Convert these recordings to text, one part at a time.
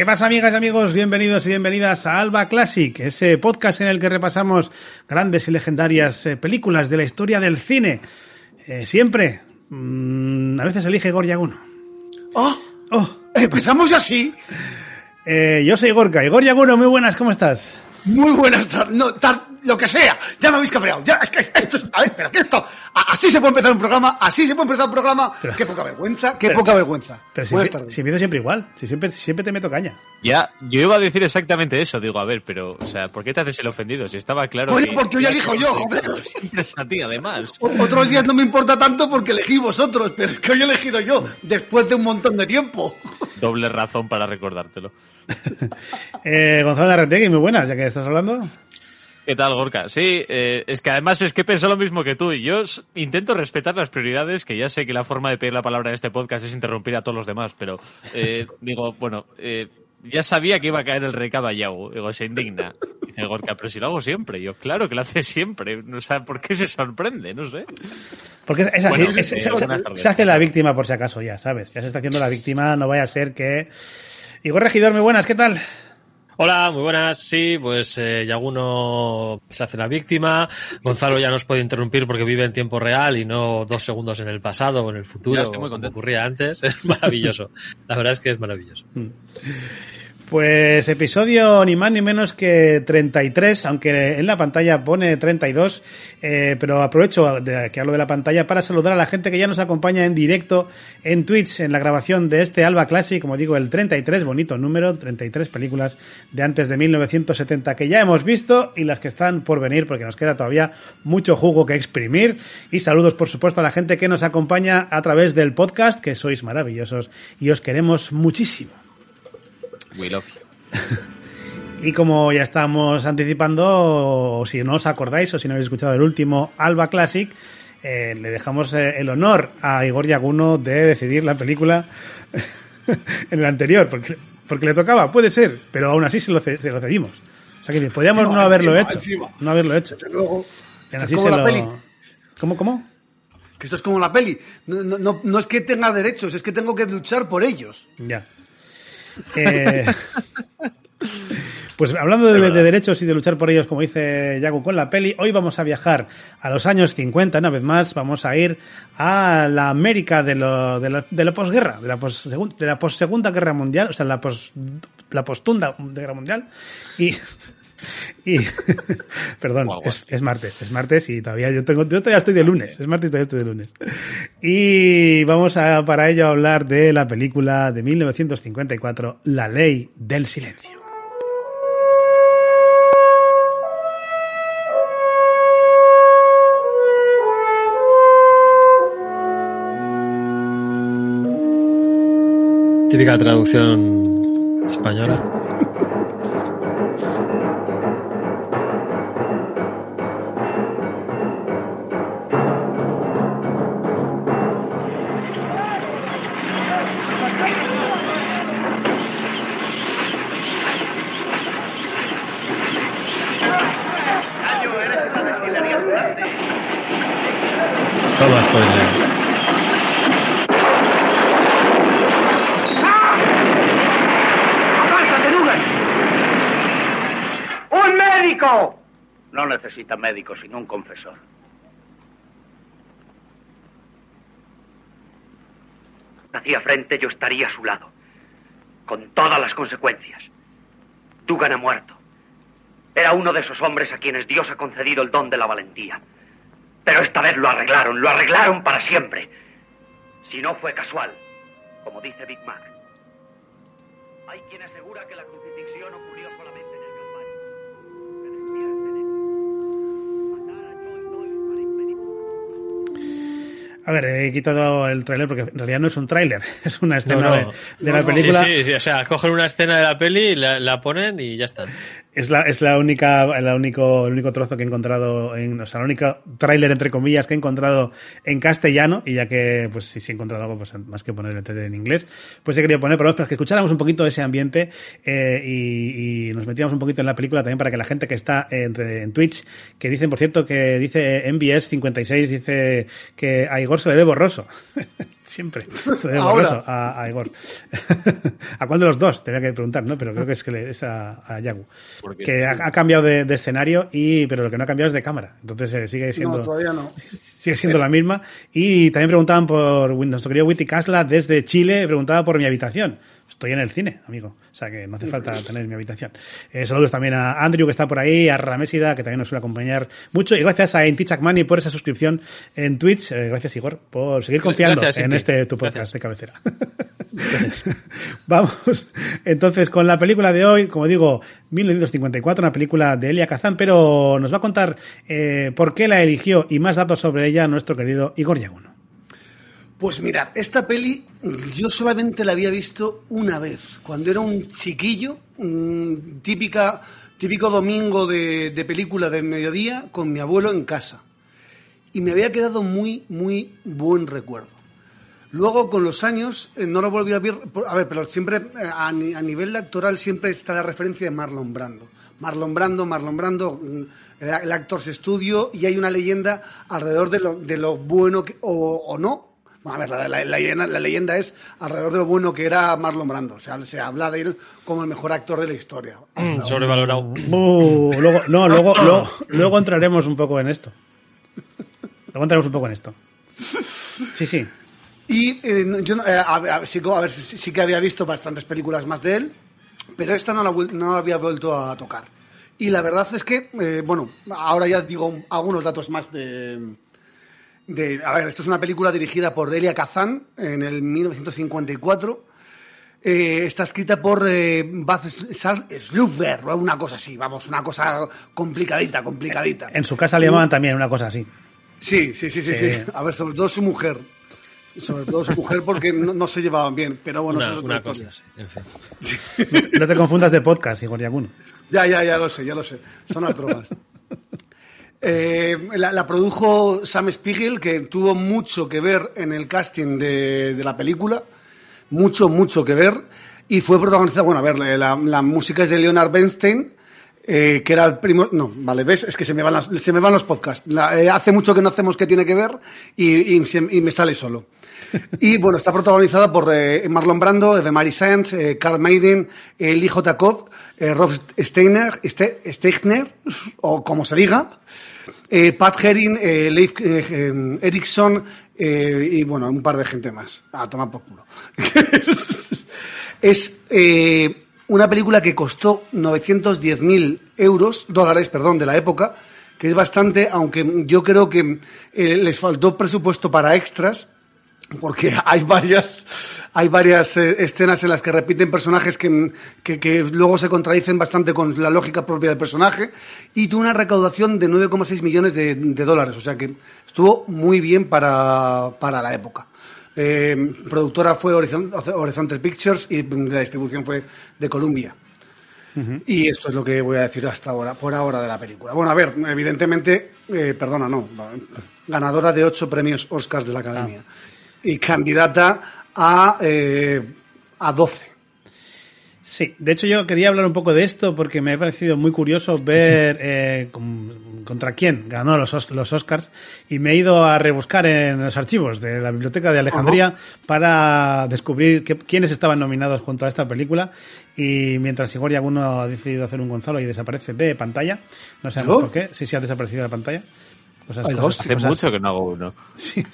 ¿Y qué pasa, amigas y amigos? Bienvenidos y bienvenidas a Alba Classic, ese podcast en el que repasamos grandes y legendarias eh, películas de la historia del cine. Eh, siempre, mmm, a veces elige Igor Yaguno. ¡Oh! ¡Oh! ¿Empezamos así? Eh, yo soy Gorka. Igor Yaguno, muy buenas, ¿cómo estás? Muy buenas tardes. No, tar, lo que sea. Ya me habéis cabreado. Ya, es que esto es. A ver, pero ¿qué esto? Así se puede empezar un programa. Así se puede empezar un programa. Pero, qué poca vergüenza. Qué pero, poca vergüenza. Pero si, si empiezo siempre igual. Si siempre, siempre te meto caña. Ya, yo iba a decir exactamente eso. Digo, a ver, pero, o sea, ¿por qué te haces el ofendido? Si estaba claro. Oye, que, porque hoy elijo yo, joder. Siempre es a ti, además. Otros días no me importa tanto porque elegí vosotros, pero es que hoy he elegido yo, después de un montón de tiempo. Doble razón para recordártelo. Eh, Gonzalo Larretegui, muy buenas, ya que estás hablando. ¿Qué tal, Gorka? Sí, eh, es que además es que pienso lo mismo que tú y yo intento respetar las prioridades, que ya sé que la forma de pedir la palabra en este podcast es interrumpir a todos los demás, pero eh, digo, bueno, eh, ya sabía que iba a caer el rey caballao, digo, se indigna. Dice Gorka, pero si lo hago siempre. Yo, claro que lo hace siempre. O sea, ¿por qué se sorprende? No sé. Porque es, así, Bueno, es- se- se hace la víctima por si acaso ya, ¿sabes? Ya se está haciendo la víctima, no vaya a ser que... Igor Regidor, muy buenas, ¿qué tal? Hola, muy buenas. Sí, pues eh, Yaguno se hace la víctima. Gonzalo ya nos puede interrumpir porque vive en tiempo real y no dos segundos en el pasado o en el Ya, futuro, estoy muy como contento. ocurría antes. Es maravilloso. La verdad es que es maravilloso. Pues episodio ni más ni menos que 33, aunque en la pantalla pone 32, eh, pero aprovecho de que hablo de la pantalla para saludar a la gente que ya nos acompaña en directo en Twitch en la grabación de este Alba Classic, como digo, el 33, bonito número, 33 películas de antes de 1970 que ya hemos visto y las que están por venir porque nos queda todavía mucho jugo que exprimir. Y saludos, por supuesto, a la gente que nos acompaña a través del podcast, que sois maravillosos y os queremos muchísimo. We love you. Y como ya estamos anticipando, o si no os acordáis o si no habéis escuchado el último Alba Classic, eh, le dejamos eh, el honor a Igor Yaguno de decidir la película en el anterior, porque, porque le tocaba, puede ser, pero aún así se lo, ce- se lo cedimos. O sea que podríamos no, No, haberlo encima, hecho. encima. No haberlo hecho. Desde luego. Esto es como se la lo- peli. ¿Cómo, cómo? Que esto es como la peli. No, no, no, no es que tenga derechos, es que tengo que luchar por ellos. Ya. Eh, pues hablando de, de derechos y de luchar por ellos, como dice Yago con la peli, hoy vamos a viajar a los años 50, una vez más, vamos a ir a la América de, lo, de, la, de la posguerra, de la, pos, de la possegunda guerra mundial, o sea, la, pos, la postunda guerra mundial, y... Y, perdón, es martes, es martes y todavía yo tengo, yo todavía estoy de lunes, es martes y todavía estoy de lunes. Y vamos a, para ello a hablar de la película de 1954, La Ley del Silencio. Típica traducción española. médico, sino un confesor. Hacía frente, yo estaría a su lado. Con todas las consecuencias. Dugan ha muerto. Era uno de esos hombres a quienes Dios ha concedido el don de la valentía. Pero esta vez lo arreglaron, lo arreglaron para siempre. Si no fue casual, como dice Big Mac. Hay quien asegura que la crucifixión ocurrió solamente A ver, he quitado el tráiler porque en realidad no es un tráiler, es una escena No, no. de, de la No, película. Sí, sí, sí. O sea, cogen una escena de la peli, la, la ponen y ya está. Es la, es la única, la único, el único trozo que he encontrado en, o sea, el único tráiler entre comillas que he encontrado en castellano, y ya que, pues, si, si he encontrado algo, pues, más que poner el tráiler en inglés, pues he querido poner, menos, para que escucháramos un poquito ese ambiente, eh, y, y nos metiéramos un poquito en la película también para que la gente que está entre, en Twitch, que dicen, por cierto, que dice MBS 56, dice que a Igor se le ve borroso. Siempre. Ahora. a, a Igor. ¿A cuál de los dos? Tenía que preguntar, ¿no? Pero creo que es que le- es a, a Yagu. Porque- Que ha, ha cambiado de, de escenario, y pero lo que no ha cambiado es de cámara. Entonces eh, sigue siendo, No, todavía no. sigue siendo la misma. Y también preguntaban por nuestro querido Witty Casla desde Chile, preguntaba por mi habitación. Estoy en el cine, amigo. O sea que no hace falta tener mi habitación. Eh, saludos también a Andrew, que está por ahí, a Ramésida, que también nos suele acompañar mucho. Y gracias a Inti Chakmani por esa suscripción en Twitch. Eh, gracias, Igor, por seguir confiando Gracias, en este tu podcast Gracias. de cabecera. Vamos, entonces, con la película de hoy, como digo, 1954, una película de Elia Kazan, pero nos va a contar eh, por qué la eligió y más datos sobre ella nuestro querido Igor Yaguno. Pues mirad, esta peli yo solamente la había visto una vez, cuando era un chiquillo, típica, típico domingo de, de película del mediodía con mi abuelo en casa. Y me había quedado muy, muy buen recuerdo. Luego, con los años, eh, no lo volví a ver, a ver, pero siempre eh, a, ni- a nivel actoral siempre está la referencia de Marlon Brando. Marlon Brando, Marlon Brando, mm, el, actor se estudio y hay una leyenda alrededor de lo, de lo bueno o, o no. Bueno, a ver, la, la- la leyenda, la leyenda es alrededor de lo bueno que era Marlon Brando. O sea, se habla de él como el mejor actor de la historia. Mm, sobrevalorado. Uh, luego, no, luego, luego, luego entraremos un poco en esto. Luego entraremos un poco en esto. Sí, sí. Y eh, yo no- eh, a, ver, sí, a ver, sí, sí que había visto bastantes películas más de él, pero esta no la, no la había vuelto a tocar. Y la verdad es que, eh, bueno, ahora ya digo algunos datos más de, de... A ver, esto es una película dirigida por Delia Kazan en el 1954. Eh, está escrita por eh, Baz Sluber, o una cosa así, vamos, una cosa complicadita, complicadita. En su casa le llamaban también una cosa así. Sí, sí, sí, sí, sí. Eh. A ver, sobre todo su mujer. Sobre todo su mujer porque no, no se llevaban bien. Pero bueno, eso es otra cosa en fin. No te confundas de podcast, Igor Yaguno. Ya, ya, ya lo sé, ya lo sé. Son las drogas. Eh, la, la produjo Sam Spiegel, que tuvo mucho que ver en el casting de, de la película. Mucho, mucho que ver. Y fue protagonizada, bueno, a ver, la, la música es de Leonard Bernstein, eh, que era el primo. No, vale, ves, es que se me van, las- se me van los podcasts. La- eh, hace mucho que no hacemos qué tiene que ver y, y se- y me sale solo. Y bueno, está protagonizada por eh, Marlon Brando, Eve Marie Sands, Carl Maiden, Lee J. Cobb, Rob Steiner, Ste- Steichner, o como se diga, eh, Pat Herring, eh, Leif eh, eh, Erikson eh, y bueno, un par de gente más. A tomar por culo. es una película que costó 910.000 euros, dólares, perdón, de la época, que es bastante, aunque yo creo que les faltó presupuesto para extras, porque hay varias hay varias eh, escenas en las que repiten personajes que, que, que luego se contradicen bastante con la lógica propia del personaje y tuvo una recaudación de 9,6 millones de, de dólares, o sea que estuvo muy bien para, para la época. Eh, productora fue Horizon- Horizonte Pictures y la distribución fue de Columbia. Y esto es lo que voy a decir hasta ahora, por ahora de la película. Bueno, a ver, evidentemente, eh, perdona, no, ganadora de ocho premios Oscars de la Academia y candidata a, eh, a 12. Sí, de hecho yo quería hablar un poco de esto porque me ha parecido muy curioso ver eh, con- contra quién ganó los, Os- los Oscars y me he ido a rebuscar en los archivos de la Biblioteca de Alejandría para descubrir qué- quiénes estaban nominados junto a esta película y mientras Igor Yaguno ha decidido hacer un Gonzalo y desaparece de pantalla, no ¿Yo? por qué, sí, sí ha desaparecido de la pantalla. Cosas, Ay, cosas- hostia, Hace cosas- mucho que no hago uno. Sí.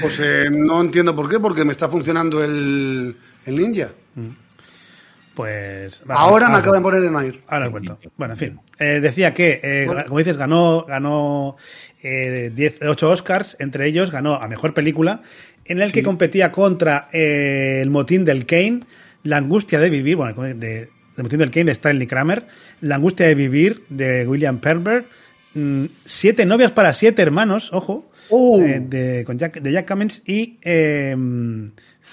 Pues eh, no entiendo por qué, porque me está funcionando el, el ninja. Pues Ahora me acaba de poner en aire. Ahora os cuento. Bueno, en fin. Eh, decía que, eh, Bueno. como dices, ganó, ganó eh, 10, 8 Oscars. Entre ellos ganó a Mejor Película, en el que competía contra El Motín del Kane, La Angustia de Vivir, bueno, de, de El Motín del Kane de Stanley Kramer, La Angustia de Vivir de William Perlberg, mm, Siete novias para siete hermanos, ojo, Oh. eh, de, con Jack, de Jack Cummins y eh,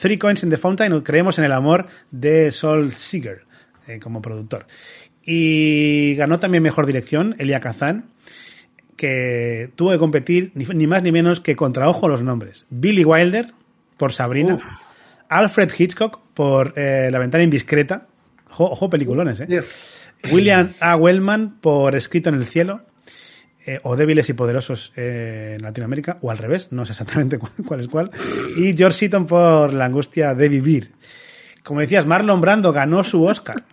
Three Coins in the Fountain, Creemos en el Amor de Sol Seeger eh, como productor. Y ganó también Mejor Dirección, Elia Kazan, que tuvo que competir ni, ni más ni menos que contra, ojo los nombres, Billy Wilder por Sabrina, Alfred Hitchcock por eh, La Ventana Indiscreta, ojo, ojo peliculones, ¿eh? William A. Wellman por Escrito en el Cielo, eh, o Débiles y Poderosos eh, en Latinoamérica, o al revés, no sé exactamente cuál, cuál es cuál, y George Seaton por La angustia de vivir. Como decías, Marlon Brando ganó su Oscar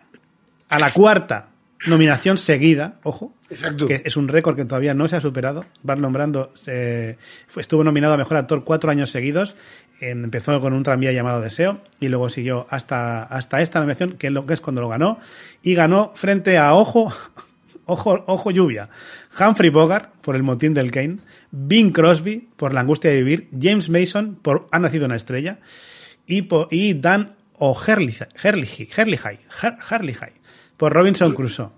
a la cuarta nominación seguida, ojo, Exacto. que es un récord que todavía no se ha superado. Marlon Brando eh, estuvo nominado a Mejor Actor cuatro años seguidos. Empezó con un tranvía llamado Deseo y luego siguió hasta, hasta esta nominación, que es, lo, que es cuando lo ganó. Y ganó frente a Ojo, Ojo, Ojo Lluvia, Humphrey Bogart por El Motín del Kane, Bing Crosby por La Angustia de Vivir, James Mason por Ha Nacido una Estrella y, po- y Dan O'Herlihy Herlihy- Herlihy- Her- Herlihy por Robinson Crusoe.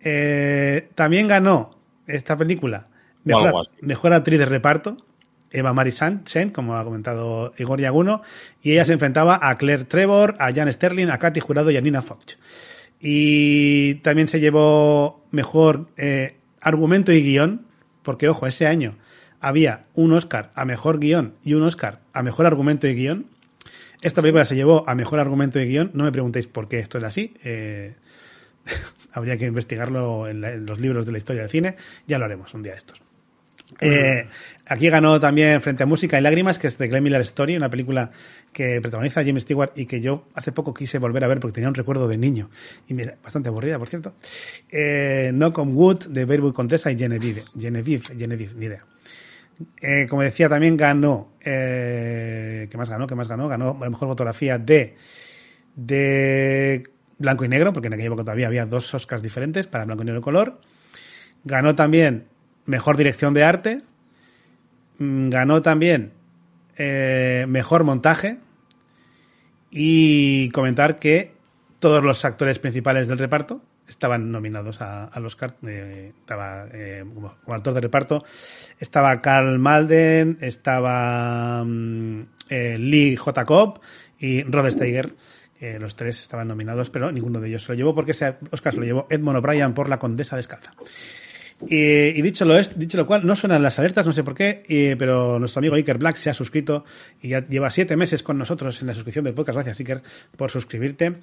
Eh, también ganó esta película mejor, actriz de reparto, Eva Marie Sen, como ha comentado Igor Yaguno, y ella se enfrentaba a Claire Trevor, a Jan Sterling, a Katy Jurado y a Nina Foch. Y también se llevó mejor eh, argumento y guion, porque ojo, ese año había un Oscar a mejor guion y un Oscar a mejor argumento y guion. Esta película se llevó a mejor argumento y guion. No me preguntéis por qué esto es así. eh, habría que investigarlo en, la- en los libros de la historia del cine. Ya lo haremos un día de estos. Eh, aquí ganó también Frente a Música y Lágrimas, que es de Glenn Miller Story, una película que protagoniza James Stewart y que yo hace poco quise volver a ver porque tenía un recuerdo de niño. Y mira, bastante aburrida, por cierto. Eh, Knock Wood, de Bearwood Contessa y Genevieve. Genevieve, Genevieve, ni idea. Eh, como decía, también ganó. Eh, ¿Qué más ganó? ¿Qué más ganó? Ganó la mejor fotografía de, de blanco y negro, porque en aquella época todavía había dos Oscars diferentes para blanco y negro color. Ganó también mejor dirección de arte. Mm, Ganó también eh, mejor montaje. Y comentar que todos los actores principales del reparto estaban nominados a- al Oscar. eh, estaba eh, como, actor de reparto. Estaba Carl Malden, estaba mm, eh, Lee J. Cobb y Rod Steiger. Los tres estaban nominados, pero ninguno de ellos se lo llevó porque ese Oscar se lo llevó Edmond O'Brien por La Condesa Descalza. Y, dicho, lo dicho lo cual, no suenan las alertas, no sé por qué, pero nuestro amigo Iker Black se ha suscrito y ya lleva siete meses con nosotros en la suscripción del podcast. Gracias, Iker, por suscribirte.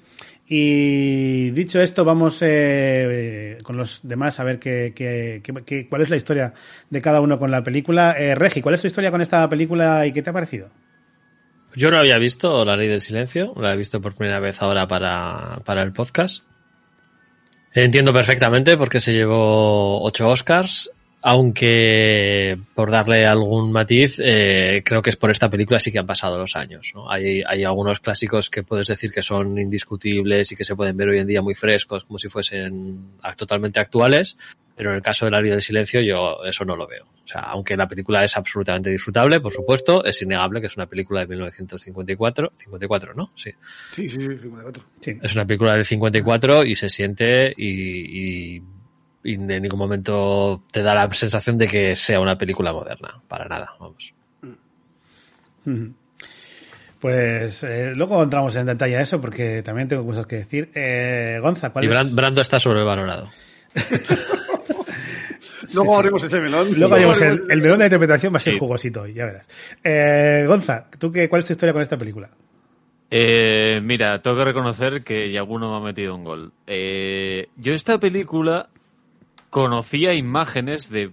Y dicho esto, vamos eh, con los demás a ver qué, qué- qué- qué- cuál es la historia de cada uno con la película. Eh, Regi, ¿cuál es tu historia con esta película y qué te ha parecido? Yo no había visto La Ley del Silencio, la he visto por primera vez ahora para, para el podcast. Entiendo perfectamente por qué se llevó ocho Oscars, aunque por darle algún matiz, eh, creo que es por esta película sí que han pasado los años. Hay, hay algunos clásicos que puedes decir que son indiscutibles y que se pueden ver hoy en día muy frescos, como si fuesen totalmente actuales, pero en el caso de La Ley del Silencio yo eso no lo veo. O sea, aunque la película es absolutamente disfrutable, por supuesto, es innegable que es una película de 1954, 54, ¿no? Sí. Sí, sí, sí, 54. Sí. Es una película del 54 y se siente y, y, y en ningún momento te da la sensación de que sea una película moderna. Para nada, vamos. Ujú. Pues eh, luego entramos en detalle a eso porque también tengo cosas que decir. Eh, Gonza, ¿cuál Y es? Brando está sobrevalorado. Luego abrimos ese melón. Luego haremos el, abrimos- el melón de interpretación va a ser Sí. jugosito hoy, ya verás. Eh, Gonza, ¿tú qué, ¿cuál es tu historia con esta película? Eh, mira, tengo que reconocer que Yaguno me ha metido un gol. Eh, yo esta película conocía imágenes de,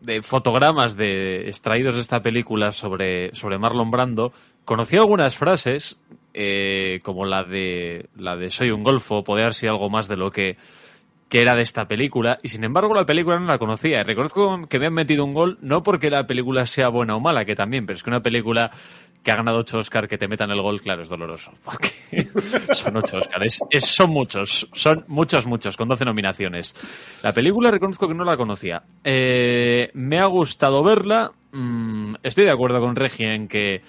de fotogramas de extraídos de esta película sobre, sobre Marlon Brando. Conocía algunas frases, eh, como la de la de soy un golfo, poder haber sido algo más de lo que que era de esta película, y sin embargo la película no la conocía. Reconozco que me han metido un gol, no porque la película sea buena o mala, que también, pero es que una película que ha ganado ocho Oscar que te metan el gol, claro, es doloroso. Porque son ocho Oscars. Es, son muchos, son muchos, muchos, con 12 nominaciones. La película reconozco que no la conocía. Eh, me ha gustado verla. mm, estoy de acuerdo con Regi en que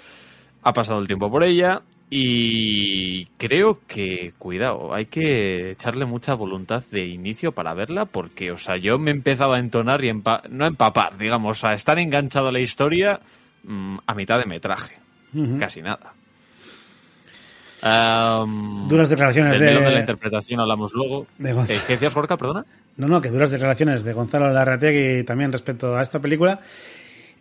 ha pasado el tiempo por ella. Y creo que, cuidado, hay que echarle mucha voluntad de inicio para verla, porque, o sea, yo me he empezado a entonar y empa- no a empapar, digamos, a estar enganchado a la historia mm, a mitad de metraje. Casi nada. Duras declaraciones de- de la interpretación hablamos luego. de. Eh, ¿Qué decías, Gorka, perdona? No, no, que duras declaraciones de Gonzalo Larrategui también respecto a esta película.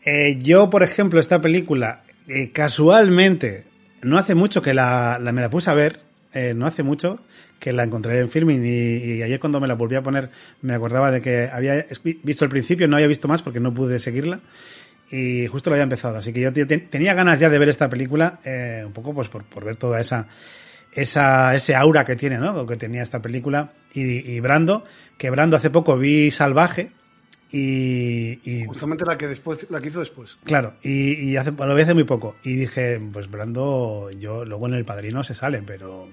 Eh, yo, por ejemplo, esta película, eh, casualmente, no hace mucho que la, me la puse a ver eh, no hace mucho, que la encontré en filming y, ayer cuando me la volví a poner me acordaba de que había visto el principio, no había visto más porque no pude seguirla y justo lo había empezado. Así que yo tenía ganas ya de ver esta película, eh, un poco pues por, por ver toda esa, esa, ese aura que tiene, ¿no? Que tenía esta película. Y, y Brando, que Brando hace poco vi Salvaje, y, y, justamente la que después la que hizo después claro y, y hace, lo vi hace muy poco y dije pues Brando yo luego en el padrino se sale pero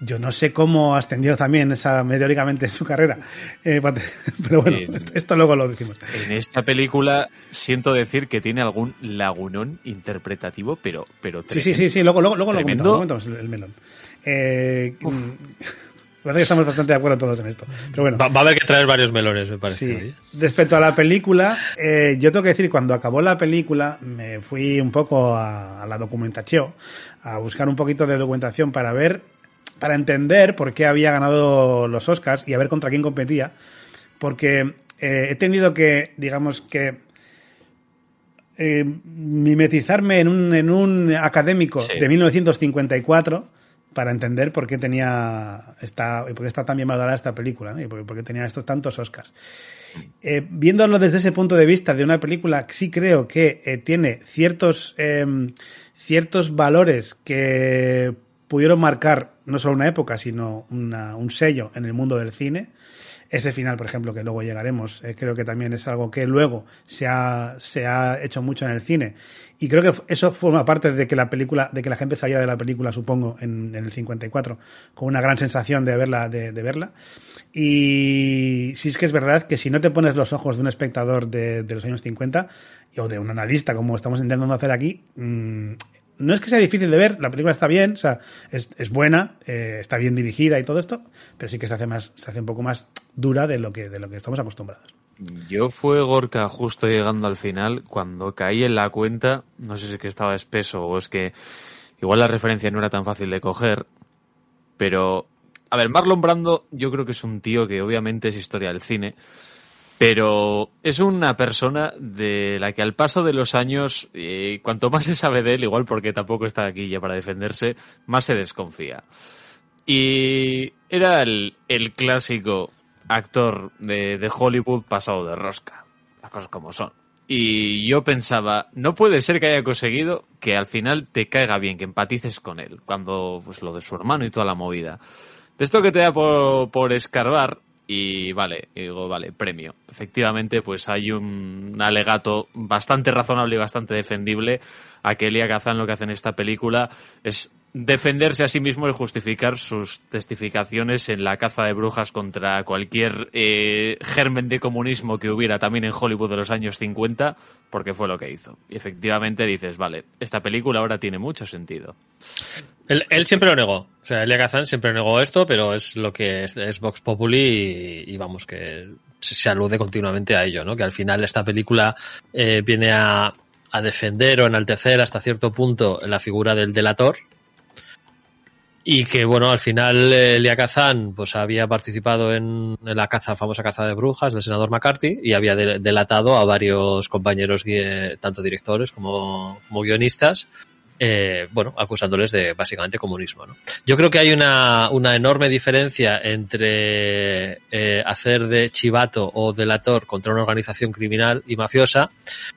yo no sé cómo ascendió también esa meteóricamente en su carrera. Eh, pero bueno, sí. esto luego lo decimos. En esta película siento decir que tiene algún lagunón interpretativo, pero pero Sí, sí, sí, sí, luego luego, luego lo comentamos, comentamos, el melón. Eh, Parece que estamos bastante de acuerdo todos en esto. Pero bueno. Va, va a haber que traer varios melones, me parece. Sí. Respecto a la película, eh, yo tengo que decir, cuando acabó la película, me fui un poco a, a la documentación, a buscar un poquito de documentación para ver para entender por qué había ganado los Oscars y a ver contra quién competía, porque eh, he tenido que, digamos que, eh, mimetizarme en un, en un académico sí. de 1954 para entender por qué tenía esta, por qué está tan bien valorada esta película ¿no? y por, qué tenía estos tantos Oscars. Eh, viéndolo desde ese punto de vista de una película, sí creo que eh, tiene ciertos, eh, ciertos valores que pudieron marcar no solo una época, sino una, un sello en el mundo del cine. Ese final, por ejemplo, que luego llegaremos, eh, creo que también es algo que luego se ha, se ha hecho mucho en el cine. Y creo que eso forma parte de que la película, de que la gente salía de la película, supongo, en, en el 54, con una gran sensación de verla, de, de, verla. Y sí es que es verdad que si no te pones los ojos de un espectador de, de los años 50, o de un analista, como estamos intentando hacer aquí, mmm, no es que sea difícil de ver, la película está bien, o sea, es, es buena, eh, está bien dirigida y todo esto, pero sí que se hace más, se hace un poco más dura de lo que, de lo que estamos acostumbrados. Yo fue Gorka justo llegando al final, cuando caí en la cuenta, no sé si es que estaba espeso o es que igual la referencia no era tan fácil de coger, pero, a ver, Marlon Brando yo creo que es un tío que obviamente es historia del cine, pero es una persona de la que al paso de los años, eh, cuanto más se sabe de él, igual porque tampoco está aquí ya para defenderse, más se desconfía. Y era el, el clásico actor de, de, Hollywood pasado de rosca, las cosas como son. Y yo pensaba, no puede ser que haya conseguido que al final te caiga bien, que empatices con él, cuando pues lo de su hermano y toda la movida. De esto que te da por, por escarbar, y vale, digo, vale, premio. Efectivamente, pues hay un alegato bastante razonable y bastante defendible a que Elia Kazan lo que hace en esta película es defenderse a sí mismo y justificar sus testificaciones en la caza de brujas contra cualquier eh, germen de comunismo que hubiera también en Hollywood de los años 50, porque fue lo que hizo. Y efectivamente dices, vale, esta película ahora tiene mucho sentido. Él, siempre lo negó. O sea, Elia Kazan siempre negó esto, pero es lo que es, es Vox Populi y, y, vamos, que se alude continuamente a ello, ¿no? Que al final esta película eh, viene a, a defender o enaltecer hasta cierto punto la figura del delator, y que bueno al final Elia Kazan pues había participado en, la caza famosa caza de brujas del senador McCarthy y había de, delatado a varios compañeros tanto directores como guionistas eh, bueno, acusándoles de básicamente comunismo. ¿no? Yo creo que hay una, una enorme diferencia entre eh, hacer de chivato o delator contra una organización criminal y mafiosa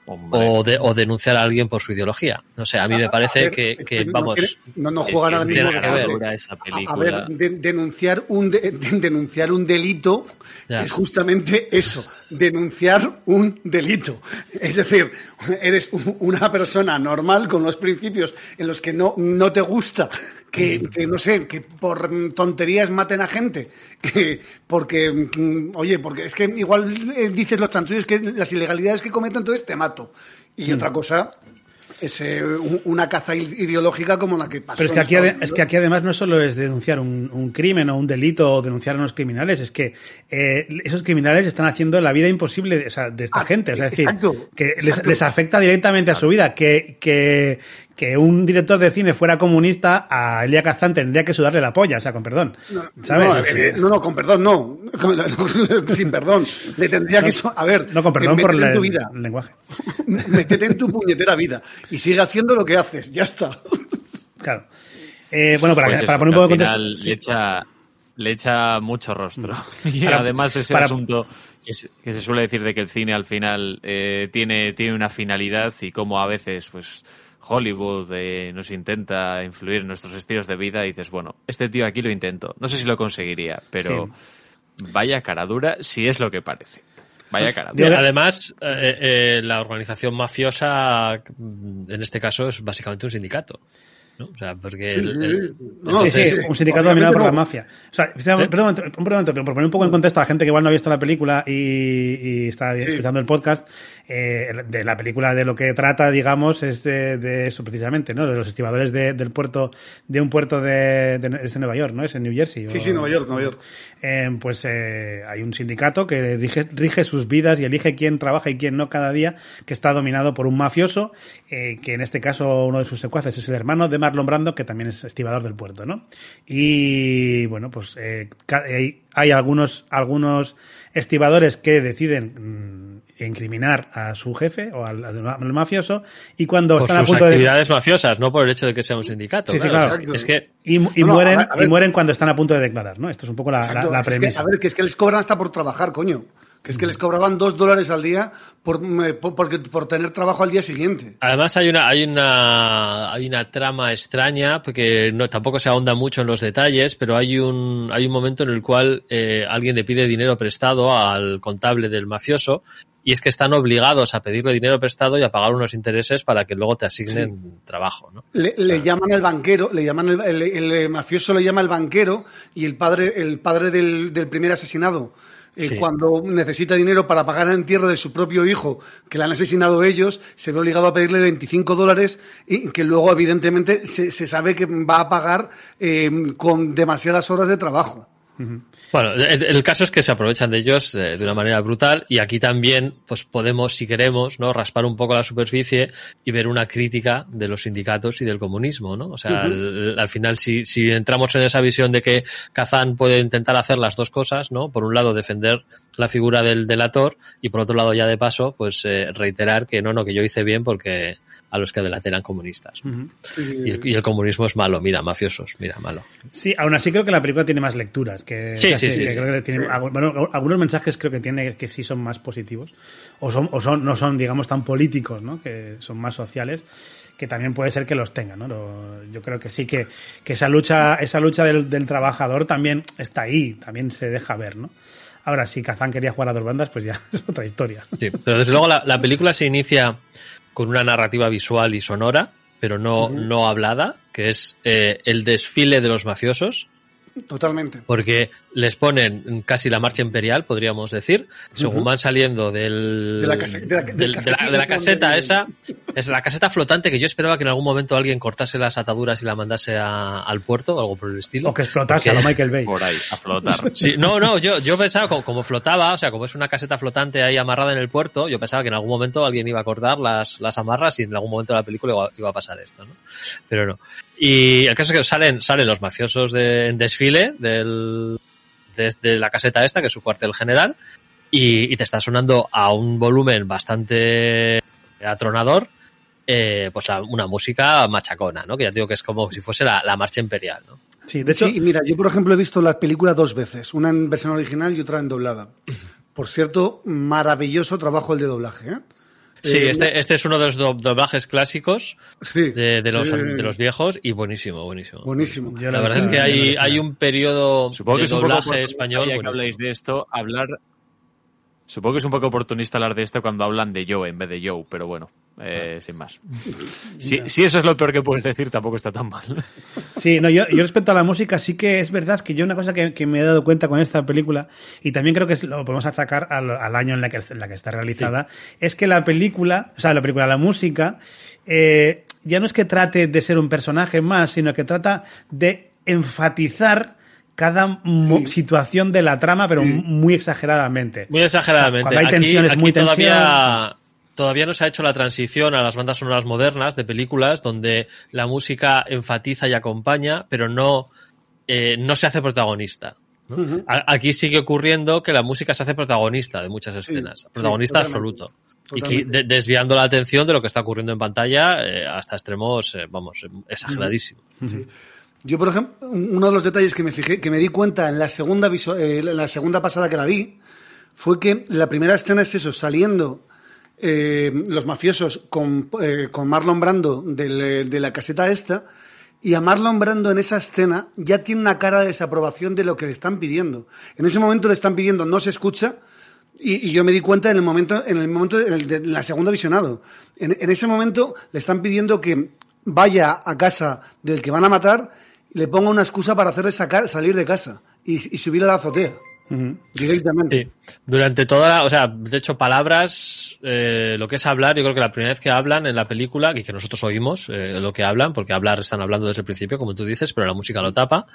o, de, o, denunciar a alguien por su ideología. No sé, a mí me parece ver, que, que, vamos... No, no juegan al mismo que ver. Esa a ver, de, denunciar, un de, denunciar un delito ya. es justamente eso, denunciar un delito. Es decir, eres una persona normal con unos principios en los que no, no te gusta que, que, no sé, que por tonterías maten a gente. Que, porque, oye, porque es que igual dices los chanchullos que las ilegalidades que cometo, entonces te mato. Y mm. otra cosa es eh, una caza ideológica como la que pasó. Pero es que, aquí, es que aquí además no solo es denunciar un, un, crimen o un delito o denunciar a unos criminales, es que eh, esos criminales están haciendo la vida imposible de, o sea, de esta ah, gente. Es decir, exacto, que exacto. Les, les, afecta directamente a su vida. Que, que, que un director de cine fuera comunista, a Elia Kazan tendría que sudarle la polla, o sea, con perdón. No, ¿sabes? No, eh, no, no, con perdón, no. Sin perdón. Le tendría no, que. A ver. No, con perdón por la, tu vida. el lenguaje. métete en tu puñetera vida y sigue haciendo lo que haces, ya está. Claro. Eh, bueno, para, Pues para poner un poco de al contexto. final sí. le echa le echa mucho rostro y Para- además ese para- asunto que se, que se suele decir de que el cine al final eh, tiene tiene una finalidad y como a veces pues Hollywood eh, nos intenta influir en nuestros estilos de vida y dices bueno este tío aquí lo intento. No sé si lo conseguiría pero vaya cara dura si es lo que parece. Vaya cara Digo dura. Además, eh, eh, la organización mafiosa, mm, en este caso, es básicamente un sindicato. ¿no? O sea, porque... el- el- No, sí, sí, un sindicato dominado por la mafia. O sea, perdón, perdón, un momento, pero por poner un poco en contexto a la gente que igual no ha visto la película y, y está escuchando el podcast, eh, de la película de lo que trata, digamos, es de, de eso precisamente, ¿no? De los estibadores de- del puerto, de un puerto de, de- es en Nueva York, ¿no? Es en New Jersey. Sí, o- sí, Nueva York, Nueva York. Eh, pues eh, hay un sindicato que rige, rige sus vidas y elige quién trabaja y quién no cada día, que está dominado por un mafioso, eh, que en este caso uno de sus secuaces es el hermano de Marlon Brando, que también es estibador del puerto, ¿no? Y bueno, pues eh, hay, hay algunos, algunos estibadores que deciden mm, incriminar a su jefe o al, al mafioso y cuando por están a punto de... actividades mafiosas, no por el hecho de que sea un sindicato. Sí, sí, claro. Es, es que Y, y No, no, mueren, a ver, a ver. y mueren cuando están a punto de declarar, ¿no? Esto es un poco la, la- Es que, premisa. a ver, que es que les cobran hasta por trabajar, coño. Que es que les cobraban dos dólares al día por, me- por, porque- por tener trabajo al día siguiente. Además hay una hay una hay una trama extraña porque no tampoco se ahonda mucho en los detalles, pero hay un hay un momento en el cual eh, alguien le pide dinero prestado al contable del mafioso y es que están obligados a pedirle dinero prestado y a pagar unos intereses para que luego te asignen trabajo, ¿no? Le, le llaman el banquero, le llaman el, el- el mafioso le llama el banquero y el padre, el padre del, del primer asesinado, eh, Sí. cuando necesita dinero para pagar el entierro de su propio hijo, que le han asesinado ellos, se ve obligado a pedirle 25 dólares y que luego evidentemente se, se sabe que va a pagar eh, con demasiadas horas de trabajo. Bueno, el, el caso es que se aprovechan de ellos eh, de una manera brutal y aquí también pues podemos, si queremos, no raspar un poco la superficie y ver una crítica de los sindicatos y del comunismo, ¿no? O sea, al, al final si, si entramos en esa visión de que Kazan puede intentar hacer las dos cosas, ¿no? Por un lado defender la figura del delator y por otro lado ya de paso pues eh, reiterar que no, no, que yo hice bien porque a los que delaté eran comunistas. y, el, y el comunismo es malo, mira, mafiosos, mira, malo. Sí, aún así creo que la película tiene más lecturas. Que, Sí, sí, sí, que sí. creo que tiene- algu- bueno, algunos mensajes creo que tiene que sí son más positivos. O son, o son, no son, digamos, tan políticos, ¿no? Que son más sociales, que también puede ser que los tengan, ¿no? Lo- yo creo que sí que, que esa lucha, esa lucha del, del trabajador también está ahí, también se deja ver, ¿no? Ahora, si Kazan quería jugar a dos bandas, pues ya es otra historia. Sí, pero desde luego la, la película se inicia con una narrativa visual y sonora, pero no, no hablada, que es eh, el desfile de los mafiosos, Totalmente. porque les ponen casi la marcha imperial, podríamos decir, según van saliendo del, De la case- de la- del del- de la- de la casetín caseta esa, es la caseta flotante que yo esperaba que en algún momento alguien cortase las ataduras y la mandase a- al puerto o algo por el estilo. O que explotase a lo Michael Bay. por ahí, a flotar. Sí, no, no, yo, yo pensaba como, como flotaba, o sea, como es una caseta flotante ahí amarrada en el puerto, yo pensaba que en algún momento alguien iba a cortar las, las amarras y en algún momento de la película iba, iba a pasar esto, ¿no? Pero no. Y el caso es que salen, salen los mafiosos de, en desfile del, de, de la caseta esta, que es su cuartel general, y, y te está sonando a un volumen bastante atronador, eh, pues la- una música machacona, ¿no? Que ya digo que es como si fuese la, la marcha imperial, ¿no? Sí, de hecho, Sí, y mira, yo por ejemplo he visto la película dos veces, una en versión original y otra en doblada. Por cierto, maravilloso trabajo el de doblaje. ¿eh? Sí, Eh, este, este es uno de los do- doblajes clásicos sí. de, de los, Eh, de los viejos y buenísimo, buenísimo. Buenísimo. La verdad es que hay, hay un periodo Supongo que de es un poco doblaje español. ya que habláis de esto, hablar. Supongo que es un poco oportunista hablar de esto cuando hablan de Joe en vez de Joe, pero bueno, eh, sin más. Si, si eso es lo peor que puedes decir, tampoco está tan mal. Sí, no, yo, yo respecto a la música, sí que es verdad que yo una cosa que, que me he dado cuenta con esta película, y también creo que es- lo podemos achacar al, al año en la, que, en la que está realizada, es que la película, o sea, la película, la música, eh, ya no es que trate de ser un personaje más, sino que trata de enfatizar cada mo- situación de la trama, pero muy exageradamente. Muy exageradamente. Cuando hay Aquí- tensiones, aquí muy todavía, todavía no se ha hecho la transición a las bandas sonoras modernas de películas donde la música enfatiza y acompaña, pero no, eh, no se hace protagonista. Aquí sigue ocurriendo que la música se hace protagonista de muchas escenas, sí, protagonista totalmente. absoluto. Y que, Totalmente. de- desviando la atención de lo que está ocurriendo en pantalla eh, hasta extremos, eh, vamos, exageradísimos. Sí. Yo, por ejemplo, uno de los detalles que me fijé, que me di cuenta en la segunda eh, la segunda pasada que la vi, fue que la primera escena es eso, saliendo eh, los mafiosos con, eh, con Marlon Brando del- de la caseta esta, y a Marlon Brando en esa escena ya tiene una cara de desaprobación de lo que le están pidiendo. En ese momento le están pidiendo, no se escucha, y, yo me di cuenta en el momento, en el momento de la segunda visionado. En, ese momento le están pidiendo que vaya a casa del que van a matar le ponga una excusa para hacerle sacar, salir de casa y, y subir a la azotea. Directamente. Sí. Durante toda la, o sea, de hecho, palabras, eh, lo que es hablar, yo creo que la primera vez que hablan en la película, y que nosotros oímos eh, lo que hablan, porque hablar están hablando desde el principio, como tú dices, pero la música lo tapa,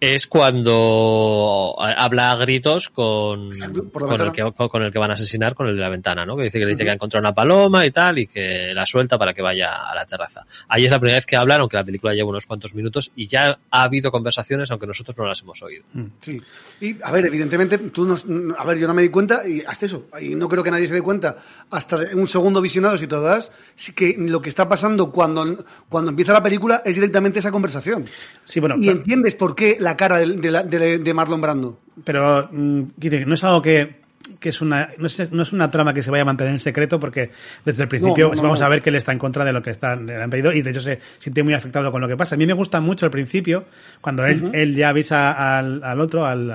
es cuando habla a gritos con, con, el que, con el que van a asesinar, con el de la ventana, ¿no? Que dice que le dice que ha encontrado una paloma y tal, y que la suelta para que vaya a la terraza. Ahí es la primera vez que hablan, aunque la película lleva unos cuantos minutos, y ya ha habido conversaciones, aunque nosotros no las hemos oído. Sí. Y, a ver, evidentemente, tú no, a ver, yo no me di cuenta, y hasta eso, y no creo que nadie se dé cuenta, hasta un segundo visionado, si te lo das, sí que lo que está pasando cuando, cuando empieza la película es directamente esa conversación. Sí, bueno, y claro. entiendes por qué la cara de, de la- de- de Marlon Brando. Pero mm, no es algo que, que es una no es, no es una trama que se vaya a mantener en secreto porque desde el principio No, no, vamos a ver que él está en contra de lo que están, le han pedido y de hecho se siente muy afectado con lo que pasa. A mí me gusta mucho al principio cuando él, él ya avisa al, al otro, al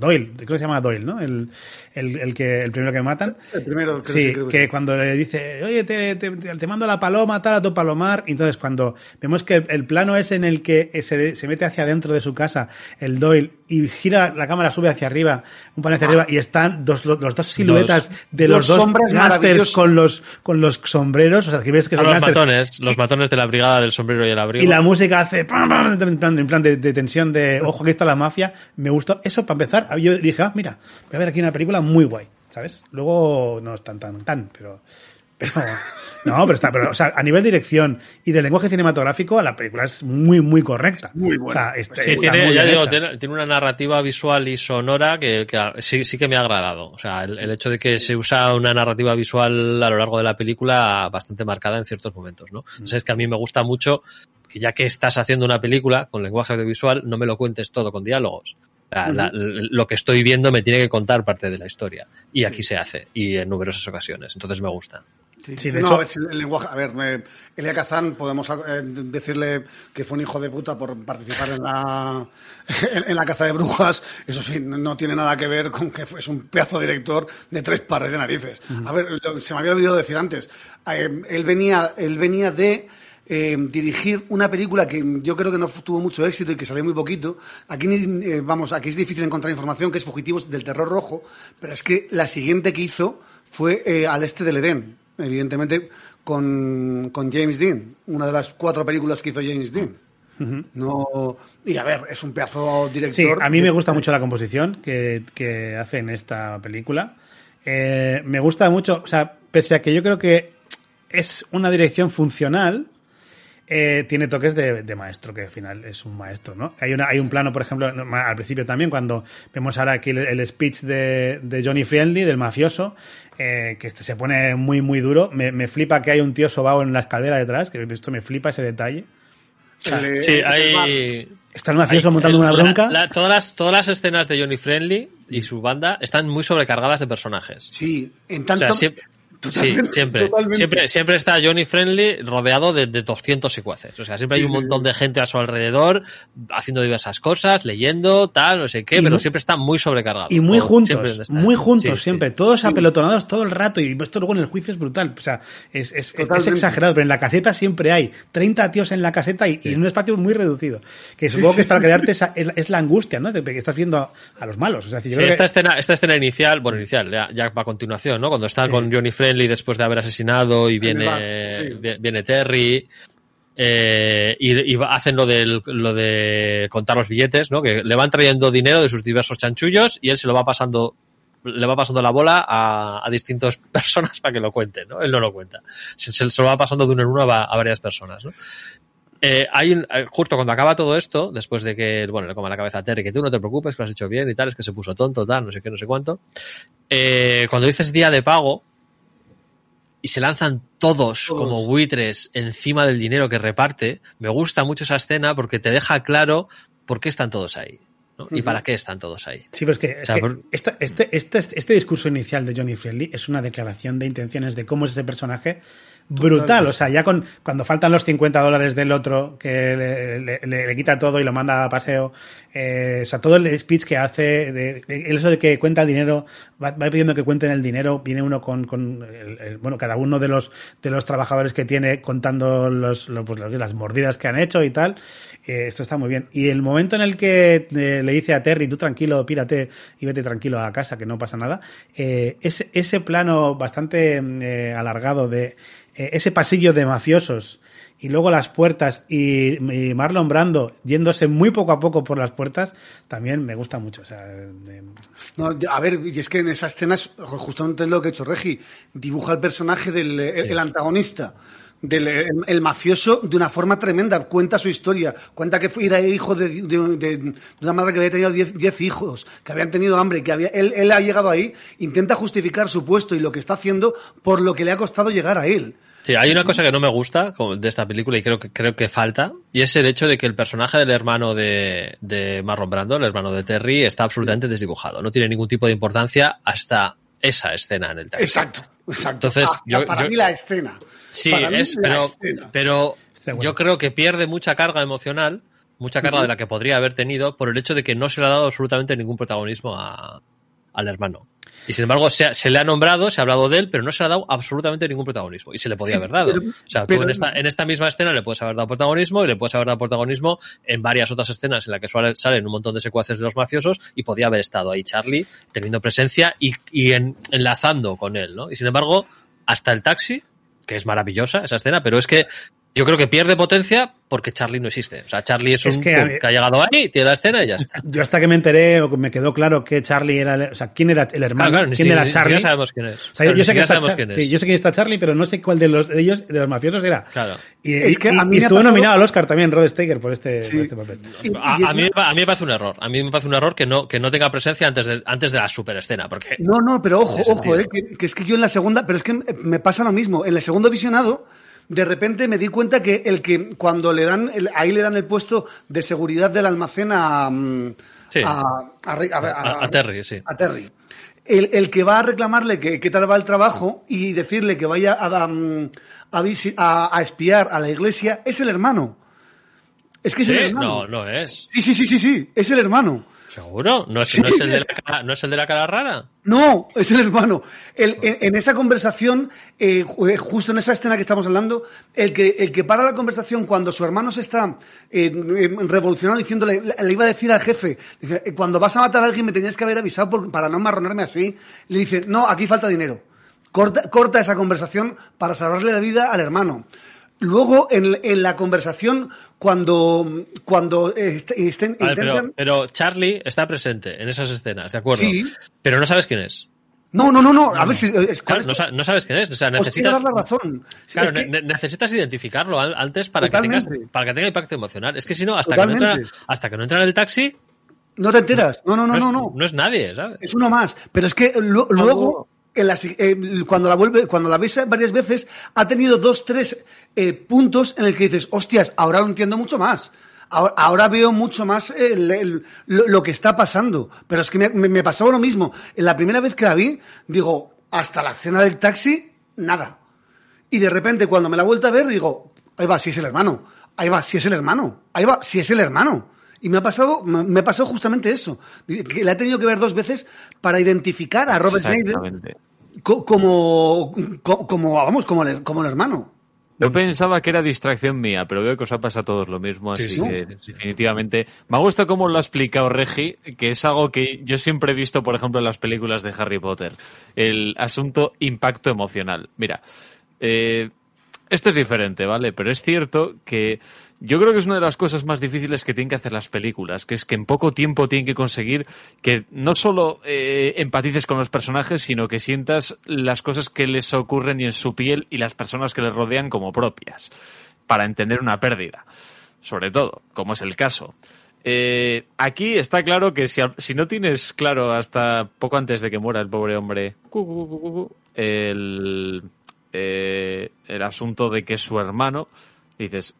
Doyle, creo que se llama Doyle, ¿no? El, el, el que el primero que matan. El primero, creo Sí, que- creo que que- cuando le dice, oye, te, te, te mando la paloma, tal, a tu palomar. Y entonces, cuando vemos que el, el plano es en el que se, se mete hacia adentro de su casa el Doyle y gira la cámara, sube hacia arriba, un panel hacia arriba, y están dos, los, los dos siluetas de los dos dos maravillosos. con los, con los sombreros. O sea, que ves que Son los matones, los matones de la brigada del sombrero y el abrigo. Y la música hace pam, pam, en plan, en plan de, de tensión de ojo aquí está la mafia. Me gustó. Eso para empezar, yo dije, ah, mira, voy a ver aquí una película muy guay, ¿sabes? Luego no es tan tan tan, pero, pero no, pero está, pero o sea, a nivel de dirección y de lenguaje cinematográfico, la película es muy muy correcta. Muy buena. está, Sí, está tiene, muy ya digo, tiene, tiene una narrativa visual y sonora que, sí, sí que me ha agradado. O sea, el, el hecho de que se usa una narrativa visual a lo largo de la película bastante marcada en ciertos momentos, ¿no? Entonces es que a mí me gusta mucho que ya que estás haciendo una película con lenguaje audiovisual, no me lo cuentes todo con diálogos. La- la- lo que estoy viendo me tiene que contar parte de la historia. Y aquí se hace, y en numerosas ocasiones. Entonces me gusta. Sí, Sí, sí, de no, hecho- a ver, si el lenguaje, a ver, Elia Kazan podemos eh, decirle que fue un hijo de puta por participar en la en, en la caza de brujas, eso sí, no, tiene nada que ver con que fue- es un pedazo de director de tres pares de narices. A ver, lo- se me había olvidado decir antes, eh, él venía él venía de eh, dirigir una película que yo creo que no tuvo mucho éxito y que salió muy poquito. Aquí, eh, vamos, aquí es difícil encontrar información, que es Fugitivos del Terror Rojo, pero es que la siguiente que hizo fue eh, Al Este del Edén, evidentemente con, con James Dean, una de las cuatro películas que hizo James Dean. No, y a ver, es un pedazo director. Sí, a mí me gusta mucho la composición que, que hace en esta película. Eh, me gusta mucho, o sea, pese a que yo creo que es una dirección funcional, eh, tiene toques de, de maestro, que al final es un maestro, ¿no? Hay, una, hay un plano, por ejemplo, al principio también, cuando vemos ahora aquí el, el speech de, de Johnny Friendly, del mafioso, eh, que este se pone muy, muy duro. Me, me flipa que hay un tío sobao en la escalera detrás, que esto me flipa ese detalle. el- Sí, el- hay, Está el mafioso Hay- montando el- una bronca. la- todas, las, todas las escenas de Johnny Friendly y su banda están muy sobrecargadas de personajes. Sí, en O tanto. sea, siempre, sí, siempre, totalmente. siempre, siempre está Johnny Friendly rodeado de, de 200 secuaces. O sea, siempre Sí, hay un sí, montón de gente a su alrededor haciendo diversas cosas, leyendo, tal, no sé qué, Y pero muy- siempre está muy sobrecargado. Y muy juntos, muy juntos siempre, todos apelotonados todo el rato y esto luego en el juicio es brutal, o sea, es, es, es Totalmente. exagerado, pero en la caseta siempre hay 30 tíos en la caseta y, y en un espacio muy reducido, que supongo que es para crearte esa, es, es la angustia, ¿no? De que estás viendo a, a los malos, o sea, yo Sí, creo que- esta, escena, esta escena inicial, bueno, inicial, ya, ya va a continuación, ¿no? Cuando está con Johnny Friendly después de haber asesinado y viene, bar, sí. vi- viene Terry, eh, y, hacen lo, del, lo de contar los billetes, ¿no? Que le van trayendo dinero de sus diversos chanchullos y él se lo va pasando le va pasando la bola a, a distintas personas para que lo cuenten, ¿no? Él no lo cuenta. Se, se- se lo va pasando de uno en uno a, a varias personas, ¿no? Eh, hay un, eh, justo cuando acaba todo esto, después de que, bueno, le coma la cabeza a Terry, que tú no te preocupes, que lo has hecho bien y tal, es que se puso tonto, tal, no sé qué, no sé cuánto. Eh, cuando dices día de pago, y se lanzan todos como buitres encima del dinero que reparte, me gusta mucho esa escena porque te deja claro por qué están todos ahí. ¿no? ¿Y para qué están todos ahí? Sí, pero es que, es O sea, que por- esta- este, este, este discurso inicial de Johnny Friendly es una declaración de intenciones de cómo es ese personaje brutal. O sea, ya con cuando faltan los 50 dólares del otro que le, le- le- le quita todo y lo manda a paseo. eh, o sea, todo el speech que hace, de, el eso de que cuenta el dinero, va, va pidiendo que cuenten el dinero, viene uno con, con el- el- bueno, cada uno de los, de los trabajadores que tiene contando los, los- pues, las mordidas que han hecho y tal. Eh, esto está muy bien. Y el momento en el que eh, le dice a Terry, tú tranquilo, pírate y vete tranquilo a casa, que no pasa nada, ese, ese plano bastante eh, alargado de ese pasillo de mafiosos y luego las puertas y, y Marlon Brando yéndose muy poco a poco por las puertas, también me gusta mucho. O sea, de- No, a ver, y es que en esa escena es justamente lo que ha hecho Regi. Dibuja el personaje del el, el antagonista, del el, el mafioso, de una forma tremenda. Cuenta su historia. Cuenta que fue- era hijo de, de- de- de una madre que había tenido 10 10 hijos, que habían tenido hambre, que había, él, él ha llegado ahí, intenta justificar su puesto y lo que está haciendo por lo que le ha costado llegar a él. Sí, hay una cosa que no me gusta de esta película y creo que creo que falta y es el hecho de que el personaje del hermano de, de Marlon Brando, el hermano de Terry, está absolutamente desdibujado. No tiene ningún tipo de importancia hasta esa escena en el taxi. Exacto, exacto. Entonces, Ah, yo- para yo- mí la escena. Sí, Para es, pero, escena. pero yo creo que pierde mucha carga emocional, mucha carga de la que podría haber tenido por el hecho de que no se le ha dado absolutamente ningún protagonismo a- al hermano. Y sin embargo, se, le ha nombrado, se ha hablado de él, pero no se le ha dado absolutamente ningún protagonismo. Y se le podía Sí, haber dado. pero- o sea, tú en esta, en esta misma escena le puedes haber dado protagonismo y le puedes haber dado protagonismo en varias otras escenas en las que salen un montón de secuaces de los mafiosos y podía haber estado ahí Charlie teniendo presencia y, y en- enlazando con él, ¿no? Y sin embargo, hasta el taxi, que es maravillosa esa escena, pero es que yo creo que pierde potencia porque Charlie no existe. O sea, Charlie es, Es un que mí- que ha llegado ahí, tiene la escena y ya está. yo hasta que me enteré o que me quedó claro que Charlie era, el- o sea, quién era el hermano, Claro, claro, quién si- era Charlie. siquiera sabemos quién es. O sea, Claro, yo, sé que está quién es. sí, yo sé quién está Charlie, pero no sé cuál de los de ellos, de los mafiosos era. Claro. Y, Es que y- a mí y estuvo pasado- nominado al Oscar también Rod Steiger por este, Sí. por este papel. A, a mí, a mí me parece un error. A mí me parece un error que no, que no tenga presencia antes de, antes de la superescena. Porque No, no, pero ojo, ojo, eh, que, que es que yo en la segunda, pero es que me pasa lo mismo. En el segundo visionado, de repente me di cuenta que el que cuando le dan, el- ahí le dan el puesto de seguridad del almacén a, mm, Sí. a, a Terry, sí. a Terry. El, el que va a reclamarle que qué tal va el trabajo y decirle que vaya a, mm, a, a espiar a la iglesia es el hermano. Es que es el hermano. no, no es. Sí, sí, sí, sí, sí, es el hermano. ¿Seguro? ¿No es, el, de la cara, ¿no es el de la rara? No, es el hermano. El- en, esa conversación, eh, eh, justo en esa escena que estamos hablando, el que, el que para la conversación cuando su hermano se está eh, eh, revolucionando diciéndole, le, iba a decir al jefe, dice, "Eh, cuando vas a matar a alguien me tenías que haber avisado para no marronarme así, le dice, no, aquí falta dinero. Corta, corta esa conversación para salvarle la vida al hermano. Luego, en, en la conversación, cuando, cuando eh, est- estén- ver, pero, intentan... pero Charlie está presente en esas escenas, ¿de acuerdo? Sí. Pero no sabes quién es. No, no, no, no, a ver si... es- Claro, con no, esto- sa- no sabes quién es. O sea, necesitas. dar la razón. Claro, Es que- ne- necesitas identificarlo an- antes para que, tengas, para que tenga impacto emocional. Es que si no, hasta que no, entra, hasta que no entra en el taxi, No te enteras. No, no, no, no, no. no es nadie, ¿sabes? Es uno más. Pero es que lu- luego, en la si- eh, cuando la vuelve, cuando la ves varias veces, ha tenido dos, tres eh, puntos en el que dices, hostias, ahora lo entiendo mucho más. Ahora, ahora veo mucho más el- el- lo, lo que está pasando. Pero es que me, me- me pasaba lo mismo. En la primera vez que la vi, digo, hasta la escena del taxi, nada. Y de repente, cuando me la he vuelto a ver, digo, ahí va, si es el hermano. Ahí va, si es el hermano. Ahí va, si es el hermano. Y me ha pasado, me me ha pasado justamente eso. Que la he tenido que ver dos veces para identificar a Robert Schneider como, co- como, vamos, como el, como el hermano. Yo pensaba que era distracción mía, pero veo que os ha pasado a todos lo mismo, Sí, así sí, que sí, definitivamente. Me ha gustado cómo lo ha explicado Regi, que es algo que yo siempre he visto, por ejemplo, en las películas de Harry Potter. El asunto impacto emocional. Mira, eh, esto es diferente, ¿vale? Pero es cierto que yo creo que es una de las cosas más difíciles que tienen que hacer las películas, que es que en poco tiempo tienen que conseguir que no solo eh, empatices con los personajes, sino que sientas las cosas que les ocurren y en su piel y las personas que les rodean como propias, para entender una pérdida, sobre todo, como es el caso. Eh, aquí está claro que si, si no tienes claro hasta poco antes de que muera el pobre hombre, el, eh, el asunto de que es su hermano, dices,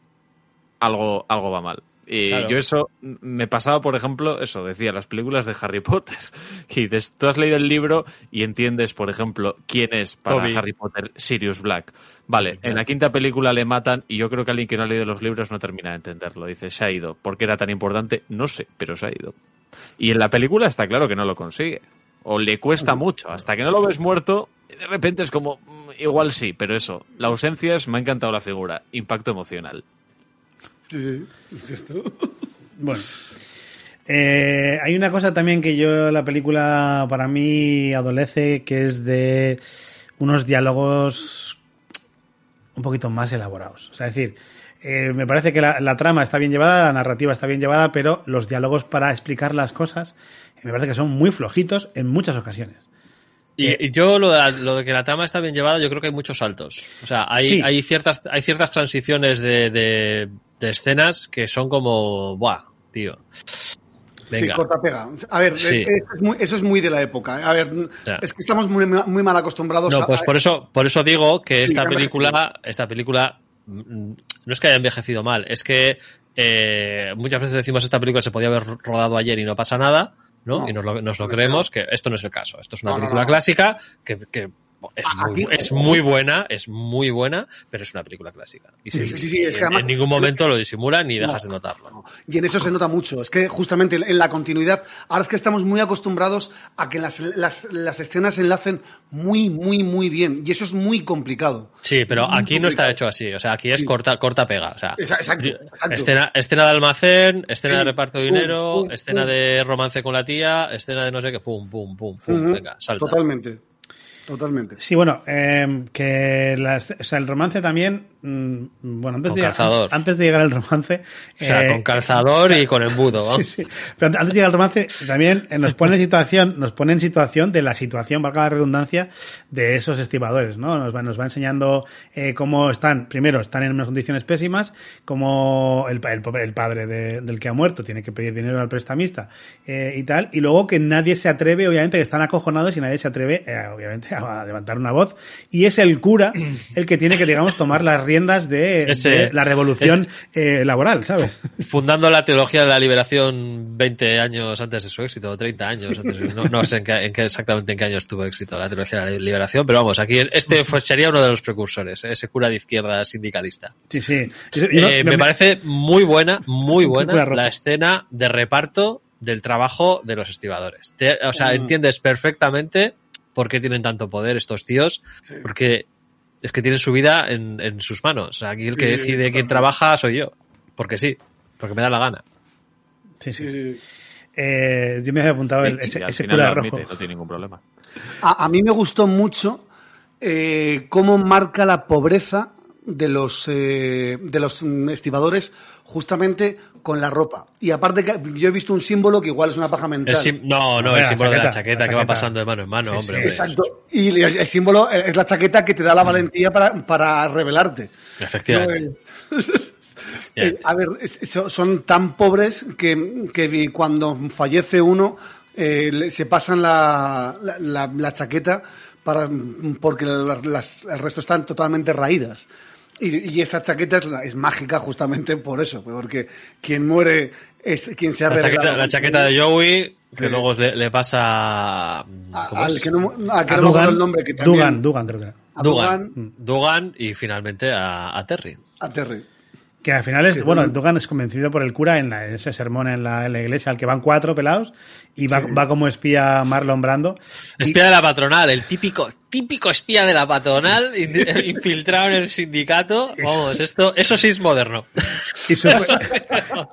algo, algo va mal. Y Claro. yo eso me pasaba, por ejemplo, eso, decía, las películas de Harry Potter. Y dices, tú has leído el libro y entiendes, por ejemplo, quién es para Toby. Harry Potter Sirius Black. Vale, en la quinta película le matan y yo creo que alguien que no ha leído los libros no termina de entenderlo. Dice, se ha ido. ¿Por qué era tan importante? No sé, pero se ha ido. Y en la película está claro que no lo consigue. O le cuesta mucho. Hasta que no lo ves muerto, de repente es como, mm, igual sí, pero eso. La ausencia es, me ha encantado la figura. Impacto emocional. Sí, sí. Bueno. Eh, hay una cosa también que yo, la película para mí adolece, que es de unos diálogos un poquito más elaborados. O sea, es decir, eh, me parece que la, trama está bien llevada, la narrativa está bien llevada, pero los diálogos para explicar las cosas eh, me parece que son muy flojitos en muchas ocasiones. Y, y yo lo de, la- lo de que la trama está bien llevada, yo creo que hay muchos saltos. O sea, hay, Sí. hay ciertas, hay ciertas transiciones de, de, de escenas que son como, buah, tío. Sí, Venga. corta pega. A ver, Sí. eh, eso, es muy, eso es muy de la época. A ver, Ya. es que estamos muy, muy mal acostumbrados No, a. pues por eso, por eso digo que Sí, esta película, esta película, mm, no es que haya envejecido mal, es que eh, muchas veces decimos esta película se podía haber rodado ayer y no pasa nada, ¿no? No, y nos lo, nos lo no, creemos, que esto no es el caso. Esto es una película clásica que, que es, A- muy, es muy buena, es muy buena, pero es una película clásica. Y Sí, sí, sí, sí, es que en, además- en ningún momento lo disimulan ni dejas No. de notarlo. No, Y en eso se nota mucho. Es que justamente en la continuidad, ahora es que estamos muy acostumbrados a que las, las, las escenas se enlacen muy, muy, muy bien. Y eso es muy complicado. Sí, pero Muy aquí no está hecho así. O sea, aquí es corta, corta pega. O sea, Esa- Exacto, exacto. Escena, escena de almacén, escena de reparto de dinero, pum, escena pum. de romance con la tía, escena de no sé qué, pum, pum, pum, pum, venga, salta. Totalmente. Totalmente. Sí, bueno, eh, que las- o sea, el romance también, mm, bueno, antes Con de, calzador. antes de llegar al romance, O sea, eh, con calzador y con embudo, ¿no? Sí, sí. Pero antes de llegar al romance, también eh, nos pone en situación, nos pone en situación de la situación, valga la redundancia, de esos estibadores, ¿no? Nos va, nos va enseñando eh, cómo están, primero, están en unas condiciones pésimas, como el, pa- el, el padre de- del que ha muerto tiene que pedir dinero al prestamista eh, y tal, y luego que nadie se atreve, obviamente, que están acojonados y nadie se atreve, eh, obviamente, a levantar una voz, y es el cura el que tiene que, digamos, tomar las riendas de, Ese- de la revolución eh, laboral, ¿sabes? Fundando la teología de la liberación 20 años antes de su éxito, o 30 años antes. de- No, no sé en qué, en qué exactamente en qué años tuvo éxito la teología de la liberación, pero vamos, aquí este sería uno de los precursores, ese cura de izquierda sindicalista. Sí, sí. Yo- yo- Eh, me- me parece muy buena, muy buena la escena de reparto del trabajo de los estibadores. Te- o sea, entiendes perfectamente por qué tienen tanto poder estos tíos, porque es que tienen su vida en, en sus manos. Aquí el que Sí, decide quién trabaja soy yo. Porque sí, porque me da la gana. Sí, sí. Sí, sí. Eh, yo me había apuntado el- ese, ese cura rojo. admite, no tiene ningún problema. A, a mí me gustó mucho eh, cómo marca la pobreza de los eh, de los mm, estibadores justamente con la ropa. Y aparte que yo he visto un símbolo que igual es una paja mental. El no, no, el la símbolo de la chaqueta, que va pasando de mano en mano, Sí, hombre. sí, hombre. Exacto. Y el, el símbolo es la chaqueta que te da la valentía para, para rebelarte. Efectivamente. No, eh, eh, a ver, son tan pobres que, que cuando fallece uno eh, se pasan la, la, la- la chaqueta para, porque las- el resto están totalmente raídas. Y, y esa chaqueta es, la- es mágica justamente por eso, porque quien muere es quien se ha La chaqueta, la chaqueta de Joey, que Sí. luego le, le pasa a, A- ¿cómo al es? que no, a que A no me acuerdo Dugan, el nombre, que también, Dugan, Dugan, creo que a Dugan, Dugan, Dugan y finalmente a, a Terry. a Terry. Que al final es, Que bueno, Dugan- es convencido por el cura en, la- en ese sermón en la, en la iglesia al que van cuatro pelados y va, Sí. va como espía Marlon Brando. Y- Espía de la patronal, el típico, típico espía de la patronal in- infiltrado en el sindicato. Vamos, esto, eso sí es moderno. Y súper,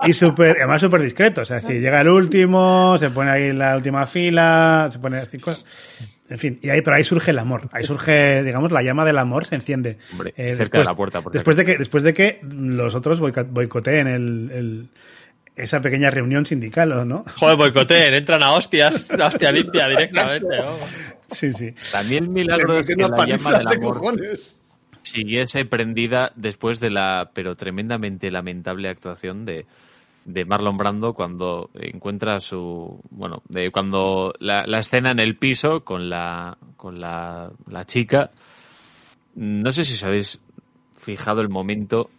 y súper, además súper discreto. O sea, es decir, llega el último, se pone ahí en la última fila, se pone así cosas. En fin, y ahí, pero ahí surge el amor. Ahí surge, digamos, la llama del amor se enciende. Hombre, Eh, cerca de la puerta, por después de que, después de que los otros boico- boicoteen el, el- esa pequeña reunión sindical, ¿o ¿no? Joder, boicoteen, entran a hostias, a hostia limpia directamente. vamos. Sí, sí. También el milagro es que la llama del de amor cojones. siguiese prendida después de la, pero tremendamente lamentable actuación de, de Marlon Brando cuando encuentra su, bueno, de cuando la, la escena en el piso con la, con la, la chica, no sé si os habéis fijado el momento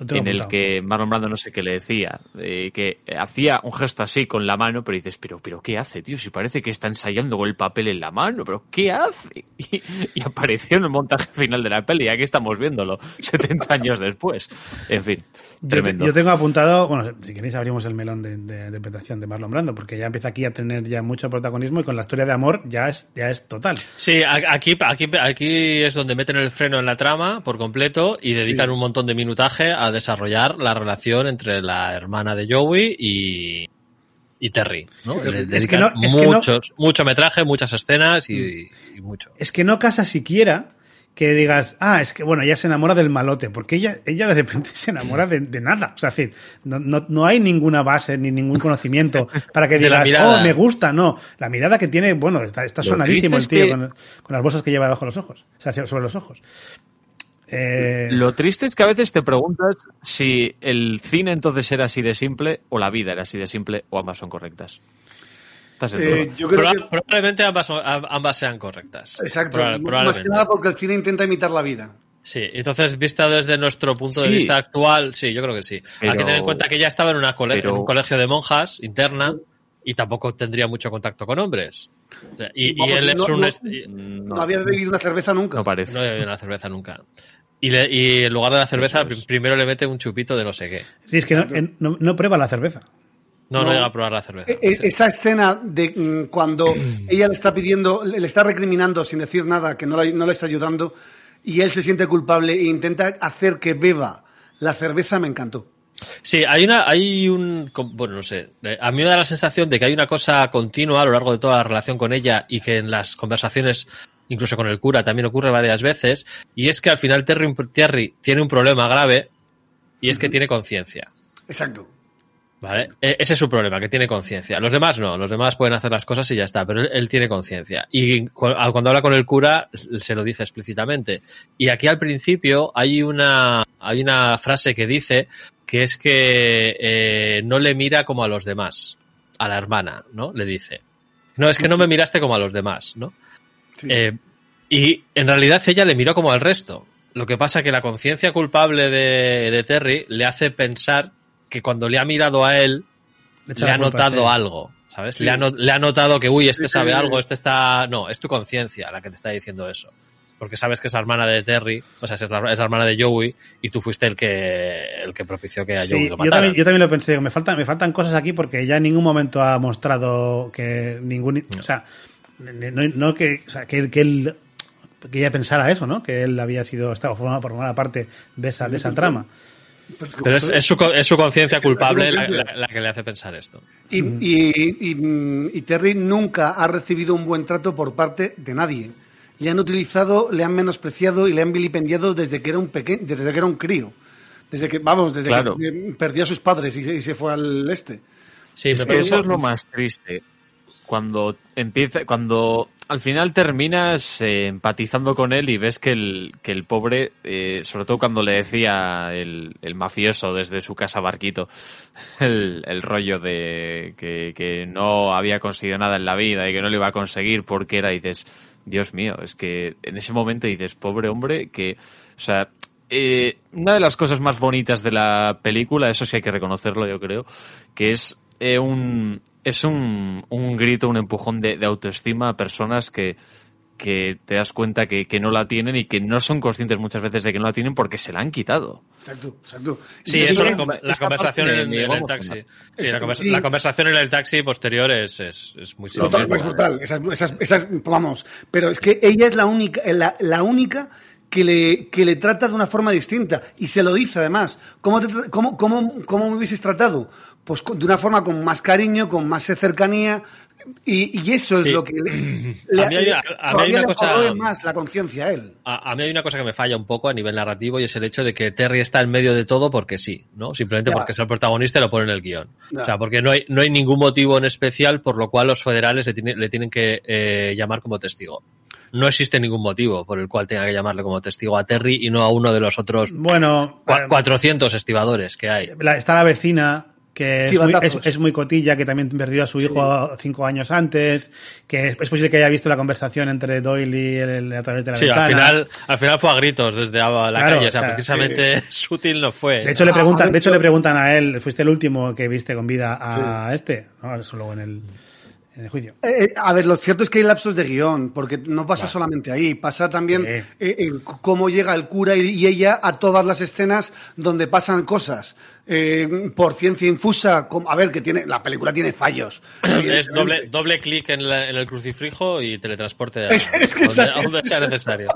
en el que Marlon Brando no sé qué le decía, eh, que hacía un gesto así con la mano, pero dices, pero, pero ¿qué hace, tío? Si parece que está ensayando con el papel en la mano, pero ¿qué hace? Y, y apareció en el montaje final de la peli, aquí estamos viéndolo, 70 años después. En fin, Yo, te- tremendo. yo tengo apuntado, bueno, si queréis abrimos el melón de, de- de interpretación de Marlon Brando, porque ya empieza aquí a tener ya mucho protagonismo y con la historia de amor ya es, ya es total. Sí, aquí, aquí, aquí es donde meten el freno en la trama por completo y dedican un montón de minutaje a desarrollar la relación entre la hermana de Joey y, y Terry. ¿no? Le Es dedican que no- es que no- muchos, mucho metraje, muchas escenas y, y mucho. Es que no casa siquiera que digas, ah, es que bueno, ella se enamora del malote, porque ella, ella de repente se enamora de, de nada. O sea, es decir, no, no, no hay ninguna base ni ningún conocimiento para que digas, oh, me gusta, no. La mirada que tiene, bueno, está, sonadísimo el tío que- con, con las bolsas que lleva debajo de los ojos, o sea, hacia- sobre los ojos. Eh, Lo triste es que a veces te preguntas si el cine entonces era así de simple o la vida era así de simple o ambas son correctas. Estás en Eh, duda. yo creo Proba- que... Probablemente ambas, sean correctas. Exacto. Proba- más que probablemente. nada porque el cine intenta imitar la vida. Sí, entonces vista desde nuestro punto de vista actual, sí, yo creo que sí. Hay que tener en cuenta que ella estaba en, una cole- pero- en un colegio de monjas interna y tampoco tendría mucho contacto con hombres. O sea, y, él es no- un... no- est- y- No, había bebido una cerveza nunca. No parece. no había bebido una cerveza nunca. Y, le- y en lugar de la cerveza, es. primero le mete un chupito de no sé qué. sí, es que no, en- no, no prueba la cerveza. No, no, No. llega a probar la cerveza. E- e- Sí. Esa escena de mm, cuando ella le está pidiendo, le está recriminando sin decir nada, que no, la- no le está ayudando, y él se siente culpable e intenta hacer que beba la cerveza, me encantó. Sí, hay una, hay un, bueno, no sé, eh, a mí me da la sensación de que hay una cosa continua a lo largo de toda la relación con ella y que en las conversaciones, incluso con el cura, también ocurre varias veces, y es que al final Terry, Terry tiene un problema grave y es que tiene conciencia. Exacto. ¿Vale? E- Ese es su problema, que tiene conciencia. Los demás no, los demás pueden hacer las cosas y ya está, pero él, él tiene conciencia. Y cu- cuando habla con el cura, se lo dice explícitamente. Y aquí al principio hay una, hay una frase que dice que es que eh, no le mira como a los demás, a la hermana, ¿no? Le dice. No, es que no me miraste como a los demás, ¿no? Sí. Eh, y en realidad ella le miró como al resto. Lo que pasa que la conciencia culpable de, de Terry le hace pensar que cuando le ha mirado a él, le la ha notado algo, ¿sabes? Sí. Le, ha no- le ha notado que, uy, este Sí, sabe sí. algo, este está... No, es tu conciencia la que te está diciendo eso. Porque sabes que es la hermana de Terry, o sea, es la, es la hermana de Joey, y tú fuiste el que, el que propició que a Sí, Joey lo yo, mataran. también, yo también lo pensé, me faltan, me faltan cosas aquí porque ya en ningún momento ha mostrado que ningún, o sea, no, no que, o sea, que, él- que él que ella pensara eso, ¿no? Que él había sido, estaba formado formaba parte de esa, de esa trama. Pero es, es su, es su conciencia culpable la, conciencia. la- la que le hace pensar esto. Y, y- y, mm, y Terry nunca ha recibido un buen trato por parte de nadie. Le han utilizado, le han menospreciado y le han vilipendiado desde que era un pequeño, desde que era un crío. Desde que, vamos, desde Claro. que perdió a sus padres y se, y se fue al este. Sí, Es me que parece- eso es lo más triste. Cuando empieza, cuando al final terminas eh, empatizando con él y ves que el, que el pobre, eh, sobre todo cuando le decía el, el mafioso desde su casa barquito, el, el rollo de que, que no había conseguido nada en la vida y que no lo iba a conseguir porque era, dices, Dios mío, es que en ese momento dices, pobre hombre, que, o sea, eh, una de las cosas más bonitas de la película, eso sí hay que reconocerlo, yo creo, que es eh, un es un, un grito, un empujón de, de autoestima a personas que, que te das cuenta que, que no la tienen y que no son conscientes muchas veces de que no la tienen porque se la han quitado. Exacto, exacto. Sí, eso, tiene- la, la conversación en, el taxi. Sí, la, conversa- Sí. la conversación en el taxi posterior es, es, es muy Total, similar. es brutal. Esa, es- esa es- esa es- vamos, pero es que ella es la única, la, la única que le, que le trata de una forma distinta y se lo dice además. ¿Cómo, te cómo, cómo, cómo me hubieses tratado? Pues con- de una forma con más cariño, con más cercanía y, y eso es Sí. lo que le, A mí hay- le- a mí hay todavía una le cosa- corroe más la conciencia a él. A, a mí hay una cosa que me falla un poco a nivel narrativo y es el hecho de que Terry está en medio de todo porque sí, ¿no? Simplemente Ya. porque es el protagonista y lo pone en el guion. Ya. O sea, porque no hay, no hay ningún motivo en especial por lo cual los federales le, tiene- le tienen que eh, llamar como testigo. No existe ningún motivo por el cual tenga que llamarle como testigo a Terry y no a uno de los otros Bueno, cua- eh, 400 estibadores que hay. la- está la vecina que Sí, es, muy, bandazos. es- es muy cotilla, que también perdió a su hijo cinco años antes, que es, es posible que haya visto la conversación entre Doyle y él a través de la Sí, ventana. al final, al final fue a gritos desde la Claro, calle, o sea, o sea, precisamente sutil no fue. De hecho, le preguntan, de hecho, le preguntan a él, ¿fuiste el último que viste con vida a este? No, eso luego en el, en el juicio. Eh, eh, a ver, lo cierto es que hay lapsos de guion, porque no pasa solamente ahí, pasa también Sí. eh, en c- cómo llega el cura y, y ella a todas las escenas donde pasan cosas. Eh, por ciencia infusa, como- a ver, que tiene, la película tiene fallos. es doble, doble clic en, la- en el crucifijo y teletransporte a, Es- que donde, a donde sea necesario.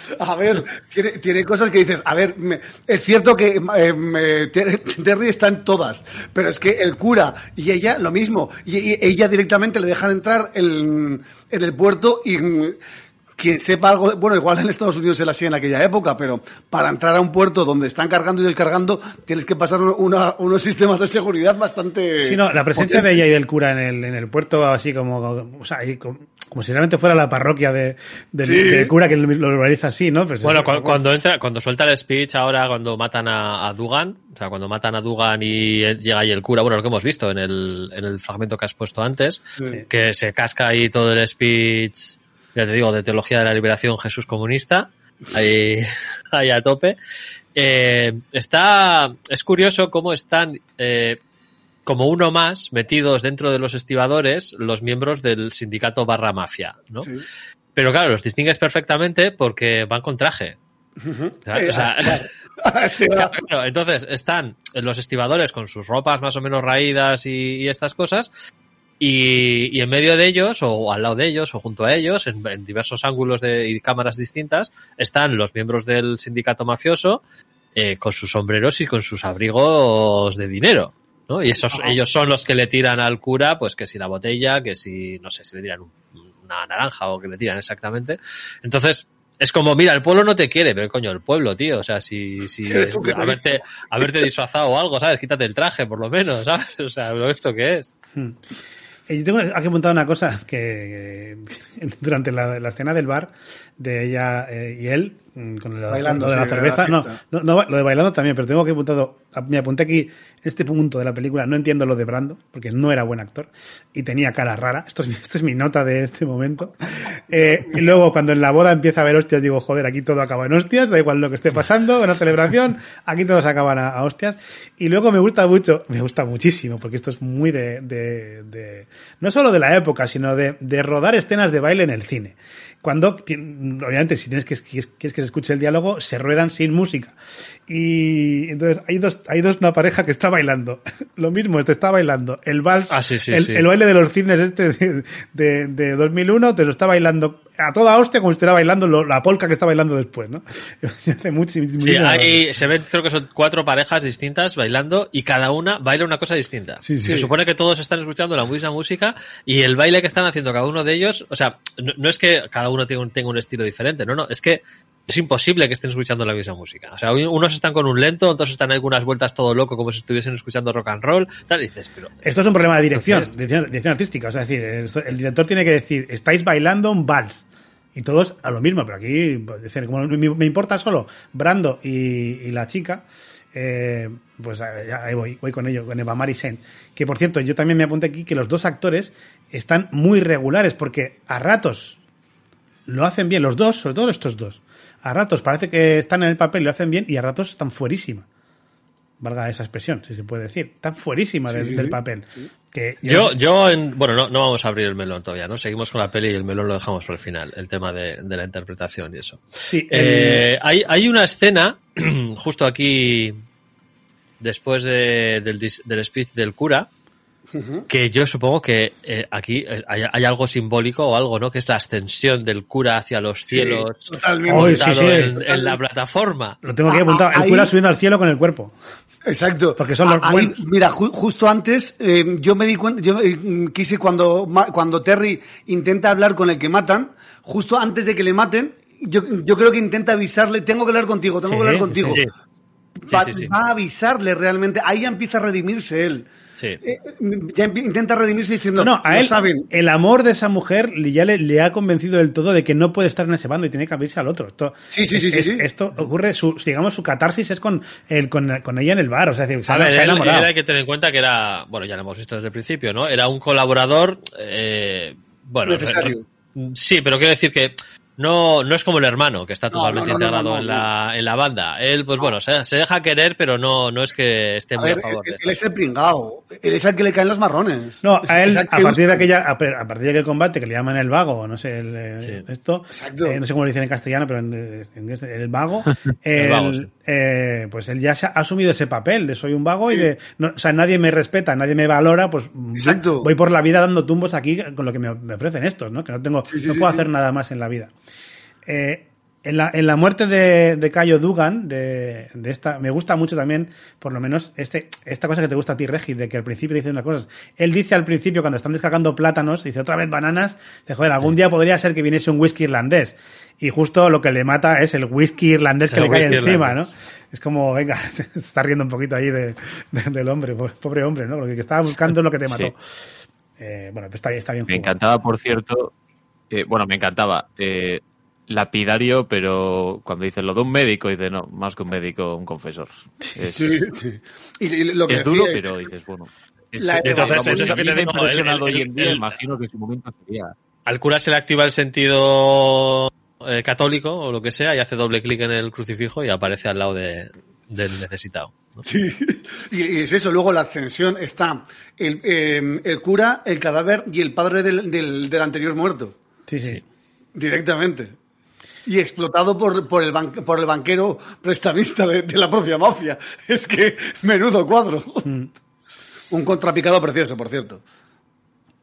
A ver, tiene, tiene cosas que dices, a ver, me- es cierto que eh, me- Terry está en todas, pero es que el cura y ella lo mismo, y, y ella directamente le dejan entrar en, en el puerto y mm, quien sepa algo, de- bueno, igual en Estados Unidos era así en aquella época, pero para entrar a un puerto donde están cargando y descargando, tienes que pasar una- unos sistemas de seguridad bastante... Sí, no, la presencia de ella y del cura en el, en el puerto, así como, o sea, como, como si realmente fuera la parroquia de, del, Sí. del cura que lo realiza así, ¿no? Pues Bueno, es- cu- cuando entra, cuando suelta el speech ahora, cuando matan a, a Dugan, o sea, cuando matan a Dugan y eh, llega ahí el cura, bueno, lo que hemos visto en el, en el fragmento que has puesto antes, Sí. que se casca ahí todo el speech, ya te digo, de teología de la liberación Jesús comunista, ahí, ahí a tope. Eh, está, es curioso cómo están, eh, como uno más metidos dentro de los estibadores los miembros del sindicato barra mafia, ¿no? Sí. Pero claro, los distingues perfectamente porque van con traje. ¿sabes? O sea, va- claro, entonces están los estibadores con sus ropas más o menos raídas y, y estas cosas. Y, y en medio de ellos, o al lado de ellos, o junto a ellos, en, en diversos ángulos de, y cámaras distintas, están los miembros del sindicato mafioso eh, con sus sombreros y con sus abrigos de dinero. ¿No? Y esos, ellos son los que le tiran al cura, pues que si la botella, que si, no sé, si le tiran un- una naranja o que le tiran exactamente. Entonces, es como, mira, el pueblo no te quiere, pero coño, el pueblo, tío, o sea, si, si, te haberte, haberte disfrazado o algo, ¿sabes? Quítate el traje, por lo menos, ¿sabes? O sea, ¿pero ¿esto qué es? Eh, Yo tengo aquí apuntado una cosa que que durante la, la escena del bar de ella eh, y él mm, con lo, Bailando, lo de la cerveza, la no, no, no, lo de bailando también, pero tengo que apuntado, me apunté aquí este punto de la película, no entiendo lo de Brando porque no era buen actor y tenía cara rara. Esto es, mi- esta es mi nota de este momento. Eh, y luego cuando en la boda empieza a haber hostias digo, joder, aquí todo acaba en hostias, da igual lo que esté pasando, una celebración, aquí todos acaban a, a hostias. Y luego me gusta mucho, me gusta muchísimo, porque esto es muy de, de, de- no solo de la época, sino de, de rodar escenas de baile en el cine. Cuando, obviamente, si tienes que, quieres que se escuche el diálogo, se ruedan sin música. Y entonces hay dos, hay dos, una pareja que está bailando. Lo mismo, este está bailando. El vals, Ah, sí, sí, el, sí. el baile de los cines este de, de, de 2001, te lo está bailando a toda hostia como si estuviera bailando lo- la polka que está bailando después, ¿no? Hace mucho, Sí, muchísima- hay, se ven, creo que son cuatro parejas distintas bailando y cada una baila una cosa distinta. Sí, sí. Se supone que todos están escuchando la misma música y el baile que están haciendo cada uno de ellos, o sea, no, no es que cada uno tenga un, tenga un estilo diferente, no, no, es que es imposible que estén escuchando la misma música. O sea, unos están con un lento, otros están algunas vueltas todo loco como si estuviesen escuchando rock and roll, tal, y dices, pero Esto es un problema de dirección, Entonces- dirección, dirección artística. O sea, es decir, el, el director tiene que decir, estáis bailando un vals. Y todos a lo mismo, pero aquí, pues, como me, importa solo Brando y, la chica, eh, pues ahí voy, voy con ello, con Eva Marie Saint. Que por cierto, yo también me apunté aquí que los dos actores están muy regulares, porque a ratos lo hacen bien, los dos, sobre todo estos dos. A ratos parece que están en el papel lo hacen bien, y a ratos están fuerísima. Valga esa expresión, si se puede decir. Están fuerísima del, sí, del sí. papel. Que Yo, yo, en, bueno, no, no vamos a abrir el melón todavía, ¿no? Seguimos con la peli y el melón lo dejamos para el final, el tema de, de la interpretación y eso. Sí, el- Eh, hay, hay una escena, justo aquí, después de- del, dis- del speech del cura, que yo supongo que eh, aquí eh, hay, hay algo simbólico o algo, ¿no? Que es la ascensión del cura hacia los cielos totalmente. Sí, sí. en, en la plataforma. lo tengo aquí Ah, apuntado. ah, El cura ahí- subiendo al cielo con el cuerpo. Exacto. Porque son los Ah, ahí, buenos. Mira, ju- justo antes, eh, yo me di cuenta, yo eh, quise cuando, ma- cuando Terry intenta hablar con el que matan, justo antes de que le maten, yo, yo creo que intenta avisarle, tengo que hablar contigo, tengo Sí, que hablar contigo. sí. Sí, Va, sí, sí. va a avisarle realmente, ahí ya empieza a redimirse él. Sí. eh, ya empi- intenta redimirse diciendo, No, a "No él, saben. el amor de esa mujer le- ya le, le ha convencido del todo de que no puede estar en ese bando y tiene que abrirse al otro. Esto, Sí, sí, es- sí, sí, es- sí. Esto ocurre, su, digamos, su catarsis es con, el, con, con ella en el bar, o sea, es decir, se A ha- ver, se ha él, enamorado. él hay que tener en cuenta que era, bueno, ya lo hemos visto desde el principio, ¿no? Era un colaborador, eh, bueno, Necesario. sí, pero quiero decir que no, no es como el hermano, que está totalmente no, no, no, integrado no, en, no. la, en la banda. Él, pues bueno, se, se deja querer, pero no, no es que esté A muy ver, a favor él, de él es el pringao. Él es el que le caen los marrones. No, a él, a partir de aquella, a partir de aquel combate que le llaman el vago, o no sé, el, Sí. esto, Exacto. eh, no sé cómo lo dicen en castellano, pero en, en este- el vago, El el- vago, sí. Eh, pues él ya se ha asumido ese papel de soy un vago y de, no, o sea, nadie me respeta, nadie me valora, pues Exacto. voy por la vida dando tumbos aquí con lo que me, ofrecen estos, ¿no? Que no tengo, Sí, sí, no puedo hacer nada más en la vida. Eh, en la, en la muerte de, de Cayo Dugan, de, de esta, me gusta mucho también, por lo menos, este, esta cosa que te gusta a ti, Regi, de que al principio dice unas cosas. Él dice al principio, cuando están descargando plátanos, dice otra vez bananas, dice, joder, algún día podría ser que viniese un whisky irlandés. Y justo lo que le mata es el whisky irlandés que El le cae encima, irlandés. ¿no? Es como, venga, se está riendo un poquito ahí de, de- del hombre, po- pobre hombre, ¿no? Lo que estaba buscando es lo que te mató. Eh, bueno, pues está, está bien Me jugado. encantaba, por cierto, eh, bueno, me encantaba, eh, lapidario, pero cuando dice lo de un médico, dice, no, más que un médico, un confesor. Es, Sí, sí. Y, y lo que es duro, es- pero dices, bueno. es- La- Entonces, es eso que te digo, impresionado el- el- hoy en día, el- imagino que en su momento sería. Al cura se le activa el sentido eh, católico o lo que sea y hace doble clic en el crucifijo y aparece al lado de, del necesitado. ¿no? Sí, y, y es eso. Luego la ascensión está el, eh, el cura, el cadáver y el padre del, del, del anterior muerto, Sí, sí. Directamente. Y explotado por, por, el, ban- por el banquero prestamista de, de la propia mafia. Es que menudo cuadro. Un contrapicado precioso, por cierto.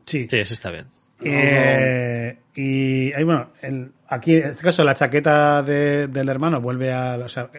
Sí. Sí, eso está bien. Eh, y ahí, bueno, el- aquí en este caso la chaqueta de- del hermano vuelve a. O sea,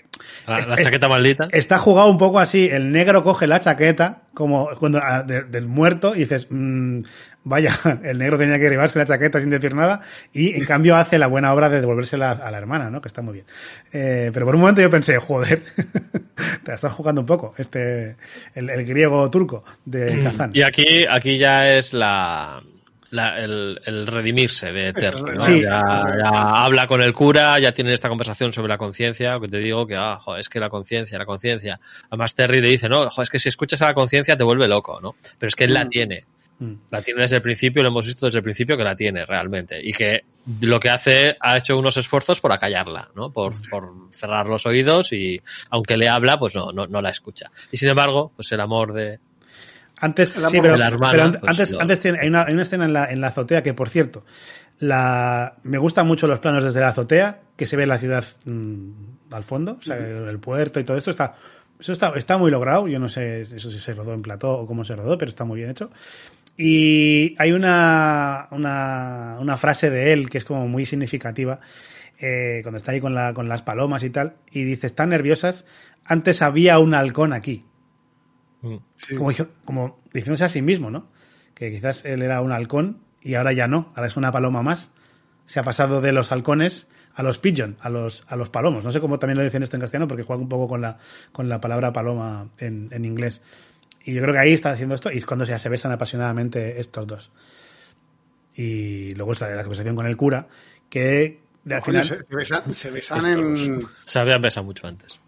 La, es- la es- chaqueta maldita. Está jugado un poco así. El negro coge la chaqueta como cuando a- de- del muerto y dices, mm, vaya, el negro tenía que llevarse la chaqueta sin decir nada y en cambio hace la buena obra de devolvérsela a la hermana, ¿no? Que está muy bien. Eh, pero por un momento yo pensé, joder, te la estás jugando un poco, este, el, el griego turco de Kazán. Y aquí, aquí ya es la, la- el, el redimirse de Eterno. ¿no? Sí. Ya, ya habla con el cura, ya tienen esta conversación sobre la conciencia, que te digo que, ah, joder, es que la conciencia, la conciencia. Además Terry le dice, no, joder, es que si escuchas a la conciencia te vuelve loco, ¿no? Pero es que él la tiene. Mm. La tiene desde el principio, lo hemos visto desde el principio que la tiene realmente. Y que lo que hace, ha hecho unos esfuerzos por acallarla, ¿no? Por, por cerrar los oídos y aunque le habla, pues no, no, no la escucha. Y sin embargo, pues el amor de, Antes, El sí, pero, la hermana, pero an- pues, antes, antes tiene- hay, una, hay una escena en la, en la azotea que, por cierto, la, me gustan mucho los planos desde la azotea, que se ve la ciudad mm, al fondo, o sea, el puerto y todo esto está, eso está, está muy logrado. Yo no sé eso si se rodó en plató o cómo se rodó, pero está muy bien hecho. Y hay una, una, una frase de él que es como muy significativa, eh, cuando está ahí con, la, con las palomas y tal, y dice, están nerviosas, antes había un halcón aquí Sí. como, dijo- como diciéndose a sí mismo, ¿no? Que quizás él era un halcón y ahora ya no, ahora es una paloma más. Se ha pasado de los halcones a los pigeon, a los, a los palomos. No sé cómo también lo dicen esto en castellano porque juega un poco con la, con la palabra paloma en, en inglés. Y yo creo que ahí está haciendo esto y es cuando ya se besan apasionadamente estos dos. Y luego está la conversación con el cura, que al final... se, se besan, se besan en... se habían besado mucho antes.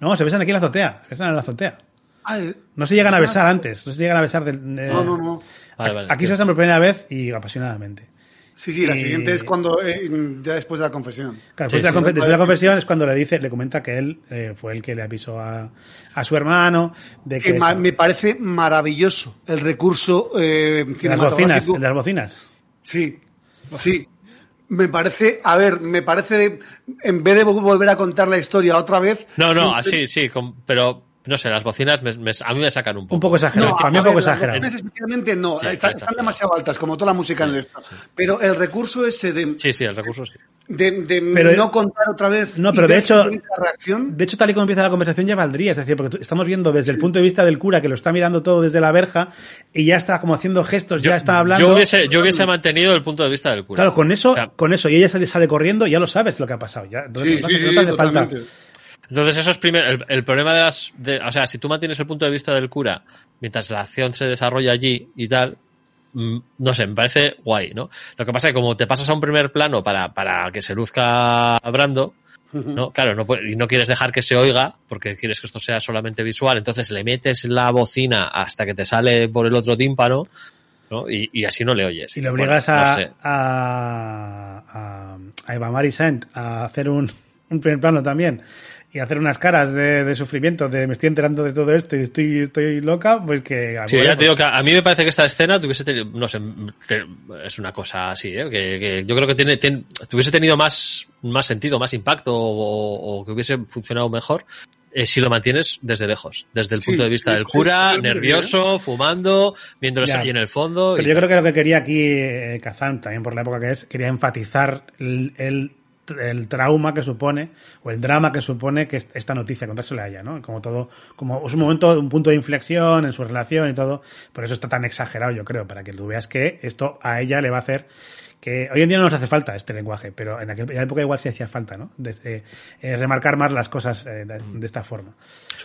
No, se besan aquí en la azotea, se besan en la azotea. Ah, eh, No se llegan a besar antes, no se llegan a besar del... de- No, no, no. Vale, vale, Aquí se besan por primera vez y apasionadamente. Sí, sí, la Y- siguiente es cuando, eh, ya después de la confesión. Claro, Sí, después, de la, sí. confe- después de la confesión es cuando le dice, le comenta que él eh, fue el que le avisó a, a su hermano de que me parece maravilloso el recurso eh, de las bocinas, de las bocinas. Sí, sí. Me parece, a ver, me parece, en vez de volver a contar la historia otra vez. No, no, siempre- así, sí, con- pero no sé, las bocinas me- me- a mí me sacan un poco. Un poco exagerado, No, para mí un poco ver, las exagerado. bocinas especialmente no, Sí, están, está están exagerado. demasiado altas, como toda la música en esto. Pero el recurso ese de, Sí, sí, el recurso sí. de, de Pero- no contar otra vez. No, pero de hecho- reacción. De hecho, tal y como empieza la conversación ya valdría, es decir, porque estamos viendo desde el punto de vista del cura que lo está mirando todo desde la verja y ya está como haciendo gestos, ya está hablando. Yo hubiese, yo hubiese mantenido el punto de vista del cura. Claro, con eso, O sea, con eso, y ella sale, sale corriendo, ya lo sabes lo que ha pasado. Ya, entonces, Sí, no, sí, hace- no sí, te hace falta. Entonces, eso es primero. El, el problema de las. de- o sea, si tú mantienes el punto de vista del cura mientras la acción se desarrolla allí y tal, mm, no sé, me parece guay, ¿no? Lo que pasa es que como te pasas a un primer plano para, para que se luzca Brando, ¿no? Claro, no, y no quieres dejar que se oiga, porque quieres que esto sea solamente visual, entonces le metes la bocina hasta que te sale por el otro tímpano, ¿no? Y, y así no le oyes. Si le obligas Bueno, no a, sé. a, a, a Eva Marie Saint a hacer un, un primer plano también y hacer unas caras de, de sufrimiento, de me estoy enterando de todo esto y estoy, estoy loca, pues que... Sí, bueno, ya te digo pues, que a mí me parece que esta escena tuviese tenido, no sé, te- es una cosa así, ¿eh? que, que yo creo que tiene, tiene- tuviese tenido más, más sentido, más impacto o, o que hubiese funcionado mejor eh, si lo mantienes desde lejos, desde el Sí, punto de vista sí, del sí, cura, sí, sí, nervioso, fumando, viéndolo Ya. ahí en el fondo. Pero y yo tal. creo que lo que quería aquí eh, Kazan, también por la época que es, quería enfatizar el, el, el trauma que supone, o el drama que supone que est- esta noticia, contársela a ella, ¿no? Como todo, como es un momento, un punto de inflexión en su relación y todo, por eso está tan exagerado, yo creo, para que tú veas que esto a ella le va a hacer que hoy en día no nos hace falta este lenguaje, pero en aquella época igual sí hacía falta, ¿no? De, eh, eh, remarcar más las cosas eh, de, de esta forma.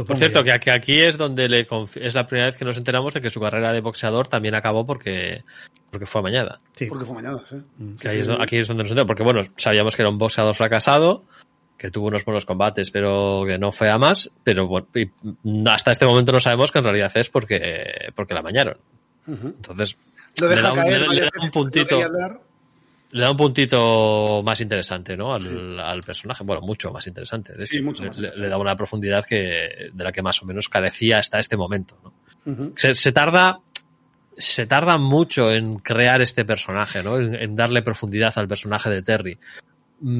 Por cierto, que aquí, es donde le es la primera vez que nos enteramos de que su carrera de boxeador también acabó porque, porque fue amañada. Sí. Porque fue mañana, ¿sí? Que ahí, es, aquí es donde nos enteramos, porque bueno, sabíamos que era un boxeador fracasado, que tuvo unos buenos combates, pero que no fue a más, pero bueno, y, mm, hasta este momento no sabemos que en realidad es porque, porque la amañaron. Entonces, Lo le deja da un, caer le- le da un puntito. Le da un puntito más interesante, ¿no? Al, al personaje, bueno, mucho más interesante. De Sí, hecho, mucho le- más le, interesante. le da una profundidad que, de la que más o menos carecía hasta este momento, ¿no? Se, se tarda se tarda mucho en crear este personaje, ¿no? En, en darle profundidad al personaje de Terry.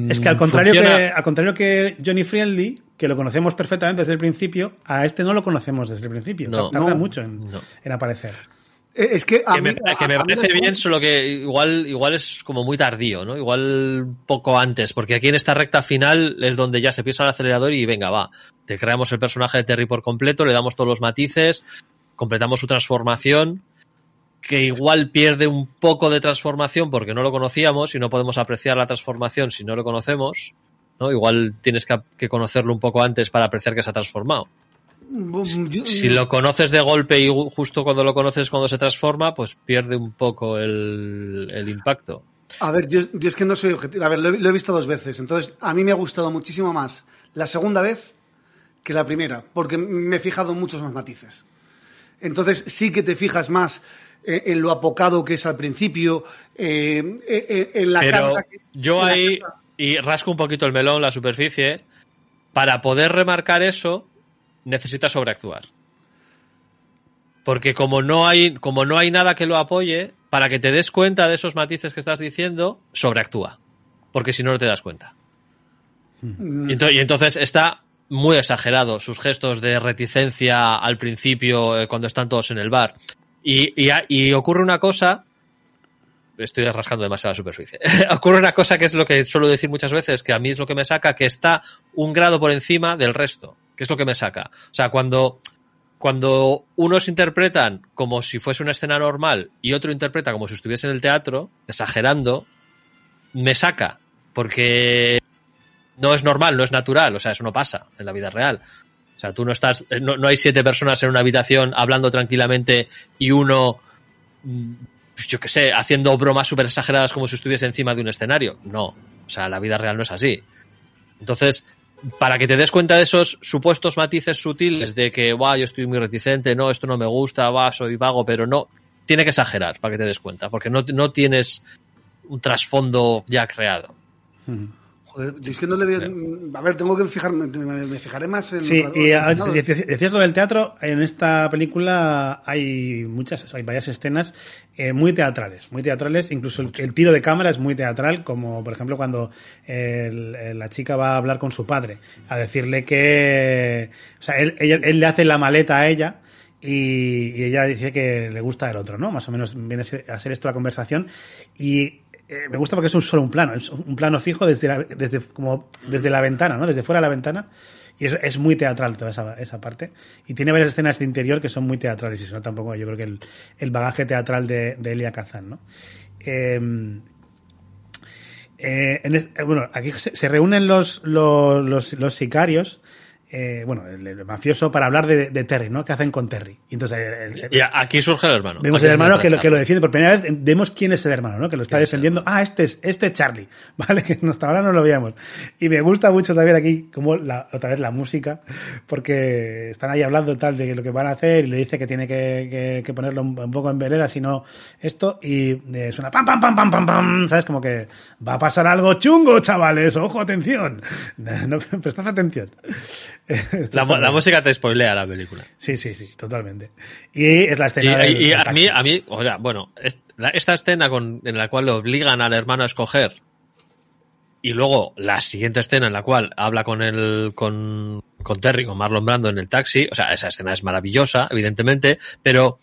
Es que al contrario Funciona- que, al contrario que Johnny Friendly, que lo conocemos perfectamente desde el principio, a este no lo conocemos desde el principio. No. Tarda No. mucho en, No. en aparecer. Eh, Es que a que me, mí- que me a parece bien, solo que igual, igual es como muy tardío, ¿no? Igual poco antes, porque aquí en esta recta final es donde ya se pisa el acelerador y venga, va. Te creamos el personaje de Terry por completo, le damos todos los matices, completamos su transformación, que igual pierde un poco de transformación porque no lo conocíamos y no podemos apreciar la transformación si no lo conocemos, ¿no? Igual tienes que, que conocerlo un poco antes para apreciar que se ha transformado. Si lo conoces de golpe y justo cuando lo conoces cuando se transforma, pues pierde un poco el, el impacto. A ver, yo, yo es que no soy objetivo. A ver, lo, he- lo he visto dos veces. Entonces, a mí me ha gustado muchísimo más la segunda vez que la primera, porque me he fijado en muchos más matices. Entonces, sí que te fijas más eh, en lo apocado que es al principio, eh, eh, en la Pero carta que- yo ahí, carta- y rasco un poquito el melón, la superficie, para poder remarcar eso, necesitas sobreactuar. Porque como no hay, como no hay nada que lo apoye, para que te des cuenta de esos matices que estás diciendo, sobreactúa. Porque si no, no te das cuenta. Mm, Y ento- y entonces está muy exagerado sus gestos de reticencia al principio eh, cuando están todos en el bar. Y, y y ocurre una cosa, estoy rascando demasiado la superficie, ocurre una cosa que es lo que suelo decir muchas veces, que a mí es lo que me saca, que está un grado por encima del resto, que es lo que me saca. O sea, cuando, cuando unos interpretan como si fuese una escena normal y otro interpreta como si estuviese en el teatro, exagerando, me saca, porque no es normal, no es natural, o sea, eso no pasa en la vida real. O sea, tú no estás, eh, no, no hay siete personas en una habitación hablando tranquilamente y uno, mm, yo qué sé, haciendo bromas súper exageradas como si estuviese encima de un escenario. No, o sea, la vida real no es así. Entonces, para que te des cuenta de esos supuestos matices sutiles de que, guau, yo estoy muy reticente, no, esto no me gusta, va, soy vago, pero no, tiene que exagerar para que te des cuenta, porque no, no tienes un trasfondo ya creado. Joder, yo es que no le veo. A ver, tengo que fijarme, me, me fijaré más en. Sí, y a- resultados. dec- decías lo del teatro, en esta película hay muchas, hay varias escenas eh, muy teatrales, muy teatrales, incluso el, el tiro de cámara es muy teatral, como por ejemplo cuando el- el- la chica va a hablar con su padre, a decirle que, o sea, él, ella- él le hace la maleta a ella, y, y ella dice que le gusta el otro, ¿no? Más o menos viene a a ser esto la conversación. Y eh, me gusta porque es un solo un plano, es un plano fijo desde la, desde, como desde la ventana, ¿no? Desde fuera de la ventana. Y es, es muy teatral toda esa, esa parte. Y tiene varias escenas de interior que son muy teatrales. Y eso tampoco, yo creo que el, el bagaje teatral de, de Elia Kazan, ¿no? Eh, eh, eh, bueno, aquí se, reúnen los, los, los sicarios eh, bueno, el, el mafioso para hablar de, de Terry, ¿no? ¿Qué hacen con Terry? Y entonces el- el- Y aquí surge el hermano. Vemos Aquí el hermano que lo, que lo defiende por primera vez. Vemos quién es el hermano, ¿no? Que lo está ¿Quién es defendiendo. Ah, este es, este es Charlie. ¿Vale? Que hasta ahora no lo veíamos. Y me gusta mucho también aquí, como la, otra vez la música, porque están ahí hablando tal de lo que van a hacer y le dice que tiene que, que, que ponerlo un, un poco en vereda, si no esto, y eh, suena pam, pam, pam, pam, pam, pam, ¿sabes? Como que va a pasar algo chungo, chavales. Ojo, atención. No, prestad atención. La, música te spoilea la película. Sí, sí, sí, totalmente. Y es la Y, escena del- y- y a mí, a mí, o sea, bueno, esta escena con, en la cual le obligan al hermano a escoger y luego la siguiente escena en la cual habla con el, con, con Terry, con Marlon Brando en el taxi, o sea, esa escena es maravillosa, evidentemente, pero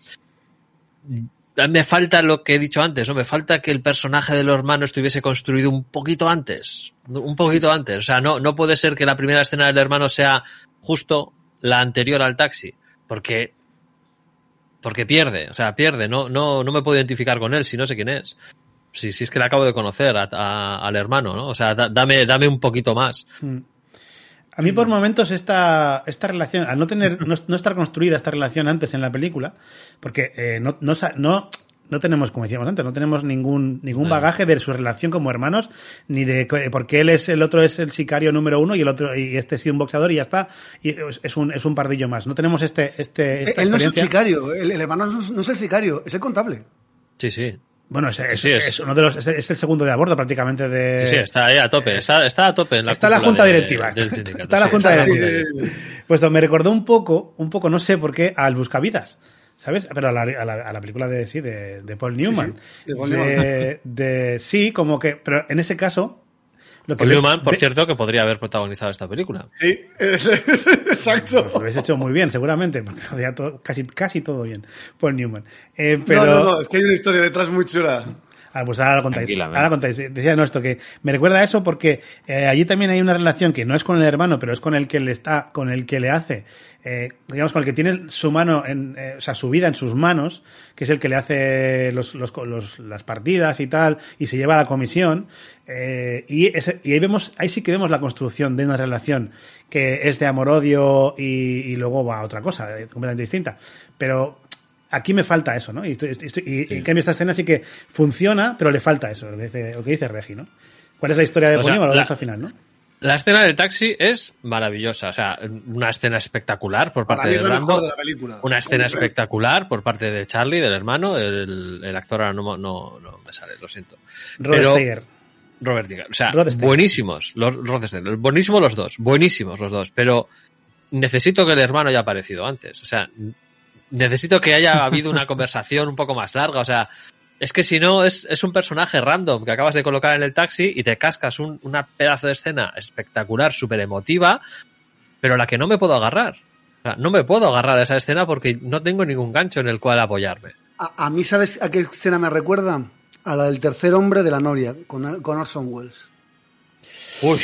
me falta lo que he dicho antes, ¿no? Me falta que el personaje del hermano estuviese construido un poquito antes, un poquito antes, o sea, no, no puede ser que la primera escena del hermano sea justo la anterior al taxi, porque porque pierde, o sea, pierde, no, no, no me puedo identificar con él si no sé quién es. Si, si es que le acabo de conocer a- a- al hermano, ¿no? O sea, da- dame, dame un poquito más. Mm. A mí por momentos esta, esta relación, al no tener, no, no estar construida esta relación antes en la película, porque eh, no, no, no, no tenemos, como decíamos antes, no tenemos ningún, ningún Claro. bagaje de su relación como hermanos, ni de porque él es el otro es el sicario número uno y el otro, y este sí un boxeador y ya está, y es, un, es un pardillo más. No tenemos este, este, esta Él no es el sicario, el, el hermano no es, no es el sicario, es el contable. Sí, sí. Bueno, es, es, sí, es- es uno de los, es, es el segundo de a bordo prácticamente de. Sí, sí, está ahí a tope, está, está a tope en la está la junta de- directiva. del sindicato, está la sí. junta Sí, directiva. Pues me recordó un poco, un poco, no sé por qué, al Buscavidas. ¿Sabes? Pero a la, a la, a la película de sí, de, de Paul Newman. sí, de Paul de, de- sí, como que. Pero en ese caso. Lo Paul ve- Newman, por cierto, que podría haber protagonizado esta película. Sí, exacto. Pues lo habéis hecho muy bien, seguramente, porque lo todo- casi, casi todo bien. Paul Newman. Eh, pero, No, no, no, es que hay una historia detrás muy chula. Ah, pues ahora lo contáis. Ahora lo contáis. Decía no esto que me recuerda a eso porque eh, allí también hay una relación que no es con el hermano, pero es con el que le está, con el que le hace, eh, digamos, con el que tiene su mano, en, eh, o sea, su vida en sus manos, que es el que le hace los, los, los- las partidas y tal, y se lleva a la comisión. y, ese- y ahí vemos, ahí sí que vemos la construcción de una relación que es de amor-odio y, y luego va a otra cosa, completamente distinta. Pero aquí me falta eso, ¿no? Y, estoy- estoy- y- y en cambio esta escena sí que funciona, pero le falta eso, lo que dice, lo que dice Regi, ¿no? ¿Cuál es la historia de O sea, Bonnie? Lo la- vemos al final, ¿no? La escena del taxi es maravillosa, o sea, una escena espectacular por parte de Brando, de la película. una escena espectacular por parte de Charlie, del hermano, el, el actor ahora no, no, no me sale, lo siento. Robert Pero- Steiger. Robert Diger. O sea, buenísimos los. Buenísimos los dos. Buenísimos los dos. Pero necesito que el hermano haya aparecido antes. O sea, necesito que haya habido una conversación un poco más larga. O sea, es que si no, es, es un personaje random que acabas de colocar en el taxi y te cascas un, una pedazo de escena espectacular, súper emotiva, pero a la que no me puedo agarrar. O sea, no me puedo agarrar a esa escena porque no tengo ningún gancho en el cual apoyarme. A, a mí, ¿sabes a qué escena me recuerda? A la del tercer hombre de la Noria, con, con Orson Welles. Uy,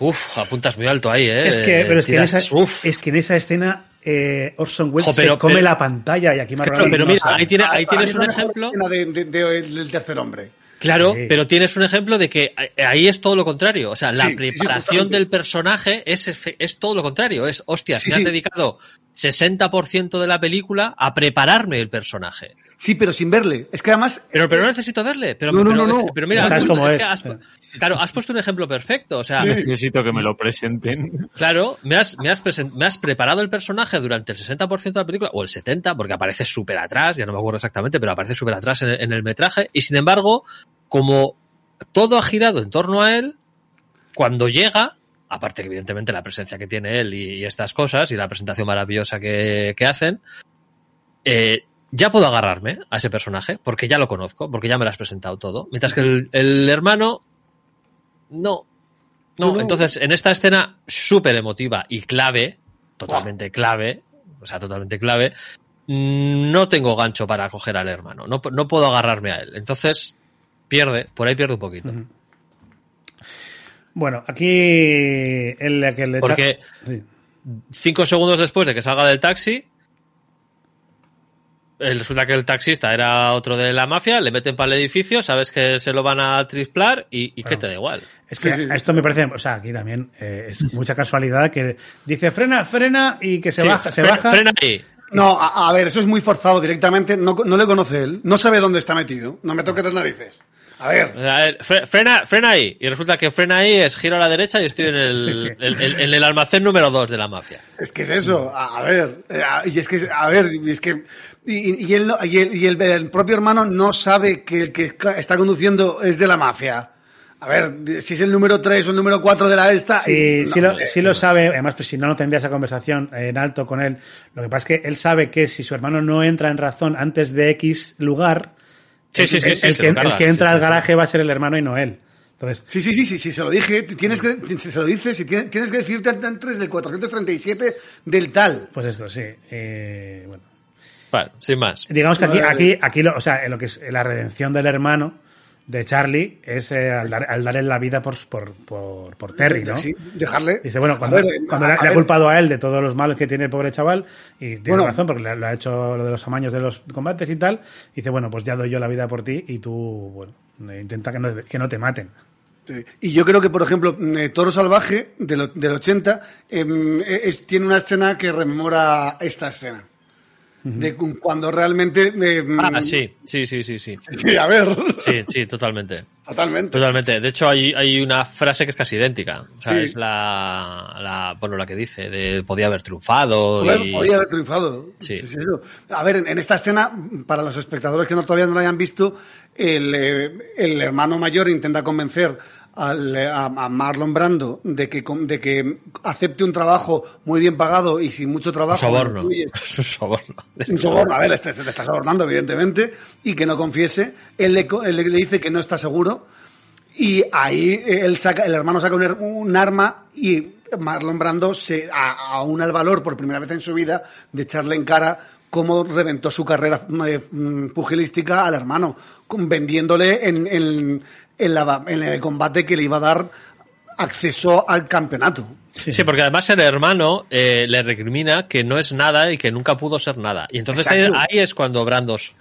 uf, apuntas muy alto ahí, eh. Es que, pero es que, en Tiras- esa, uf. es que en esa escena eh, Orson Welles Jo, pero- se come pero- la pantalla y aquí robado- pero mira, ahí, tiene- tienes es un ejemplo. de- de- de- del tercer hombre. Claro, Sí. pero tienes un ejemplo de que ahí es todo lo contrario. O sea, la Sí, sí, sí, preparación del personaje es, es todo lo contrario. Es, hostias, Sí, me has dedicado 60% de la película a prepararme el personaje. Sí, pero sin verle. Es que además. Pero, pero no necesito verle. Pero, No, no, pero, no, no. pero mira, sabes cómo es que has- claro, has puesto un ejemplo perfecto. O sea, Necesito que me lo presenten. Claro, me has, me, has presen- me has preparado el personaje durante el 60% de la película, o el 70%, porque aparece súper atrás, ya no me acuerdo exactamente, pero aparece súper atrás en, el- en el metraje, y sin embargo, como todo ha girado en torno a él, cuando llega, aparte que evidentemente la presencia que tiene él y, y estas cosas, y la presentación maravillosa que, que hacen, eh, ya puedo agarrarme a ese personaje, porque ya lo conozco, porque ya me lo has presentado todo, mientras que el, el hermano, no, no, entonces en esta escena súper emotiva y clave, totalmente clave, o sea, totalmente clave, no tengo gancho para coger al hermano, no, no puedo agarrarme a él. Entonces, pierde, por ahí pierde un poquito. Bueno, aquí el que le echa- Porque Sí. cinco segundos después de que salga del taxi, resulta que el taxista era otro de la mafia, le meten para el edificio, sabes que se lo van a trisplar y, y que te da igual. Es que Sí, sí, sí. esto me parece, o sea, aquí también eh, es mucha casualidad que dice frena, frena y que se Sí, baja, se baja. Frena ahí. No, a, a ver, eso es muy forzado directamente. No, no le conoce él. No sabe dónde está metido. No me toques las narices. A ver. A ver, fre- frena, frena ahí. Y resulta que frena ahí es giro a la derecha y estoy en el, Sí, sí. el- el- en el almacén número 2 de la mafia. Es que es eso, a, a ver, eh, a- y es que, a ver, y es que, y, y él, no- y, el, y el- el propio hermano no sabe que el que está conduciendo es de la mafia. A ver, si es el número 3 o el número 4 de la esta. Sí, y- sí, lo, sí lo sabe, además, pues si no, no tendría esa conversación en alto con él. Lo que pasa es que él sabe que si su hermano no entra en razón antes de X lugar, Sí, el, sí, sí, el- sí, el se que, el entra sí, al sí. garaje va a ser el hermano y no él. Entonces, Sí, sí, sí, sí, sí, se lo dije. Tienes que, si se lo dices, si tienes, tienes que decirte antes del 437 del tal. pues esto, sí. eh, bueno. Bueno, sin más. Digamos que aquí, aquí, aquí lo, o sea, en lo que es la redención del hermano de Charlie es eh, al, dar- al darle la vida por, por, por, por Terry, ¿no? Sí, dejarle. Dice, bueno, cuando, ver, cuando a- le, ha culpado a él de todos los males que tiene el pobre chaval, y tiene Bueno. razón, porque le, lo ha hecho lo de los amaños de los combates y tal, dice, bueno, pues ya doy yo la vida por ti y tú, bueno, intenta que no, que no te maten. Sí. Y yo creo que, por ejemplo, mm, eh, Toro Salvaje del, del 80 em, eh, es- tiene una escena que rememora esta escena. De cu- cuando realmente. em, Ah, sí, sí, sí, sí, sí. sí, a ver. Sí, sí, totalmente. Totalmente. Totalmente. De hecho, hay, hay una frase que es casi idéntica. O sea, Sí. es la, la, bueno, la que dice, de podía haber triunfado. Y... podía haber triunfado. Sí. Sí, sí, eso. A ver, en, en esta escena, para los espectadores que no, todavía no lo hayan visto, el, eh, el hermano mayor intenta convencer al, eh, a, a Marlon Brando de que, de que acepte un trabajo muy bien pagado y sin mucho Un trabajo. soborno. incluye- Un soborno. Un soborno, a ver, está, le está sobornando, evidentemente, y que no confiese. Él le, él le dice que no está seguro, y ahí eh, él saca, el hermano saca un, un arma y Marlon Brando se aúna el valor por primera vez en su vida de echarle en cara cómo reventó su carrera eh, mm, pugilística al hermano, vendiéndole en, en- en la- en el combate que le iba a dar acceso al campeonato. Sí, porque además el hermano eh, le recrimina que no es nada y que nunca pudo ser nada. Y entonces ahí, es cuando Brandos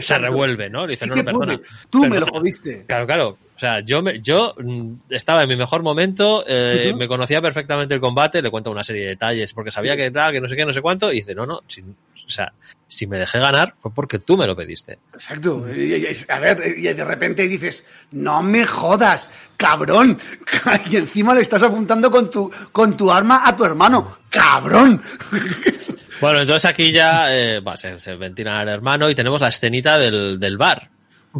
se revuelve, ¿no? Le dice, ¿Y no, no, perdona. Tú me lo jodiste. Claro, claro. O sea, yo, me, yo mm, estaba en mi mejor momento, eh, me conocía perfectamente el combate, le cuento una serie de detalles, porque sabía que tal, que no sé qué, no sé cuánto, y dice, no, no, si, o sea, si me dejé ganar fue porque tú me lo pediste. Exacto. Y- y- y- a ver, y de repente dices, no me jodas, cabrón. Y encima le estás apuntando con tu, con tu arma a tu hermano. Cabrón. Bueno, entonces aquí ya eh, va, se, se ventilan al hermano y tenemos la escenita del, del bar.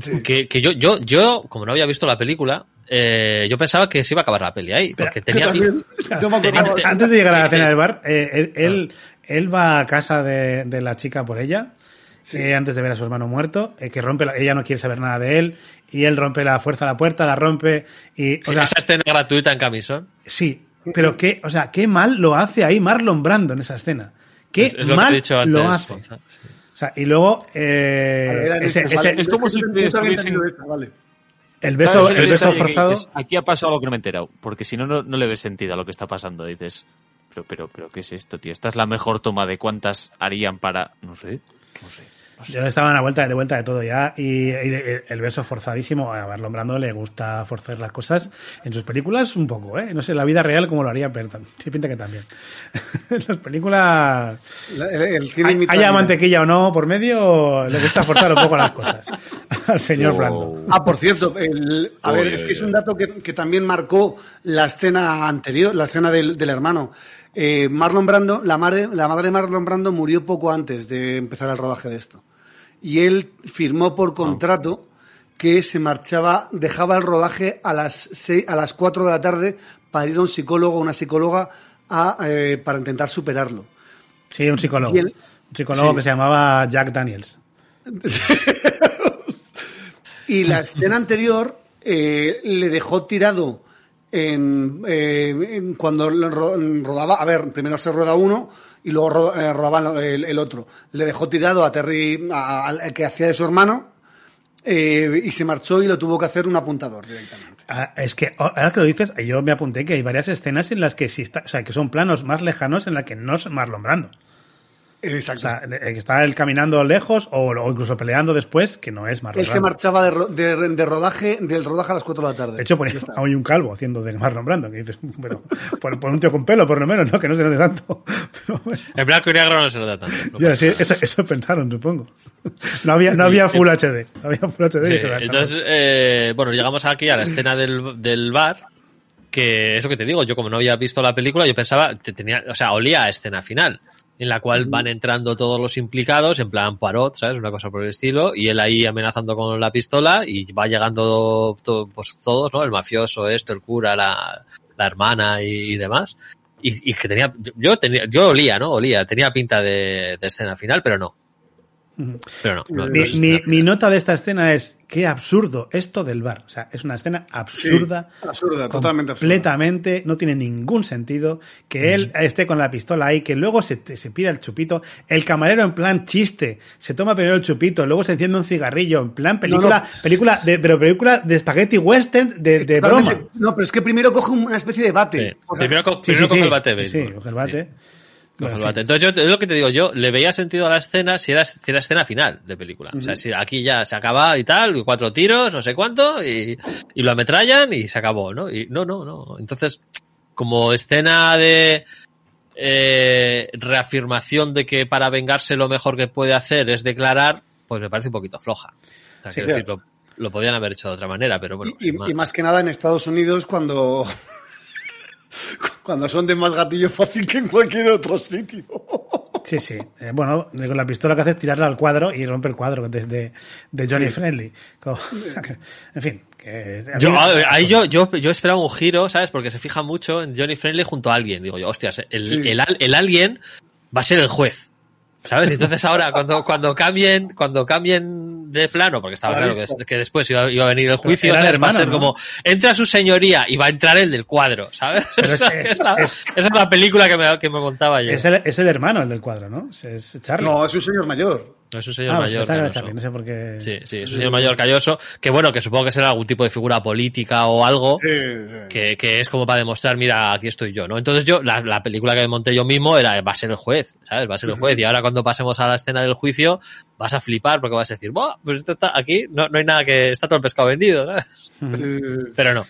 Sí. Que, que yo, yo, yo, como no había visto la película, eh, yo pensaba que se iba a acabar la peli ahí, porque tenía... También, Antes de llegar a la Sí, cena sí. del bar, eh, él, él, él va a casa de, de la chica por ella, eh, antes de ver a su hermano muerto, eh, que rompe la- ella no quiere saber nada de él, y él rompe la fuerza de la puerta, la rompe, y, o Sí, sea, esa escena gratuita en camisón. sí, pero qué, o sea, qué mal lo hace ahí Marlon Brando en esa escena. Qué Es, es lo que mal antes. lo hace. Sí. O sea, y luego, eh, ese- ese- es como si vale. el beso, Claro, el beso que forzado. dices, aquí ha pasado algo que no me he enterado, porque si no, no, no le ves sentido a lo que está pasando. Dices, pero, pero, pero, ¿qué es esto, tío? Esta es la mejor toma de cuántas harían para, no sé, no sé. Yo estaba en la vuelta, de vuelta de todo ya y, y el, el beso forzadísimo. A Marlon Brando le gusta forzar las cosas en sus películas un poco, ¿eh? No sé, en la vida real como lo haría, pero tam- tiene pinta que también. en las películas, La- el- el haya mantequilla o no por medio, le gusta forzar un poco las cosas al señor Brando. Ah, por cierto, el- a ver, Oye, es que es oye, un dato que, que también marcó la escena anterior, la escena del, del hermano. Eh, Marlon Brando, la madre, la madre de Marlon Brando murió poco antes de empezar el rodaje de esto. Y él firmó por contrato que se marchaba, dejaba el rodaje a las seis, a las 4 de la tarde para ir a un psicólogo o una psicóloga a, eh, para intentar superarlo. Sí, un psicólogo. Un psicólogo sí. que se llamaba Jack Daniels. Y la escena anterior eh, le dejó tirado en, eh, en cuando rodaba. A ver, primero se rueda uno y luego ro- eh, rodaba el, otro. Le dejó tirado a Terry, al que hacía de su hermano, eh, y se marchó y lo tuvo que hacer un apuntador directamente. Ah, es que oh, ahora que lo dices, yo me apunté que hay varias escenas en las que sí o sea, que son planos más lejanos en las que no es Marlon Brando. Exacto. O sea, que está él caminando lejos o, o incluso peleando después, que no es Marlon Él se marchaba de, ro- de- de rodaje, del rodaje a las 4 de la tarde. De hecho, ponía hoy un calvo haciendo de Marlon Brando, que dices, pero por, por un tío con pelo, por lo menos, ¿no? Que no se note tanto. Pero bueno, En blanco y negro no se nota tanto. no ya, pasa sí, eso, eso pensaron, supongo. No había, no había Full HD. No había Full HD. Sí, entonces, eh, bueno, llegamos aquí a la escena del, del bar, que es lo que te digo, yo como no había visto la película, yo pensaba, te tenía, o sea, olía a escena final, en la cual van entrando todos los implicados, en plan Poirot, ¿sabes? Una cosa por el estilo, y él ahí amenazando con la pistola, y va llegando pues todos, ¿no? El mafioso, esto, el cura, la, la hermana y, y demás. Y, y que tenía, yo tenía, yo olía, ¿no? Olía, tenía pinta de, de escena final, pero no. Pero no. no, no Mi, escena mi- mi nota de esta escena es qué absurdo esto del bar. O sea, es una escena absurda. Sí, absurda, totalmente absurda. Completamente, no tiene ningún sentido que él esté con la pistola ahí, que luego se, se pida el chupito. El camarero en plan chiste, se toma primero el chupito, luego se enciende un cigarrillo, en plan película, película de, pero película de spaghetti western de, de broma. No, pero es que primero coge una especie de bate. Sí. O sea, Primero, co- Sí, primero sí, coge sí. el bate Sí, coge el bate. Bueno. Entonces yo, es lo que te digo, yo le veía sentido a la escena si era, si era escena final de película. O sea, si aquí ya se acaba y tal, y cuatro tiros, no sé cuánto, y, y lo ametrallan y se acabó, ¿no? Y no, no, no. Entonces, como escena de eh, reafirmación de que para vengarse lo mejor que puede hacer es declarar, pues me parece un poquito floja. O sea, Sí, quiero decir, lo, lo podían haber hecho de otra manera, pero bueno. y más que nada en Estados Unidos cuando cuando son de más gatillo fácil que en cualquier otro sitio. Sí, sí. Eh, bueno, con la pistola que hace es tirarla al cuadro y rompe el cuadro de, de, de Johnny Friendly. Co- o sea que, en fin. Que, Yo, ahí yo, yo, yo esperaba un giro, ¿sabes? Porque se fija mucho en Johnny Friendly junto a alguien. Digo yo, hostias, el, Sí. el, al- el alien va a ser el juez. ¿Sabes? Entonces ahora, cuando, cuando cambien, cuando cambien de plano, porque estaba La claro que, que después iba, iba a venir el juicio, va a ser ¿no? como, entra su señoría y va a entrar el del cuadro, ¿sabes? Pero es- esa, es- esa- es- esa es la película que me, que me contaba yo. es, el, es el hermano el del cuadro, ¿no? Es, es Charlie. No, es un señor mayor. Es un señor Ah, pues mayor. no sé por qué. Sí, sí, es un señor mayor calloso, que bueno, que supongo que será algún tipo de figura política o algo. Sí, sí. que, que es como para demostrar, mira, aquí estoy yo, ¿no? Entonces yo, la, la película que monté yo mismo era, va a ser el juez, ¿sabes? Va a ser el juez. Y ahora cuando pasemos a la escena del juicio, vas a flipar porque vas a decir, Buah, pues esto está aquí, no, no hay nada que, está todo el pescado vendido, ¿sabes? Pero no.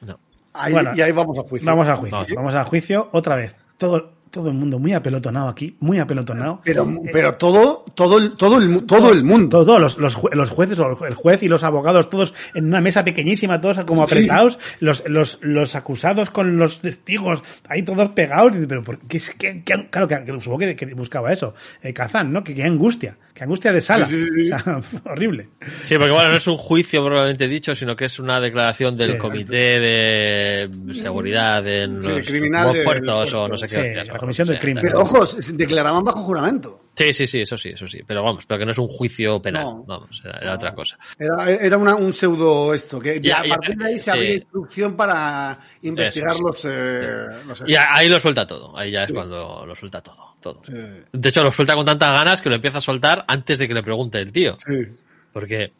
No. ahí- Bueno, y ahí vamos a juicio. Vamos a juicio. Vamos. Vamos a juicio otra vez. Todo, todo el mundo muy apelotonado aquí, muy apelotonado. Pero, pero todo, todo, el, todo, el, mu- todo el mundo. Todo, todos los, los, jue- los jueces, el juez y los abogados, todos en una mesa pequeñísima, todos como apretados, los, los, los acusados con los testigos, ahí todos pegados, y dices, pero ¿por qué, qué- qué- claro que, que supongo que, que buscaba eso, eh, Kazán, ¿no? Que, qué angustia, que angustia de sala, Sí, sí, sí. O sea, horrible. Sí, porque bueno, no es un juicio probablemente dicho, sino que es una declaración del Sí, comité de seguridad en Sí, los criminal del puertos o no sé qué Sí, hostias. Comisión del sí. crimen. Pero ojo, se declaraban bajo juramento. Sí, sí, sí, eso sí, eso sí. Pero vamos, pero que no es un juicio penal. No. Vamos, era, era otra cosa. Era, era una- un pseudo esto, que a partir de ahí se sí. había instrucción para investigar Eso los, eh, los Y ahí lo suelta todo. Ahí ya es cuando lo suelta todo. todo. Sí, De hecho, lo suelta con tantas ganas que lo empieza a soltar antes de que le pregunte el tío. sí. Porque,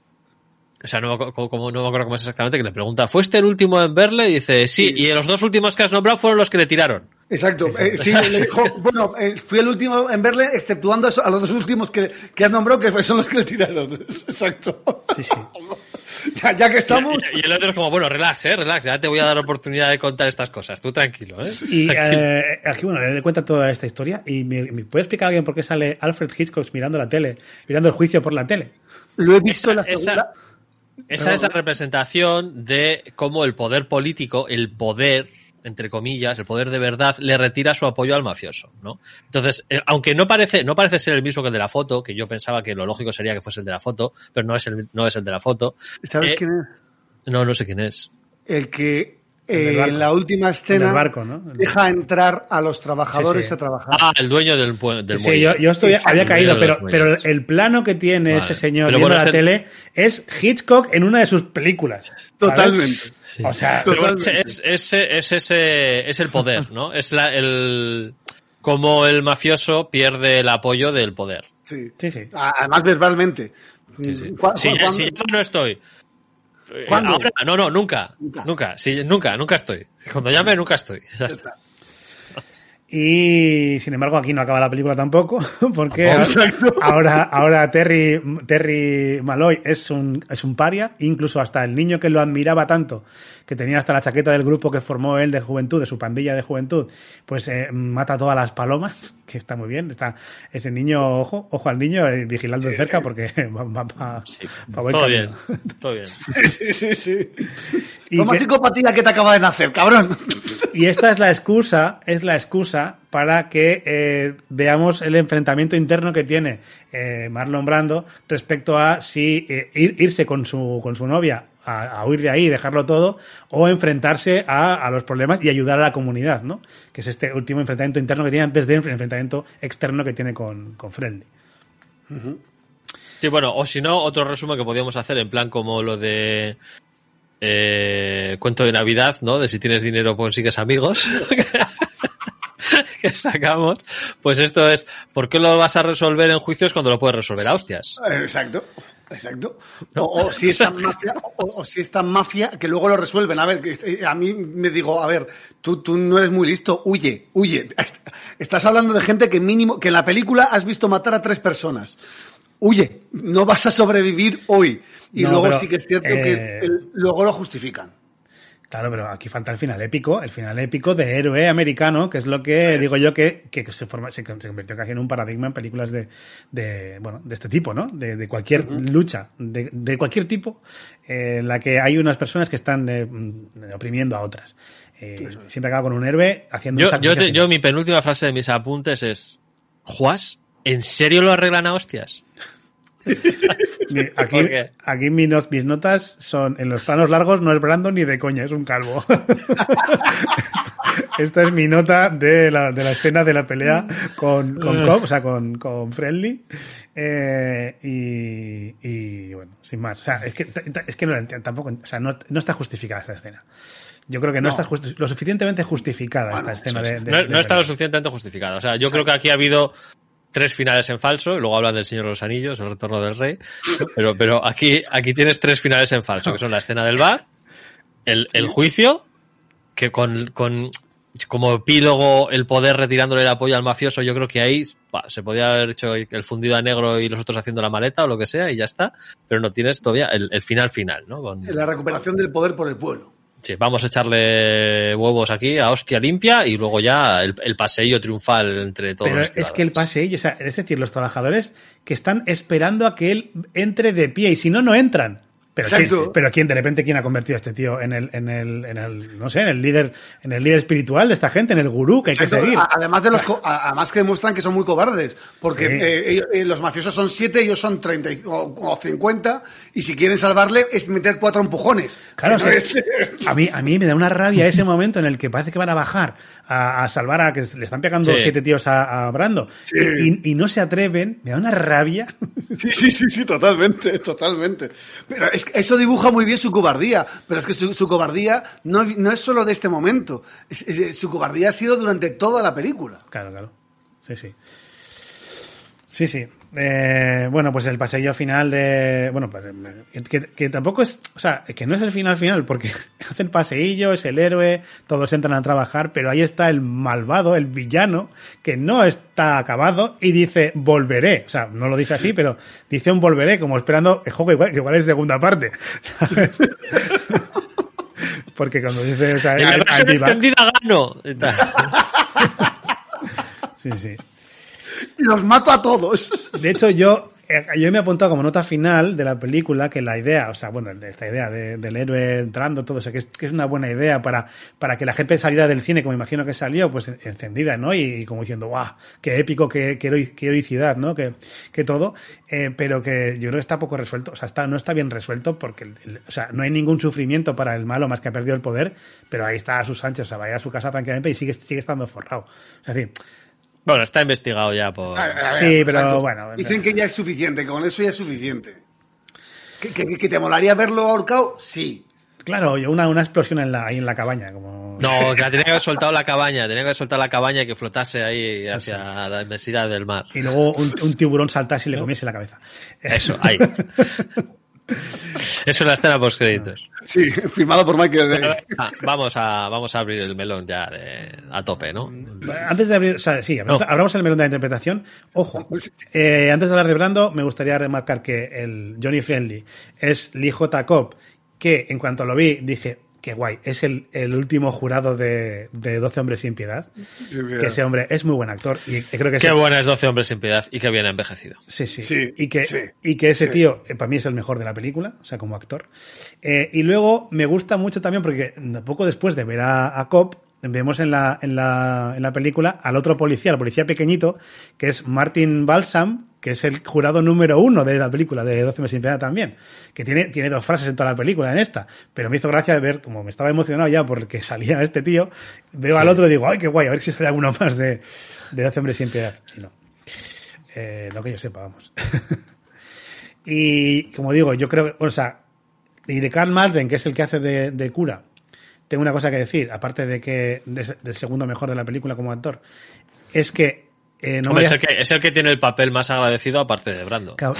o sea, no como, no me acuerdo cómo es exactamente, que le pregunta, ¿fue este el último en verle? Y dice, sí, y los dos últimos que has nombrado fueron los que le tiraron. Exacto. Eh, sí, le dijo, bueno, eh, fui el último en verle, exceptuando a los dos últimos que, que has nombrado, que son los que le tiraron. Exacto. Sí, sí. Ya, ya que estamos. Y, y el otro es como, bueno, relax, eh, relax, ya te voy a dar oportunidad de contar estas cosas. Tú tranquilo, eh. Y Tranquilo. eh, aquí, bueno, le cuenta toda esta historia y me, me puede explicar alguien por qué sale Alfred Hitchcock mirando la tele, mirando el juicio por la tele. Lo he visto Esa- en la esa- segunda. Esa es la representación de cómo el poder político, el poder, entre comillas, el poder de verdad, le retira su apoyo al mafioso, ¿no? Entonces, eh, aunque no parece, no parece ser el mismo que el de la foto, que yo pensaba que lo lógico sería que fuese el de la foto, pero no es el, no es el de la foto. ¿Sabes Eh, quién es? No, no sé quién es. El que eh, barco. en la última escena deja entrar a los trabajadores Sí, sí. a trabajar. Ah, el dueño del, del Sí, yo, yo estoy, había caído, pero, pero el plano que tiene Vale. ese señor Pero viendo bueno, la es el- tele es Hitchcock en una de sus películas. ¿sabes? Totalmente. Sí. O sea, bueno, Totalmente. es, es, es ese, es el poder, ¿no? Es la, el, como el mafioso pierde el apoyo del poder. Sí. sí, sí. Además, verbalmente. Sí, sí. ¿Cu- Si, ya- si yo no estoy. Eh, ¿Cuándo? Ahora, no, no, nunca. Nunca. Nunca. Nunca, nunca estoy. Cuando llame, nunca estoy. Ya está. Y sin embargo, aquí no acaba la película tampoco, porque ahora, ahora Terry, Terry Malloy es un, es un paria, incluso hasta el niño que lo admiraba tanto, que tenía hasta la chaqueta del grupo que formó él de juventud, de su pandilla de juventud, pues eh, mata a todas las palomas, que está muy bien. Está ese niño, ojo, ojo al niño, eh, vigilando de cerca, porque va, va pa- pa buen Todo bien, todo bien. Sí, sí, sí. Y Toma que- psicopatía que te acaba de nacer, cabrón. Y esta es la excusa, es la excusa para que eh, veamos el enfrentamiento interno que tiene eh, Marlon Brando respecto a si eh, ir- irse con su, con su novia a, a huir de ahí y dejarlo todo o enfrentarse a, a los problemas y ayudar a la comunidad, ¿no? Que es este último enfrentamiento interno que tiene antes del enfrentamiento externo que tiene con, con Friendly. Sí, bueno, o si no, otro resumen que podíamos hacer en plan como lo de eh, cuento de Navidad, ¿no? De si tienes dinero consigues amigos. que sacamos. Pues esto es, ¿por qué lo vas a resolver en juicios cuando lo puedes resolver a hostias? Exacto. Exacto. O, o si es tan mafia, o, o si es tan mafia que luego lo resuelven. A ver, que eh, a mí me digo, a ver, tú, tú no eres muy listo, huye, huye. Estás hablando de gente que mínimo, que en la película has visto matar a tres personas. Huye, no vas a sobrevivir hoy. Y No, luego pero, sí que es cierto eh, que el- luego lo justifican. Claro, pero aquí falta el final épico, el final épico de héroe americano, que es lo que digo yo que, que se, forma, se, se convirtió casi en un paradigma en películas de, de bueno, de este tipo, ¿no? De, de cualquier lucha, de, de cualquier tipo, eh, en la que hay unas personas que están eh, oprimiendo a otras. Eh, siempre acaba con un héroe haciendo Yo, un yo, te- yo mi penúltima frase de mis apuntes es, ¿Juas? ¿En serio lo arreglan a hostias? Aquí, ¿Por qué? aquí mi not- mis notas son, en los planos largos no es Brandon ni de coña, es un calvo. Esta es mi nota de la, de la escena de la pelea con, con Cobb, o sea, con, con Friendly. Eh, y, y, bueno, sin más. O sea, es que, es que no entiendo, tampoco, o sea, no, no está justificada esta escena. Yo creo que no, está justi- lo suficientemente justificada esta escena de, de- no, de no está lo suficientemente justificado. O sea, yo creo que aquí ha habido tres finales en falso, y luego hablan del Señor de los Anillos, el retorno del rey, pero, pero aquí, aquí tienes tres finales en falso, que son la escena del bar, el, el juicio, que con, con como epílogo el poder retirándole el apoyo al mafioso, yo creo que ahí bah, se podía haber hecho el fundido a negro y los otros haciendo la maleta o lo que sea y ya está, pero no tienes todavía el, el final final, ¿no? Con- La recuperación del poder por el pueblo. Sí, vamos a echarle huevos aquí a hostia limpia y luego ya el, el paseillo triunfal entre todos Pero los es que el paseillo, o sea, es decir, los trabajadores que están esperando a que él entre de pie y si no, no entran. Pero Exacto. ¿quién, pero quién de repente quién ha convertido a este tío en el, en el, en el, no sé, en el líder, en el líder espiritual de esta gente, en el gurú que hay que seguir. Además de los, además que demuestran que son muy cobardes, porque Sí. eh, eh, los mafiosos son siete, ellos son 30 y- o, o 50, y si quieren salvarle es meter cuatro empujones. Claro, o no sea, es- a mí, a mí me da una rabia ese momento en el que parece que van a bajar a, a salvar a que le están pegando Sí. siete tíos a, a Brando Sí. y, y no se atreven, me da una rabia. Sí, sí, sí, sí, totalmente, totalmente. Pero es que eso dibuja muy bien su cobardía, pero es que su, su cobardía no, no es solo de este momento, es- es- su cobardía ha sido durante toda la película. Claro, claro. Sí, sí. Sí, sí. Eh, bueno, pues el pasillo final de. Bueno, pues, eh, que, que tampoco es. O sea, que no es el final final, porque hace el paseillo, es el héroe, todos entran a trabajar, pero ahí está el malvado, el villano, que no está acabado y dice volveré. O sea, no lo dice así, pero dice un volveré, como esperando. eh, que igual, igual es segunda parte. ¿sabes? Porque cuando dice. O sea, gano. Y tal. Sí, sí. Los mato a todos. De hecho, yo, eh, yo me he apuntado como nota final de la película que la idea, o sea, bueno, esta idea de- del héroe entrando, todo eso, que es, que es una buena idea para, para que la gente saliera del cine, como imagino que salió, pues en- encendida, ¿no? Y, como diciendo, guau, qué épico, qué, qué, heroi- qué heroicidad, ¿no? Que, que todo, eh, pero que yo creo que está poco resuelto, o sea, está, no está bien resuelto porque, o sea, no hay ningún sufrimiento para el malo más que ha perdido el poder, pero ahí está a sus anchas, o sea, va a ir a su casa tranquilamente y sigue, sigue estando forrado. O es decir, Bueno, está investigado ya por... A ver, Sí, pero exacto. bueno, Dicen que ya es suficiente, con eso ya es suficiente. ¿Que, que- que te molaría verlo ahorcado? Sí. claro, una, una explosión en la, ahí en la cabaña, como... No, que la tenía que haber soltado la cabaña, tenía que haber soltado la cabaña y que flotase ahí hacia la inmensidad del mar. y luego un, un tiburón saltase y le comiese la cabeza. Eso, ahí. Es una escena post créditos. Sí, firmado por Michael Bay. Ah, vamos a vamos a abrir el melón ya de- a tope, ¿no? Antes de abrir, o sea, sí, No. abramos el melón de la interpretación. Ojo, eh, antes de hablar de Brando, me gustaría remarcar que el Johnny Friendly es Lee J. Cobb, que en cuanto lo vi dije, qué guay, es el, el último jurado de, de 12 hombres sin piedad. Que ese hombre es muy buen actor y creo que Qué ese- buena es 12 hombres sin piedad y qué bien ha envejecido. Sí, sí. Sí, y, que, sí, y que ese sí. tío, eh, para mí es el mejor de la película, o sea, como actor. Eh, y luego me gusta mucho también porque poco después de ver a, a Cobb, vemos en la, en, la, en la película al otro policía, el policía pequeñito, que es Martin Balsam, que es el jurado número uno de la película de 12 meses sin piedad también, que tiene, tiene dos frases en toda la película en esta, pero me hizo gracia ver, como me estaba emocionado ya porque salía este tío, veo al otro y digo, ay, qué guay, a ver si sale alguno más de, de 12 hombres sin piedad. Y no. Eh, no que yo sepa, vamos. y como digo, yo creo, o sea, y de Carl Malden, que es el que hace de, de cura, tengo una cosa que decir, aparte de que de- del segundo mejor de la película como actor, es que eh, no Hombre, me es, el que, es el que tiene el papel más agradecido aparte de Brando. Claro,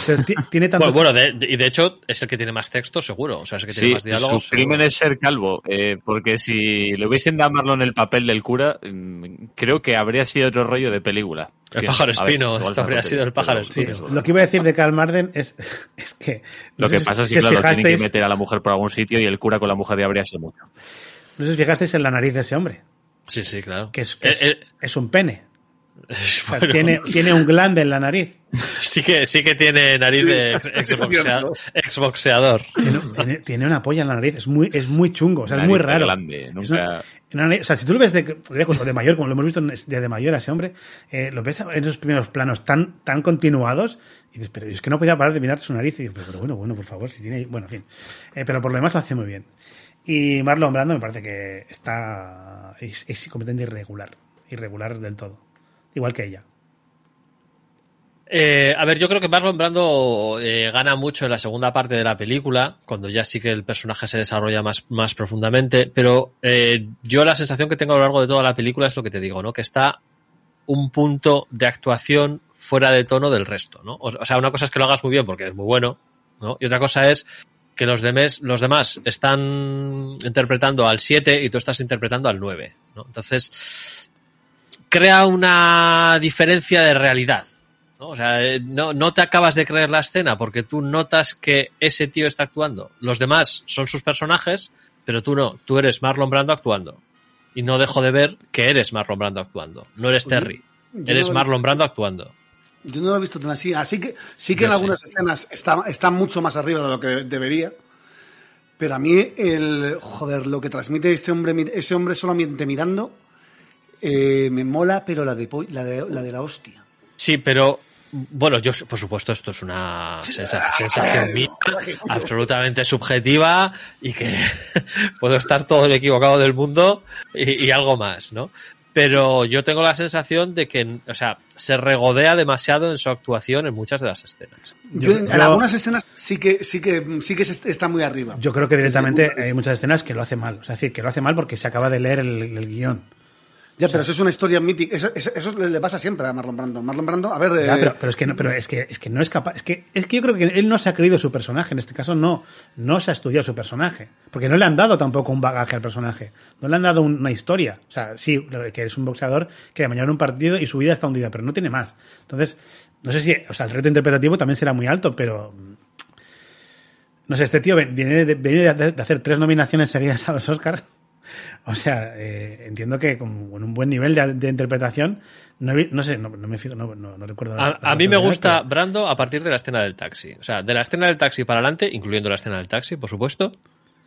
tiene tanto Bueno, bueno, de- de- y de hecho es el que tiene más texto, seguro. O sea, es el que tiene Sí, más diálogos. su crimen es ser calvo, eh, porque si le hubiesen dado a Marlon el papel del cura, mm, creo que habría sido otro rollo de película. El pájaro ver, espino, esto habría sido el pájaro Sí, espino. lo que iba a decir de Carl Marden es, es que. no Lo que si- pasa es si que, os claro, tienen que fijasteis- meter a la mujer por algún sitio y el cura con la mujer ya habría sido mucho. No sé si fijasteis en la nariz de ese hombre, Sí, sí, claro. que es, que es, eh, es un pene. O sea, bueno, tiene, tiene un glande en la nariz. sí, que, sí que tiene nariz de ex- exboxea- exboxeador. Tiene, tiene, tiene una polla en la nariz. Es muy, es muy chungo. O sea, es muy raro. glande, Es nunca- una- una nariz- o sea, si tú lo ves de, de lejos o de mayor, como lo hemos visto en- de, de mayor a ese hombre, eh, lo ves en esos primeros planos tan, tan continuados y dices, pero es que no podía parar de mirar su nariz y digo, pero, pero bueno, bueno, por favor, si tiene, bueno, en fin. Eh, pero por lo demás lo hace muy bien. Y Marlon Brando me parece que está, es, es completamente irregular. Irregular del todo. Igual que ella. Eh, a ver, yo creo que Marlon Brando eh, gana mucho en la segunda parte de la película, cuando ya sí que el personaje se desarrolla más, más profundamente, pero eh, yo la sensación que tengo a lo largo de toda la película es lo que te digo, ¿no? Que está un punto de actuación fuera de tono del resto, ¿no? O, sea, una cosa es que lo hagas muy bien porque es muy bueno, ¿no? Y otra cosa es que los demás, los demás están interpretando al 7 y tú estás interpretando al 9, ¿no? Entonces, crea una diferencia de realidad. ¿no? O sea, no, no te acabas de creer la escena porque tú notas que ese tío está actuando. Los demás son sus personajes, pero tú no. Tú eres Marlon Brando actuando. Y no dejo de ver que eres Marlon Brando actuando. No eres Terry. Yo Eres no- Marlon Brando actuando. Yo no lo he visto tan así. Así que sí que en sí. algunas escenas está, está mucho más arriba de lo que debería. Pero a mí, el joder, lo que transmite este hombre, ese hombre solamente mirando, eh, me mola, pero la de, po- la de, la de la hostia. Sí, pero bueno, yo por supuesto esto es una sensa- sensación mía, absolutamente subjetiva y que puedo estar todo el equivocado del mundo y, y algo más, ¿no? Pero yo tengo la sensación de que, o sea, se regodea demasiado en su actuación en muchas de las escenas. Yo, Yo- en algunas escenas sí que sí que sí que se- está muy arriba. Yo creo que directamente hay muchas escenas que lo hace mal. O sea, es decir, que lo hace mal porque se acaba de leer el, el guion. Ya, pero eso es una historia mítica. Eso, eso- eso le pasa siempre a Marlon Brando. Marlon Brando, a ver, Ya, eh, pero, pero es que no, pero es que es que no es capaz, es que es que yo creo que él no se ha creído su personaje, en este caso no, no se ha estudiado su personaje, porque no le han dado tampoco un bagaje al personaje, no le han dado una historia, o sea, sí, que es un boxeador que mañana un partido y su vida está hundida, pero no tiene más. Entonces, no sé si, o sea, el reto interpretativo también será muy alto, pero no sé, este tío viene de, viene de hacer tres nominaciones seguidas a los Oscars. O sea, eh, entiendo que con, con un buen nivel de, de interpretación, no, sé, no, no me fijo, no, no, recuerdo. A, a mí me gusta Brando a partir de la escena del taxi. O sea, de la escena del taxi para adelante, incluyendo la escena del taxi, por supuesto.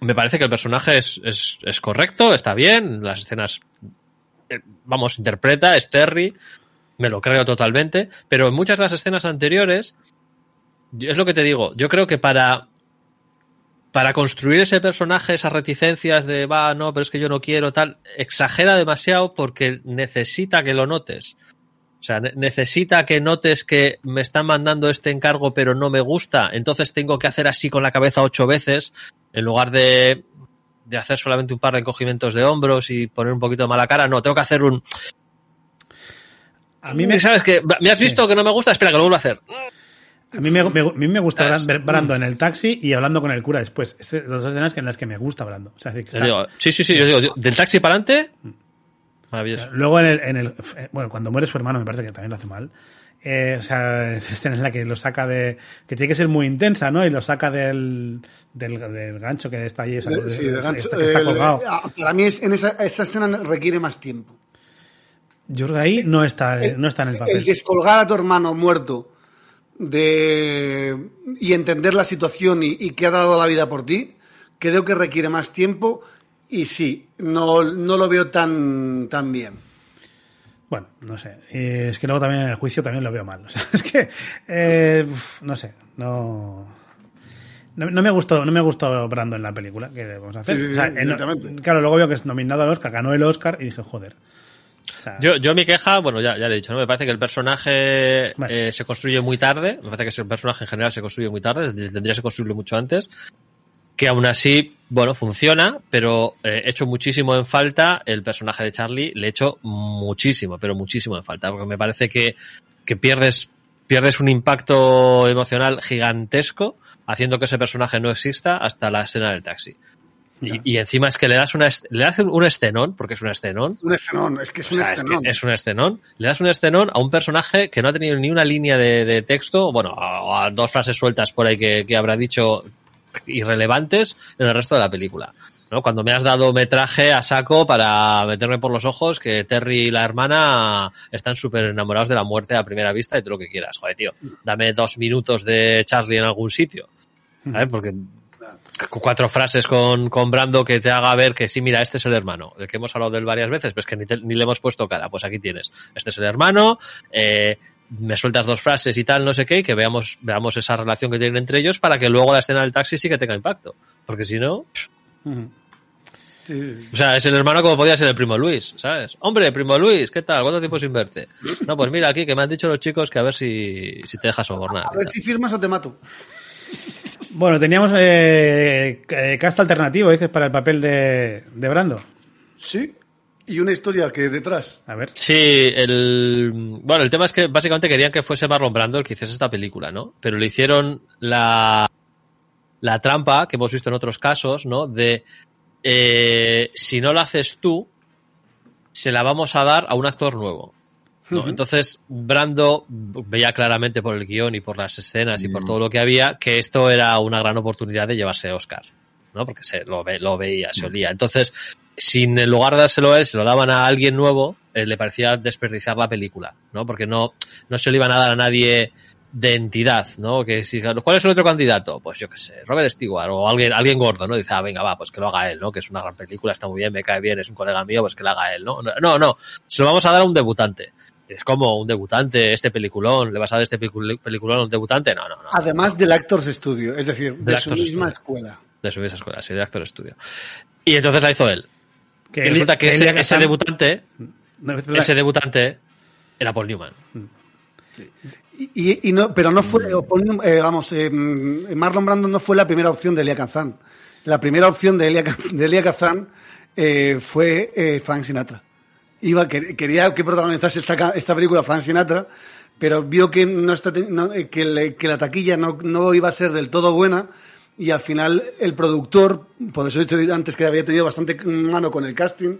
Me parece que el personaje es, es, es correcto, está bien, las escenas, eh, vamos, interpreta, es Terry, me lo creo totalmente, pero en muchas de las escenas anteriores, es lo que te digo, yo creo que para, para construir ese personaje, esas reticencias de, va, no, pero es que yo no quiero, tal, exagera demasiado porque necesita que lo notes. O sea, ne- necesita que notes que me están mandando este encargo pero no me gusta, entonces tengo que hacer así con la cabeza ocho veces en lugar de, de hacer solamente un par de encogimientos de hombros y poner un poquito de mala cara. No, tengo que hacer un... A mí me, ¿Sabes que ¿Me has Sí. visto que no me gusta? Espera, que lo vuelvo a hacer. A mí me, me- a mí me gusta ¿Sabes? ver Brando en el taxi y hablando con el cura después. Es de las dos escenas que- en las que me gusta Brando. O sea, que está- digo, sí, sí, sí, yo digo, del taxi para adelante, maravilloso. Luego en el, en el bueno, cuando muere su hermano me parece que también lo hace mal. Eh, o sea, esa escena en la que lo saca de, que tiene que ser muy intensa, ¿no? Y lo saca del, del, del gancho que está allí, o sea, De- sí, de gancho. está- que está El- colgado. ah, para mí es, en esa, esa escena requiere más tiempo. Yo creo que ahí no está, no está en el papel. El descolgar a tu hermano muerto de y entender la situación y, y que ha dado la vida por ti, creo que requiere más tiempo y sí, no, no lo veo tan, tan bien. Bueno, no sé. Y es que luego también en el juicio también lo veo mal. O sea, es que, eh, uf, no sé, no, no, no me gustó, no me gustó Brando en la película que vamos a hacer. Sí, sí, sí, O sea, en- directamente. claro, luego veo que es nominado al Oscar, ganó el Oscar y dije, joder. O sea, Yo, yo mi queja, bueno, ya, ya le he dicho, ¿no? Me parece que el personaje Vale. eh, se construye muy tarde. Me parece que el personaje en general se construye muy tarde. Tendría que construirlo mucho antes. Que aún así, bueno, funciona, pero eh, echo muchísimo en falta el personaje de Charlie. Le echo muchísimo, pero muchísimo en falta. Porque me parece que, que pierdes, pierdes un impacto emocional gigantesco haciendo que ese personaje no exista hasta la escena del taxi. Y, y encima es que le das una, le das un escenón, porque es un escenón, Un escenón, es que es o un sea, es, escenón. que es un escenón. Le das un escenón a un personaje que no ha tenido ni una línea de, de texto, bueno, a, a dos frases sueltas por ahí que, que habrá dicho irrelevantes en el resto de la película. ¿no? Cuando me has dado metraje a saco para meterme por los ojos que Terry y la hermana están súper enamorados de la muerte a primera vista y todo lo que quieras. Joder, tío, dame dos minutos de Charlie en algún sitio. ¿sabes? Porque cuatro frases con, con Brando que te haga ver que sí, mira, este es el hermano, del que hemos hablado de él varias veces, pues que ni, te- ni le hemos puesto cara, pues aquí tienes, este es el hermano, eh, me sueltas dos frases y tal, no sé qué, y que veamos, veamos esa relación que tienen entre ellos para que luego la escena del taxi sí que tenga impacto. Porque si no, sí. o sea, es el hermano como podía ser el primo Luis, ¿sabes? Hombre, primo Luis, ¿qué tal? ¿Cuánto tiempo sin verte? No, pues mira aquí que me han dicho los chicos que a ver si, si te dejas sobornar. A ver si firmas o te mato. Bueno, teníamos eh, eh, cast alternativo, dices, para el papel de, de Brando. Sí. Y una historia que detrás. A ver. Sí, el bueno, el tema es que básicamente querían que fuese Marlon Brando el que hiciese esta película, ¿no? Pero le hicieron la la trampa que hemos visto en otros casos, ¿no? De eh, si no lo haces tú, se la vamos a dar a un actor nuevo. ¿No? Entonces, Brando veía claramente por el guion y por las escenas y por todo lo que había que esto era una gran oportunidad de llevarse Oscar, ¿no? Porque se lo, ve, lo veía, se olía. Entonces, sin en lugar de dárselo a él, se lo daban a alguien nuevo, eh, le parecía desperdiciar la película, ¿no? Porque no, no se lo iban a dar a nadie de entidad, ¿no? Que si, ¿cuál es el otro candidato? Pues yo qué sé, Robert Stewart o alguien, alguien gordo, ¿no? Dice, ah, venga, va, pues que lo haga él, ¿no? Que es una gran película, está muy bien, me cae bien, es un colega mío, pues que lo haga él, ¿no? No, no, se lo vamos a dar a un debutante. Es como un debutante, este peliculón, ¿le vas a dar este pelicul- peliculón a un debutante? No, no, no. Además del Actors Studio, es decir, de Del su Actors misma Studio. escuela. De su esa escuela, sí, de actor estudio. Y entonces la hizo él. Que Y resulta que ese, debutante, No, ese debutante era Paul Newman. Y, y- y no, pero no fue, pon- eh, vamos, eh, Marlon Brando no fue la primera opción de Elia Kazan. La primera opción de Elia, de Elia Kazan eh, fue eh, Frank Sinatra. Iba, que- quería que protagonizase esta, esta película Frank Sinatra, pero vio que, no está, no, que, le- que la taquilla no, no iba a ser del todo buena y al final el productor, por eso he dicho antes que había tenido bastante mano con el casting,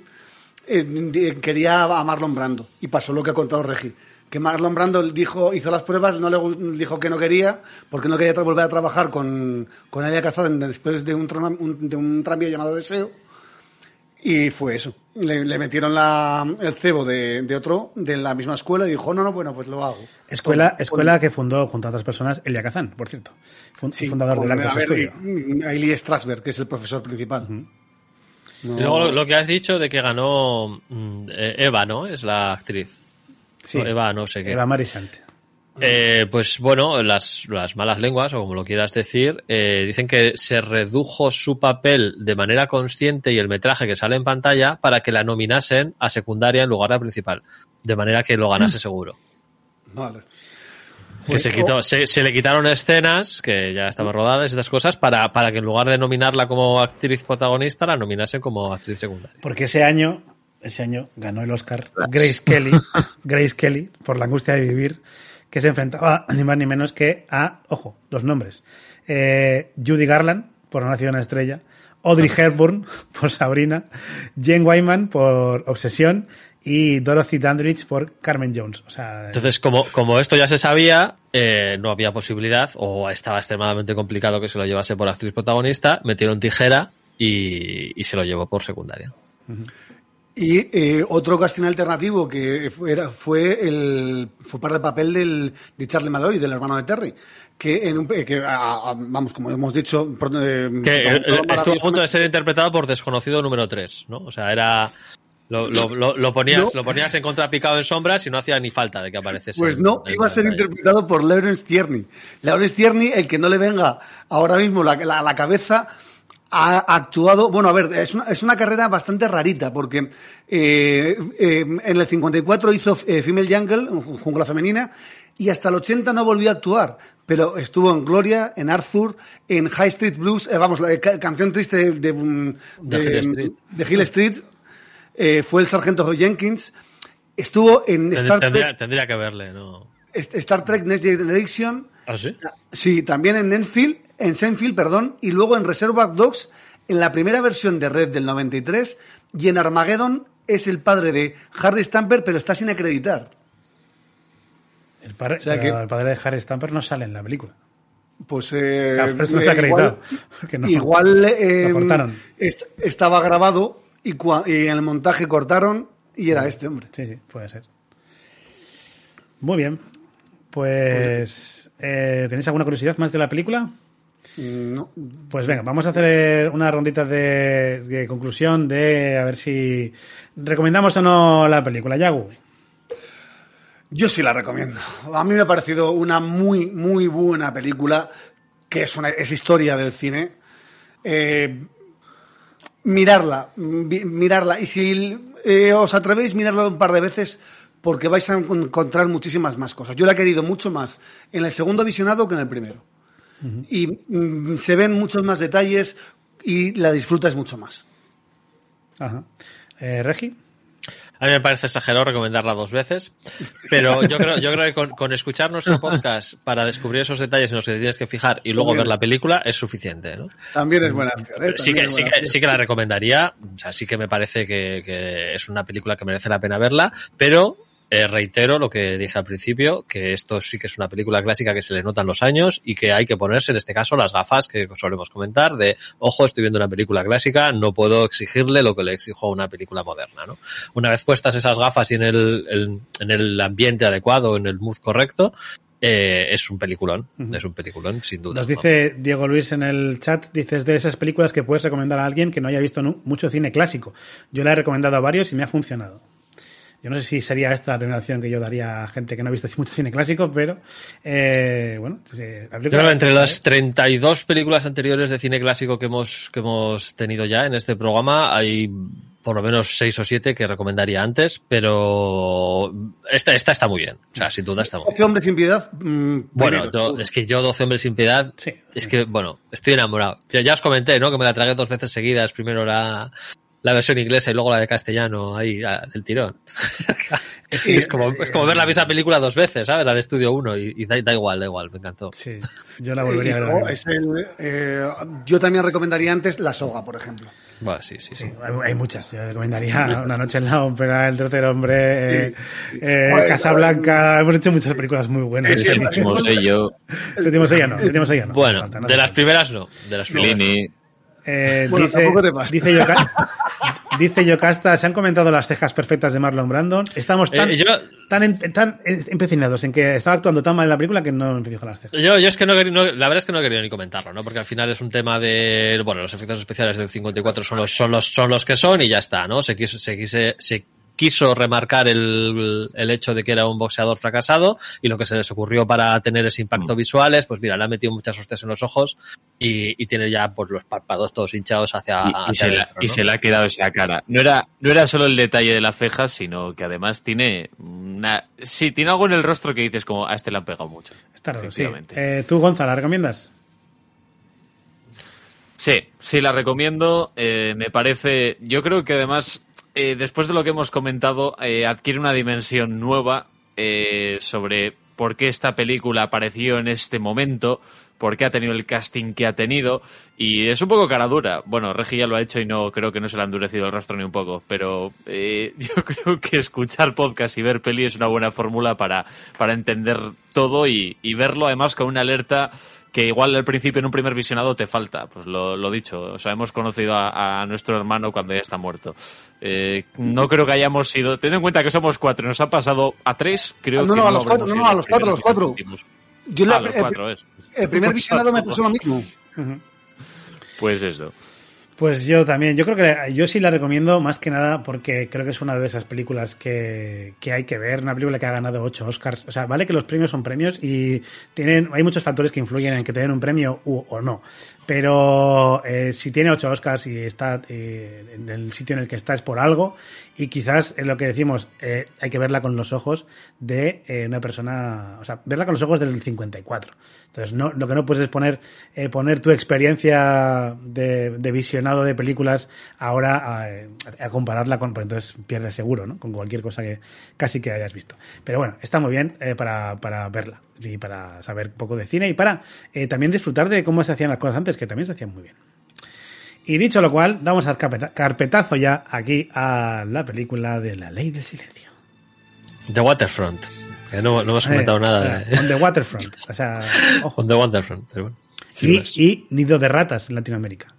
eh, quería a Marlon Brando y pasó lo que ha contado Regi que Marlon Brando dijo hizo las pruebas no le dijo que no quería porque no quería volver a trabajar con con Elia Kazan después de un, un- de un tranvía llamado Deseo y fue eso le, le metieron la, el cebo de, de otro de la misma escuela y dijo no no bueno pues lo hago Escuela, escuela que fundó junto a otras personas Elia Kazan, por cierto. Sí, fundador del con- Actors a ver, Studio. y- y Ailey Strasberg que es el profesor principal No- Y luego lo, lo que has dicho de que ganó mm, eh, Eva, ¿no? Es la actriz. Sí. No, Eva, no sé qué. Eva Marisante. Eh, pues bueno, las, las malas lenguas, o como lo quieras decir, eh, dicen que se redujo su papel de manera consciente y el metraje que sale en pantalla para que la nominasen a secundaria en lugar de a principal. De manera que lo ganase seguro. Vale. Que se, quitó, se, se le quitaron escenas que ya estaban rodadas y estas cosas para, para que en lugar de nominarla como actriz protagonista la nominasen como actriz secundaria. Porque ese año, ese año ganó el Oscar Grace Kelly, Grace Kelly, por la angustia de vivir, que se enfrentaba ni más ni menos que a, ojo, los nombres, eh, Judy Garland, por Una ciudad estrella, Audrey Hepburn, por Sabrina, Jane Wyman, por Obsesión, y Dorothy Dandridge por Carmen Jones. O sea, Entonces, como, como esto ya se sabía, eh, no había posibilidad, o estaba extremadamente complicado que se lo llevase por actriz protagonista, metieron tijera y, y se lo llevó por secundaria. Y eh, otro casting alternativo que fue, era- fue el fue para el papel del, de Charlie Malloy, del hermano de Terry, que en un, que a- a- vamos como hemos dicho eh, Que estuvo a punto de ser interpretado por desconocido número 3, ¿no? O sea, era... Lo, lo, lo, lo ponías, No. lo ponías en contrapicado en sombras y no hacía ni falta de que apareciese. Pues no, en iba a ser interpretado por Lawrence Tierney. Lawrence Tierney, el que no le venga ahora mismo la, la, la cabeza, ha actuado, bueno, a ver, es una, es una carrera bastante rarita, porque eh, eh, en el 54 hizo eh, Female Jungle, jungla femenina, y hasta el 80 no volvió a actuar, pero estuvo en Gloria, en Arthur, en High Street Blues, vamos, la ca- canción triste de, de, mm, De Hill Street. Hill Street, fue el sargento Jenkins, estuvo en Tendría, Star Trek, tendría, que verle, ¿no? Star Trek Next Generation, ¿Ah, sí? sí, también en Enfield, en Seinfeld, perdón, y luego en Reservoir Dogs, en la primera versión de Red del 93, y en Armageddon es el padre de Harry Stamper, pero está sin acreditar. el, padre, sea pero que- el padre de Harry Stamper no sale en la película. Pues eh, Claro, pero esto no eh, está acreditado, igual, no- igual, eh, lo cortaron. est- estaba grabado y en el montaje cortaron y era este hombre. Sí, sí, puede ser. Muy bien. Pues, eh, ¿tenéis alguna curiosidad más de la película? No. Pues venga, vamos a hacer una rondita de, de conclusión de a ver si recomendamos o no la película. Yagu. Yo sí la recomiendo. A mí me ha parecido una muy, muy buena película, que es, una, es historia del cine. Eh, mirarla, mirarla. Y si eh, os atrevéis, mirarla un par de veces, porque vais a en- encontrar muchísimas más cosas. Yo la he querido mucho más en el segundo visionado que en el primero. Y mm, se ven muchos más detalles y la disfrutas mucho más. Ajá. Eh, Regi. A mí me parece exagerado recomendarla dos veces, pero yo creo, yo creo que con, con escuchar nuestro podcast para descubrir esos detalles en los que te tienes que fijar y luego ver la película es suficiente, ¿no? También es buena acción. ¿eh? Sí que, sí, que, acción. sí que la recomendaría, o sea, sí que me parece que, que es una película que merece la pena verla, pero eh, reitero lo que dije al principio, que esto sí que es una película clásica que se le notan los años y que hay que ponerse, en este caso, las gafas que solemos comentar de, ojo, estoy viendo una película clásica, no puedo exigirle lo que le exijo a una película moderna, ¿no? Una vez puestas esas gafas y en el, el- en el ambiente adecuado, en el mood correcto, eh, es un peliculón, es un peliculón, sin duda. Nos ¿no? dice Diego Luis en el chat, dices de esas películas que puedes recomendar a alguien que no haya visto mucho cine clásico. Yo la he recomendado a varios y me ha funcionado. Yo no sé si sería esta la primera opción que yo daría a gente que no ha visto mucho cine clásico, pero eh, bueno, la Yo película- creo que entre las 32 películas anteriores de cine clásico que hemos, que hemos tenido ya en este programa, hay por lo menos 6 o 7 que recomendaría antes, pero esta, esta está muy bien. O sea, sin duda está muy bien. Doce hombres sin piedad. mm, Bueno, yo- es que yo 12 hombres sin piedad, Sí, es sí. que, bueno, estoy enamorado. Ya, ya os comenté, ¿no? Que me la tragué dos veces seguidas. Primero la, la versión inglesa y luego la de castellano, ahí, ah, del tirón. es, como, es como ver la misma película dos veces, ¿sabes? La de Estudio 1 y, y da, da igual, da igual, me encantó. Sí, yo la volvería a ver. es el, eh, yo también recomendaría antes La Soga, por ejemplo. Bueno, sí, sí, sí. Sí, hay, hay muchas. Yo recomendaría Una noche en la ópera, El tercer hombre, eh, eh, Bueno, Casablanca. Hemos hecho muchas películas muy buenas. Sí. Séptimo sello, Séptimo sello no, séptimo sello no. Bueno, Falta, no de las primeras no, de las primeras. Eh, Bueno, dice, tampoco te dice, Yoca- dice Yocasta, se han comentado las cejas perfectas de Marlon Brandon. Estamos tan, Eh, yo- tan, en- tan empecinados en que estaba actuando tan mal en la película que no me fijo las cejas. Yo, yo es que no, quería- no- la verdad es que no he querido ni comentarlo, ¿no? Porque al final es un tema de, bueno, los efectos especiales del 54 son los, son los, son los que son y ya está, ¿no? Se quiso, se quise, se quiso remarcar el, el hecho de que era un boxeador fracasado y lo que se les ocurrió para tener ese impacto visual es, pues mira, le ha metido muchas hostias en los ojos y, y tiene ya pues los párpados todos hinchados hacia, Y, se, la, y se le ha quedado esa cara. No era, no era solo el detalle de la ceja, sino que además tiene una... Sí, tiene algo en el rostro que dices como, a este le han pegado mucho. Está raro, sí. Eh, ¿Tú, Gonzalo, la recomiendas? Sí, sí, la recomiendo. eh, me parece. Yo creo que además, eh, después de lo que hemos comentado, eh, adquiere una dimensión nueva eh, sobre por qué esta película apareció en este momento, por qué ha tenido el casting que ha tenido, y es un poco cara dura. Bueno, Regi ya lo ha hecho y no creo que no se le ha endurecido el rostro ni un poco, pero eh, yo creo que escuchar podcast y ver peli es una buena fórmula para, para entender todo y, y verlo además con una alerta que igual al principio en un primer visionado te falta, pues lo, lo dicho, o sea, hemos conocido a, a nuestro hermano cuando ya está muerto. Eh, no creo que hayamos sido, teniendo en cuenta que somos cuatro, nos ha pasado a tres, creo no, que no, a los cuatro, no, no, a los cuatro, a los cuatro. y últimos. Yo Ah, la- los el- cuatro es. El primer visionado me pasó lo mismo. Pues eso. Pues yo también, yo creo que yo sí la recomiendo más que nada porque creo que es una de esas películas que, que hay que ver, una película que ha ganado ocho Oscars. O sea, vale que los premios son premios y tienen, hay muchos factores que influyen en que te den un premio u, o no. Pero eh, si tiene ocho Oscars y está eh, en el sitio en el que está es por algo y quizás es lo que decimos, eh, hay que verla con los ojos de eh, una persona, o sea, verla con los ojos del 54. Entonces, no, lo que no puedes es poner, eh, poner tu experiencia de, de visionado de películas ahora a, a compararla con, pues entonces pierdes seguro, ¿no? Con cualquier cosa que casi que hayas visto. Pero bueno, está muy bien eh, para, para verla y para saber un poco de cine y para eh, también disfrutar de cómo se hacían las cosas antes, que también se hacían muy bien. Y dicho lo cual, damos al carpeta- carpetazo ya aquí a la película de La Ley del Silencio. The Waterfront. Que no, no hemos comentado Eh, nada eh, de On the Waterfront. O sea, ojo. On the Waterfront. Pero, bueno. Y, y Nido de Ratas en Latinoamérica.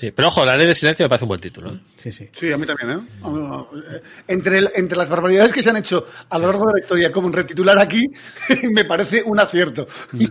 Sí, pero ojo, La Ley de Silencio me parece un buen título. ¿eh? Sí, sí. Sí, a mí también, ¿eh? Entre, el- entre las barbaridades que se han hecho a lo largo de la historia, como en retitular aquí, me parece un acierto.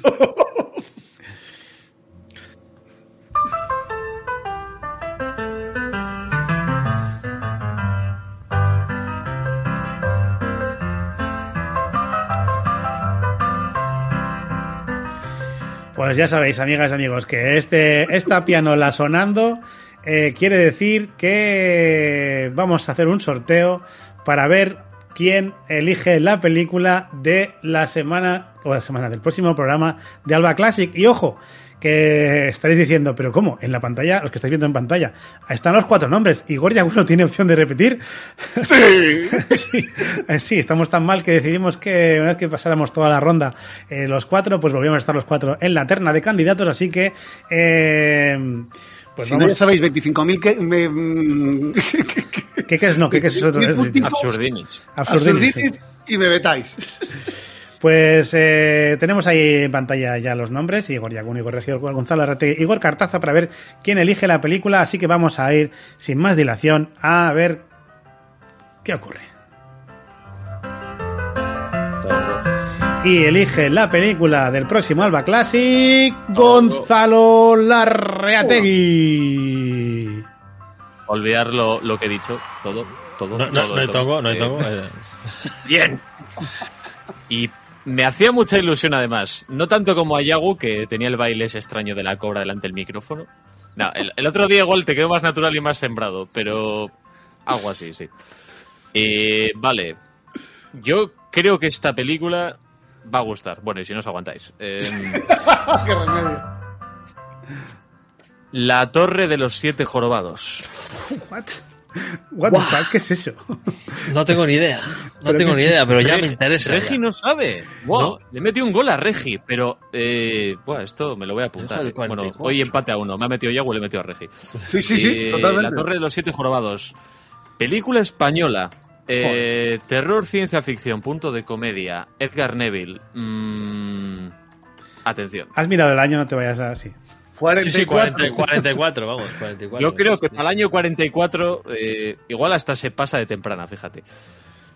Pues ya sabéis, amigas y amigos, que este, esta pianola sonando eh, quiere decir que vamos a hacer un sorteo para ver quién elige la película de la semana, o la semana del próximo programa de Alba Classic. Y ojo, que estaréis diciendo, pero ¿cómo? En la pantalla, los que estáis viendo en pantalla, están los cuatro nombres. Igor Yaguno tiene opción de repetir. Sí. sí, eh, sí, estamos tan mal que decidimos que una vez que pasáramos toda la ronda eh, los cuatro, pues volvíamos a estar los cuatro en la terna de candidatos, así que eh, pues si no, ya sabéis, 25.000 que... Me, mm, ¿Qué, qué es no? ¿Qué, qué es puntitos. Absurdinis. Absurdinis, sí. absurditis y me vetáis. Pues eh, tenemos ahí en pantalla ya los nombres, Igor Yaguno, Igor Regidor, Gonzalo Arrate, Igor Cartaza para ver quién elige la película, así que vamos a ir sin más dilación a ver qué ocurre. Y elige la película del próximo Alba Classic, Gonzalo Larreategui. Olvidar lo, lo que he dicho, todo, todo. No, no, todo, no todo. tongo, no hay Eh, eh. Bien. Y me hacía mucha ilusión además, no tanto como a Yagu, que tenía el baile ese extraño de la cobra delante del micrófono. No, el, el otro día igual te quedó más natural y más sembrado, pero algo así, sí. Eh, vale, yo creo que esta película va a gustar. Bueno, y si no os aguantáis. Eh, Qué remedio. la Torre de los Siete Jorobados. What? What the fuck? ¿Qué es eso? No tengo ni idea. No tengo ni idea, pero ya me interesa. Regi ya. no sabe. Wow, No. le metí un gol a Regi, pero eh, buah, esto me lo voy a apuntar. Eh. Bueno, 44. hoy empate a uno. Me ha metido Yago y le he metido a Regi. Sí, sí, sí, Eh, totalmente. La Torre de los Siete Jorobados. Película española. Eh, terror, ciencia ficción, punto de comedia. Edgar Neville. Mm, atención. Has mirado el año, no te vayas así. Sí, sí, 44. 40, 44, vamos, 44. Yo creo que para el año 44 eh, igual hasta se pasa de temprana, fíjate.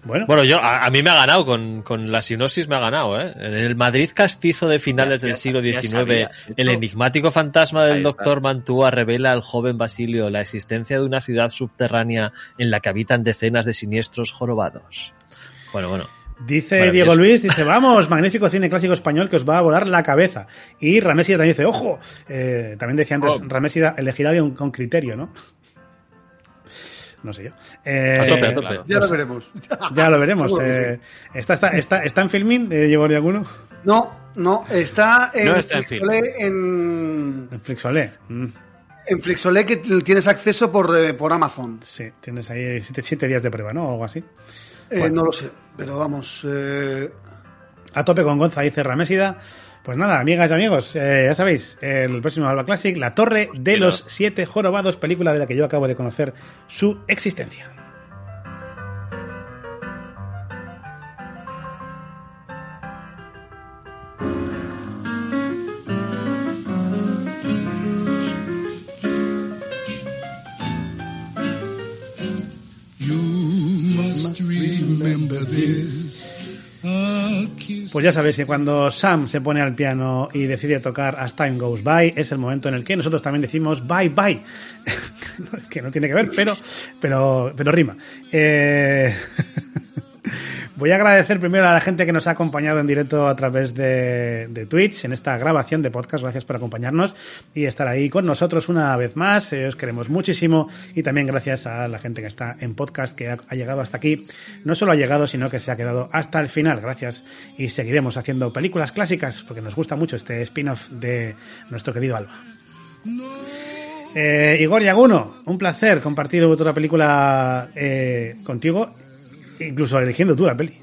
Bueno, Bueno, yo, a, a mí me ha ganado, con, con la sinopsis me ha ganado, ¿eh? En el Madrid castizo de finales Ya- del ya- siglo XIX, sabía. El enigmático fantasma del doctor Mantua revela al joven Basilio la existencia de una ciudad subterránea en la que habitan decenas de siniestros jorobados. Bueno, bueno. Dice. Diego Luis, dice, vamos, magnífico cine clásico español que os va a volar la cabeza. Y Ramésida también dice, ojo, eh, también decía antes, Oh. Ramésida elegirá con, con criterio, ¿no? No sé yo. Eh, A tope, a tope. Ya lo veremos. Ya lo veremos. Eh, ¿está, está, está, ¿Está en filming, eh, Diego alguno? No, no, está en No está en Flixolé, en, En Flixolé. Mm, en Flixolé que tienes acceso por, eh, por Amazon. sí, tienes ahí siete, siete días de prueba, ¿no? O algo así. Eh, Bueno. No lo sé, pero vamos. eh, A tope con Gonza, dice Ramésida. Pues nada, amigas y amigos, eh, ya sabéis, el próximo Alba Classic, La Torre de los. Siete Jorobados, película de la que yo acabo de conocer su existencia. Pues ya sabéis que cuando Sam se pone al piano y decide tocar As Time Goes By, es el momento en el que nosotros también decimos bye bye. que no tiene que ver, pero, pero, pero rima. Eh, Voy a agradecer primero a la gente que nos ha acompañado en directo a través de, Twitch en esta grabación de podcast. Gracias por acompañarnos y estar ahí con nosotros una vez más. Eh, os queremos muchísimo y también gracias a la gente que está en podcast que ha, ha llegado hasta aquí. No solo ha llegado, sino que se ha quedado hasta el final. Gracias y seguiremos haciendo películas clásicas porque nos gusta mucho este spin-off de nuestro querido Alba. Eh, Igor Yaguno, un placer compartir otra película eh, contigo, incluso eligiendo tú la peli.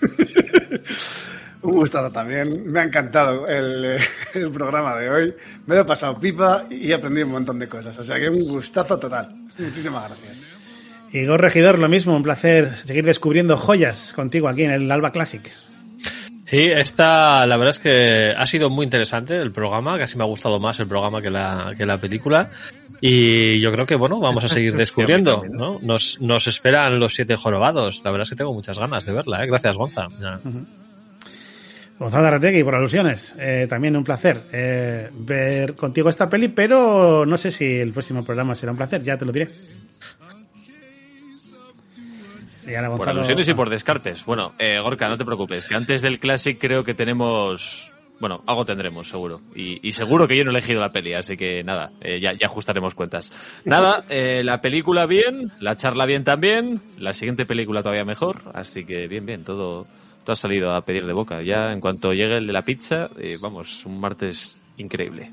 Un gustazo también. Me ha encantado el, eh, el programa de hoy. Me lo he pasado pipa y he aprendido un montón de cosas. O sea que un gustazo total. Muchísimas gracias. Igor Regidor, lo mismo, un placer seguir descubriendo joyas contigo aquí en el Alba Classic. Sí, esta, la verdad es que ha sido muy interesante el programa, casi me ha gustado más el programa que la, que la película. Y yo creo que, bueno, vamos a seguir descubriendo, ¿no? Nos, nos esperan los siete jorobados. La verdad es que tengo muchas ganas de verla, ¿eh? Gracias, Gonza. Ya. Gonzalo Arretegui, por alusiones. Eh, también un placer eh, ver contigo esta peli, pero no sé si el próximo programa será un placer, ya te lo diré. Y ahora Por Gonzalo- alusiones y por descartes. Bueno, eh, Gorka, no te preocupes, que antes del Classic creo que tenemos... Bueno, algo tendremos, seguro. Y, y seguro que yo no he elegido la peli, así que nada, eh, ya, ya ajustaremos cuentas. Nada, eh, la película bien, la charla bien también, la siguiente película todavía mejor, así que bien, bien, todo, todo ha salido a pedir de boca. Ya en cuanto llegue el de la pizza, eh, vamos, un martes increíble.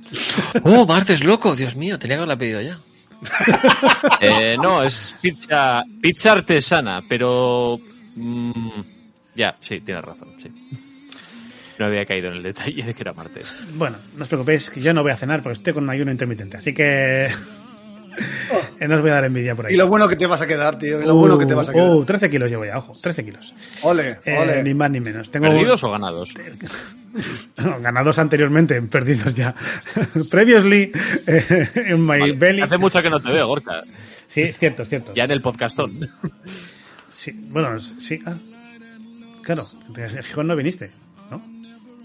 ¡Oh, martes loco! Dios mío, tenía que haberla pedido ya. Eh, no, es pizza, pizza artesana, pero... mm, ya, sí, tienes razón, sí. No había caído en el detalle de que era martes. Bueno, no os preocupéis, que yo no voy a cenar porque estoy con un ayuno intermitente, así que eh, no os voy a dar envidia por ahí. Y lo bueno que te vas a quedar, tío. Y lo bueno que te vas a quedar. Uh, 13 kilos llevo ya, ojo, 13 kilos. Ole, Eh, ole. ni más ni menos. Tengo ¿Perdidos o ganados? No, ganados anteriormente, perdidos ya. Previously, eh, en My Vale, Belly. Hace mucho que no te veo, Gorka. Sí, es cierto, es cierto. Ya en el podcastón. Sí, bueno, sí. ah. Claro, en Gijón no viniste.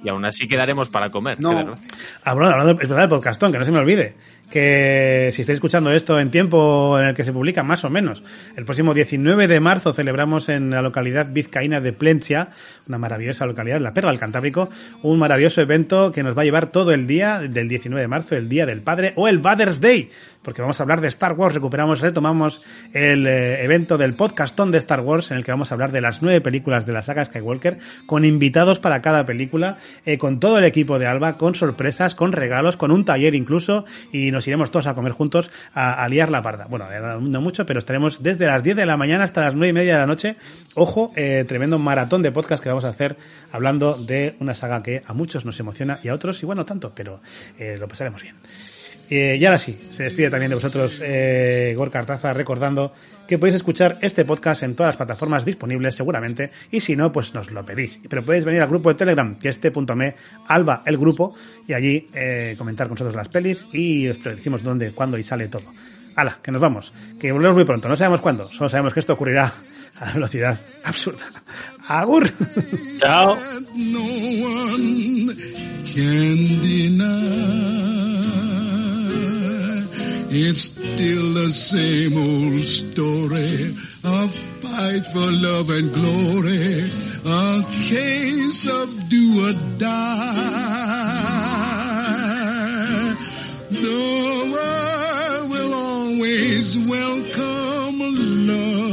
Y aún así quedaremos para comer. No. qué desgracia. Ah, hablando es verdad del podcastón, que no se me olvide. Que si estáis escuchando esto en tiempo en el que se publica, más o menos, el próximo 19 de marzo celebramos en la localidad vizcaína de Plencia, una maravillosa localidad, la Perla del Cantábrico, un maravilloso evento que nos va a llevar todo el día del 19 de marzo, el Día del Padre, o el Father's Day, porque vamos a hablar de Star Wars, recuperamos, retomamos el eh, evento del podcastón de Star Wars, en el que vamos a hablar de las nueve películas de la saga Skywalker, con invitados para cada película, eh, con todo el equipo de Alba, con sorpresas, con regalos, con un taller incluso, y nos iremos todos a comer juntos a, a liar la parda. Bueno, no mucho, pero estaremos desde las 10 de la mañana hasta las 9 y media de la noche. Ojo, eh, tremendo maratón de podcast que vamos a hacer hablando de una saga que a muchos nos emociona y a otros igual no tanto, pero eh, lo pasaremos bien. Eh, y ahora sí, se despide también de vosotros eh, Gorka Artaza recordando que podéis escuchar este podcast en todas las plataformas disponibles seguramente y si no, pues nos lo pedís. Pero podéis venir al grupo de Telegram, que es t.me alba el grupo, y allí eh, comentar con nosotros las pelis y os decimos dónde, cuándo y sale todo. Hala, que nos vamos, que volvemos muy pronto, no sabemos cuándo, solo sabemos que esto ocurrirá a la velocidad absurda. ¡Agur! Chao. It's still the same old story of fight for love and glory, a case of do or die. The world will always welcome love.